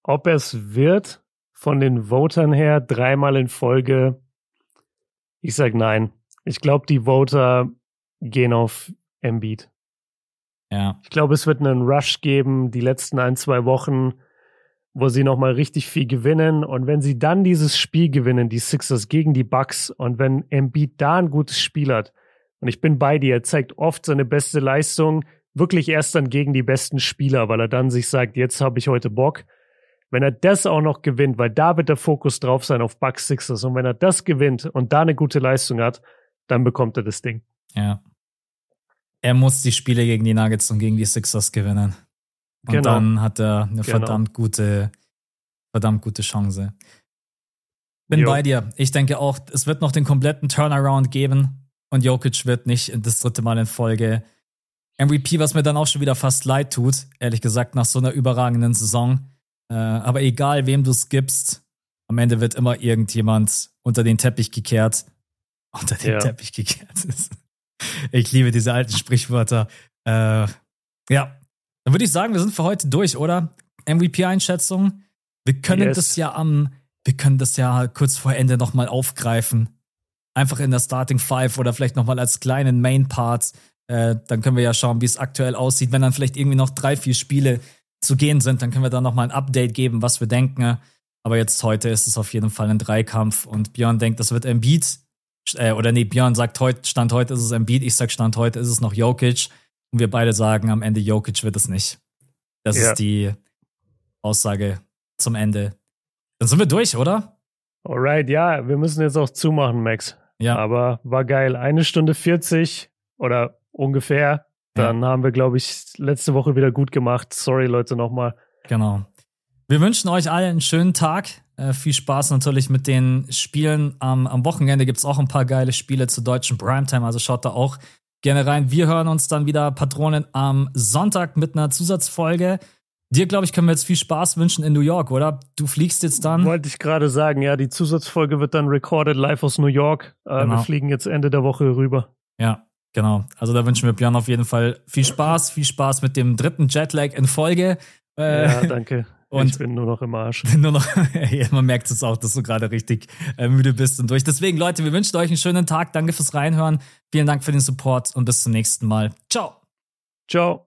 Ob es wird von den Votern her dreimal in Folge, ich sag nein. Ich glaube, die Voter gehen auf Embiid. Ja. Ich glaube, es wird einen Rush geben, die letzten ein, zwei Wochen wo sie nochmal richtig viel gewinnen. Und wenn sie dann dieses Spiel gewinnen, die Sixers gegen die Bucks, und wenn Embiid da ein gutes Spiel hat, und ich bin bei dir, er zeigt oft seine beste Leistung wirklich erst dann gegen die besten Spieler, weil er dann sich sagt, jetzt habe ich heute Bock. Wenn er das auch noch gewinnt, weil da wird der Fokus drauf sein auf Bucks Sixers. Und wenn er das gewinnt und da eine gute Leistung hat, dann bekommt er das Ding. Ja. Er muss die Spiele gegen die Nuggets und gegen die Sixers gewinnen. Und genau. dann hat er eine genau. verdammt gute, verdammt gute Chance. Bin jo. bei dir. Ich denke auch, es wird noch den kompletten Turnaround geben und Jokic wird nicht das dritte Mal in Folge MVP, was mir dann auch schon wieder fast leid tut, ehrlich gesagt, nach so einer überragenden Saison. Äh, aber egal, wem du es gibst, am Ende wird immer irgendjemand unter den Teppich gekehrt. Unter den ja. Teppich gekehrt. ich liebe diese alten Sprichwörter. Äh, ja, dann würde ich sagen, wir sind für heute durch, oder? MVP-Einschätzung. Wir können yes. das ja am, wir können das ja kurz vor Ende nochmal aufgreifen. Einfach in der Starting Five oder vielleicht nochmal als kleinen Main-Part. Äh, dann können wir ja schauen, wie es aktuell aussieht. Wenn dann vielleicht irgendwie noch drei, vier Spiele zu gehen sind, dann können wir da nochmal ein Update geben, was wir denken. Aber jetzt heute ist es auf jeden Fall ein Dreikampf und Björn denkt, das wird Embiid. Äh, oder nee, Björn sagt, heute, Stand heute ist es Embiid. Ich sag, Stand heute ist es noch Jokic. Und wir beide sagen, am Ende Jokic wird es nicht. Das ja. ist die Aussage zum Ende. Dann sind wir durch, oder? Alright, ja, wir müssen jetzt auch zumachen, Max. Ja. Aber war geil. Eine Stunde 40 oder ungefähr. Dann ja. haben wir, glaube ich, letzte Woche wieder gut gemacht. Sorry, Leute, nochmal. Genau. Wir wünschen euch allen einen schönen Tag. Äh, viel Spaß natürlich mit den Spielen. Ähm, am Wochenende gibt es auch ein paar geile Spiele zur deutschen Primetime, also schaut da auch gerne rein. Wir hören uns dann wieder, Patronen, am Sonntag mit einer Zusatzfolge. Dir, glaube ich, können wir jetzt viel Spaß wünschen in New York, oder? Du fliegst jetzt dann. Wollte ich gerade sagen, ja, die Zusatzfolge wird dann recorded live aus New York. Äh, genau. Wir fliegen jetzt Ende der Woche rüber. Ja, genau. Also da wünschen wir Björn auf jeden Fall viel Spaß, viel Spaß mit dem dritten Jetlag in Folge. Äh, ja, danke. Und ich bin nur noch im Arsch. Nur noch, man merkt es auch, dass du gerade richtig äh, müde bist und durch. Deswegen, Leute, wir wünschen euch einen schönen Tag. Danke fürs Reinhören. Vielen Dank für den Support und bis zum nächsten Mal. Ciao. Ciao.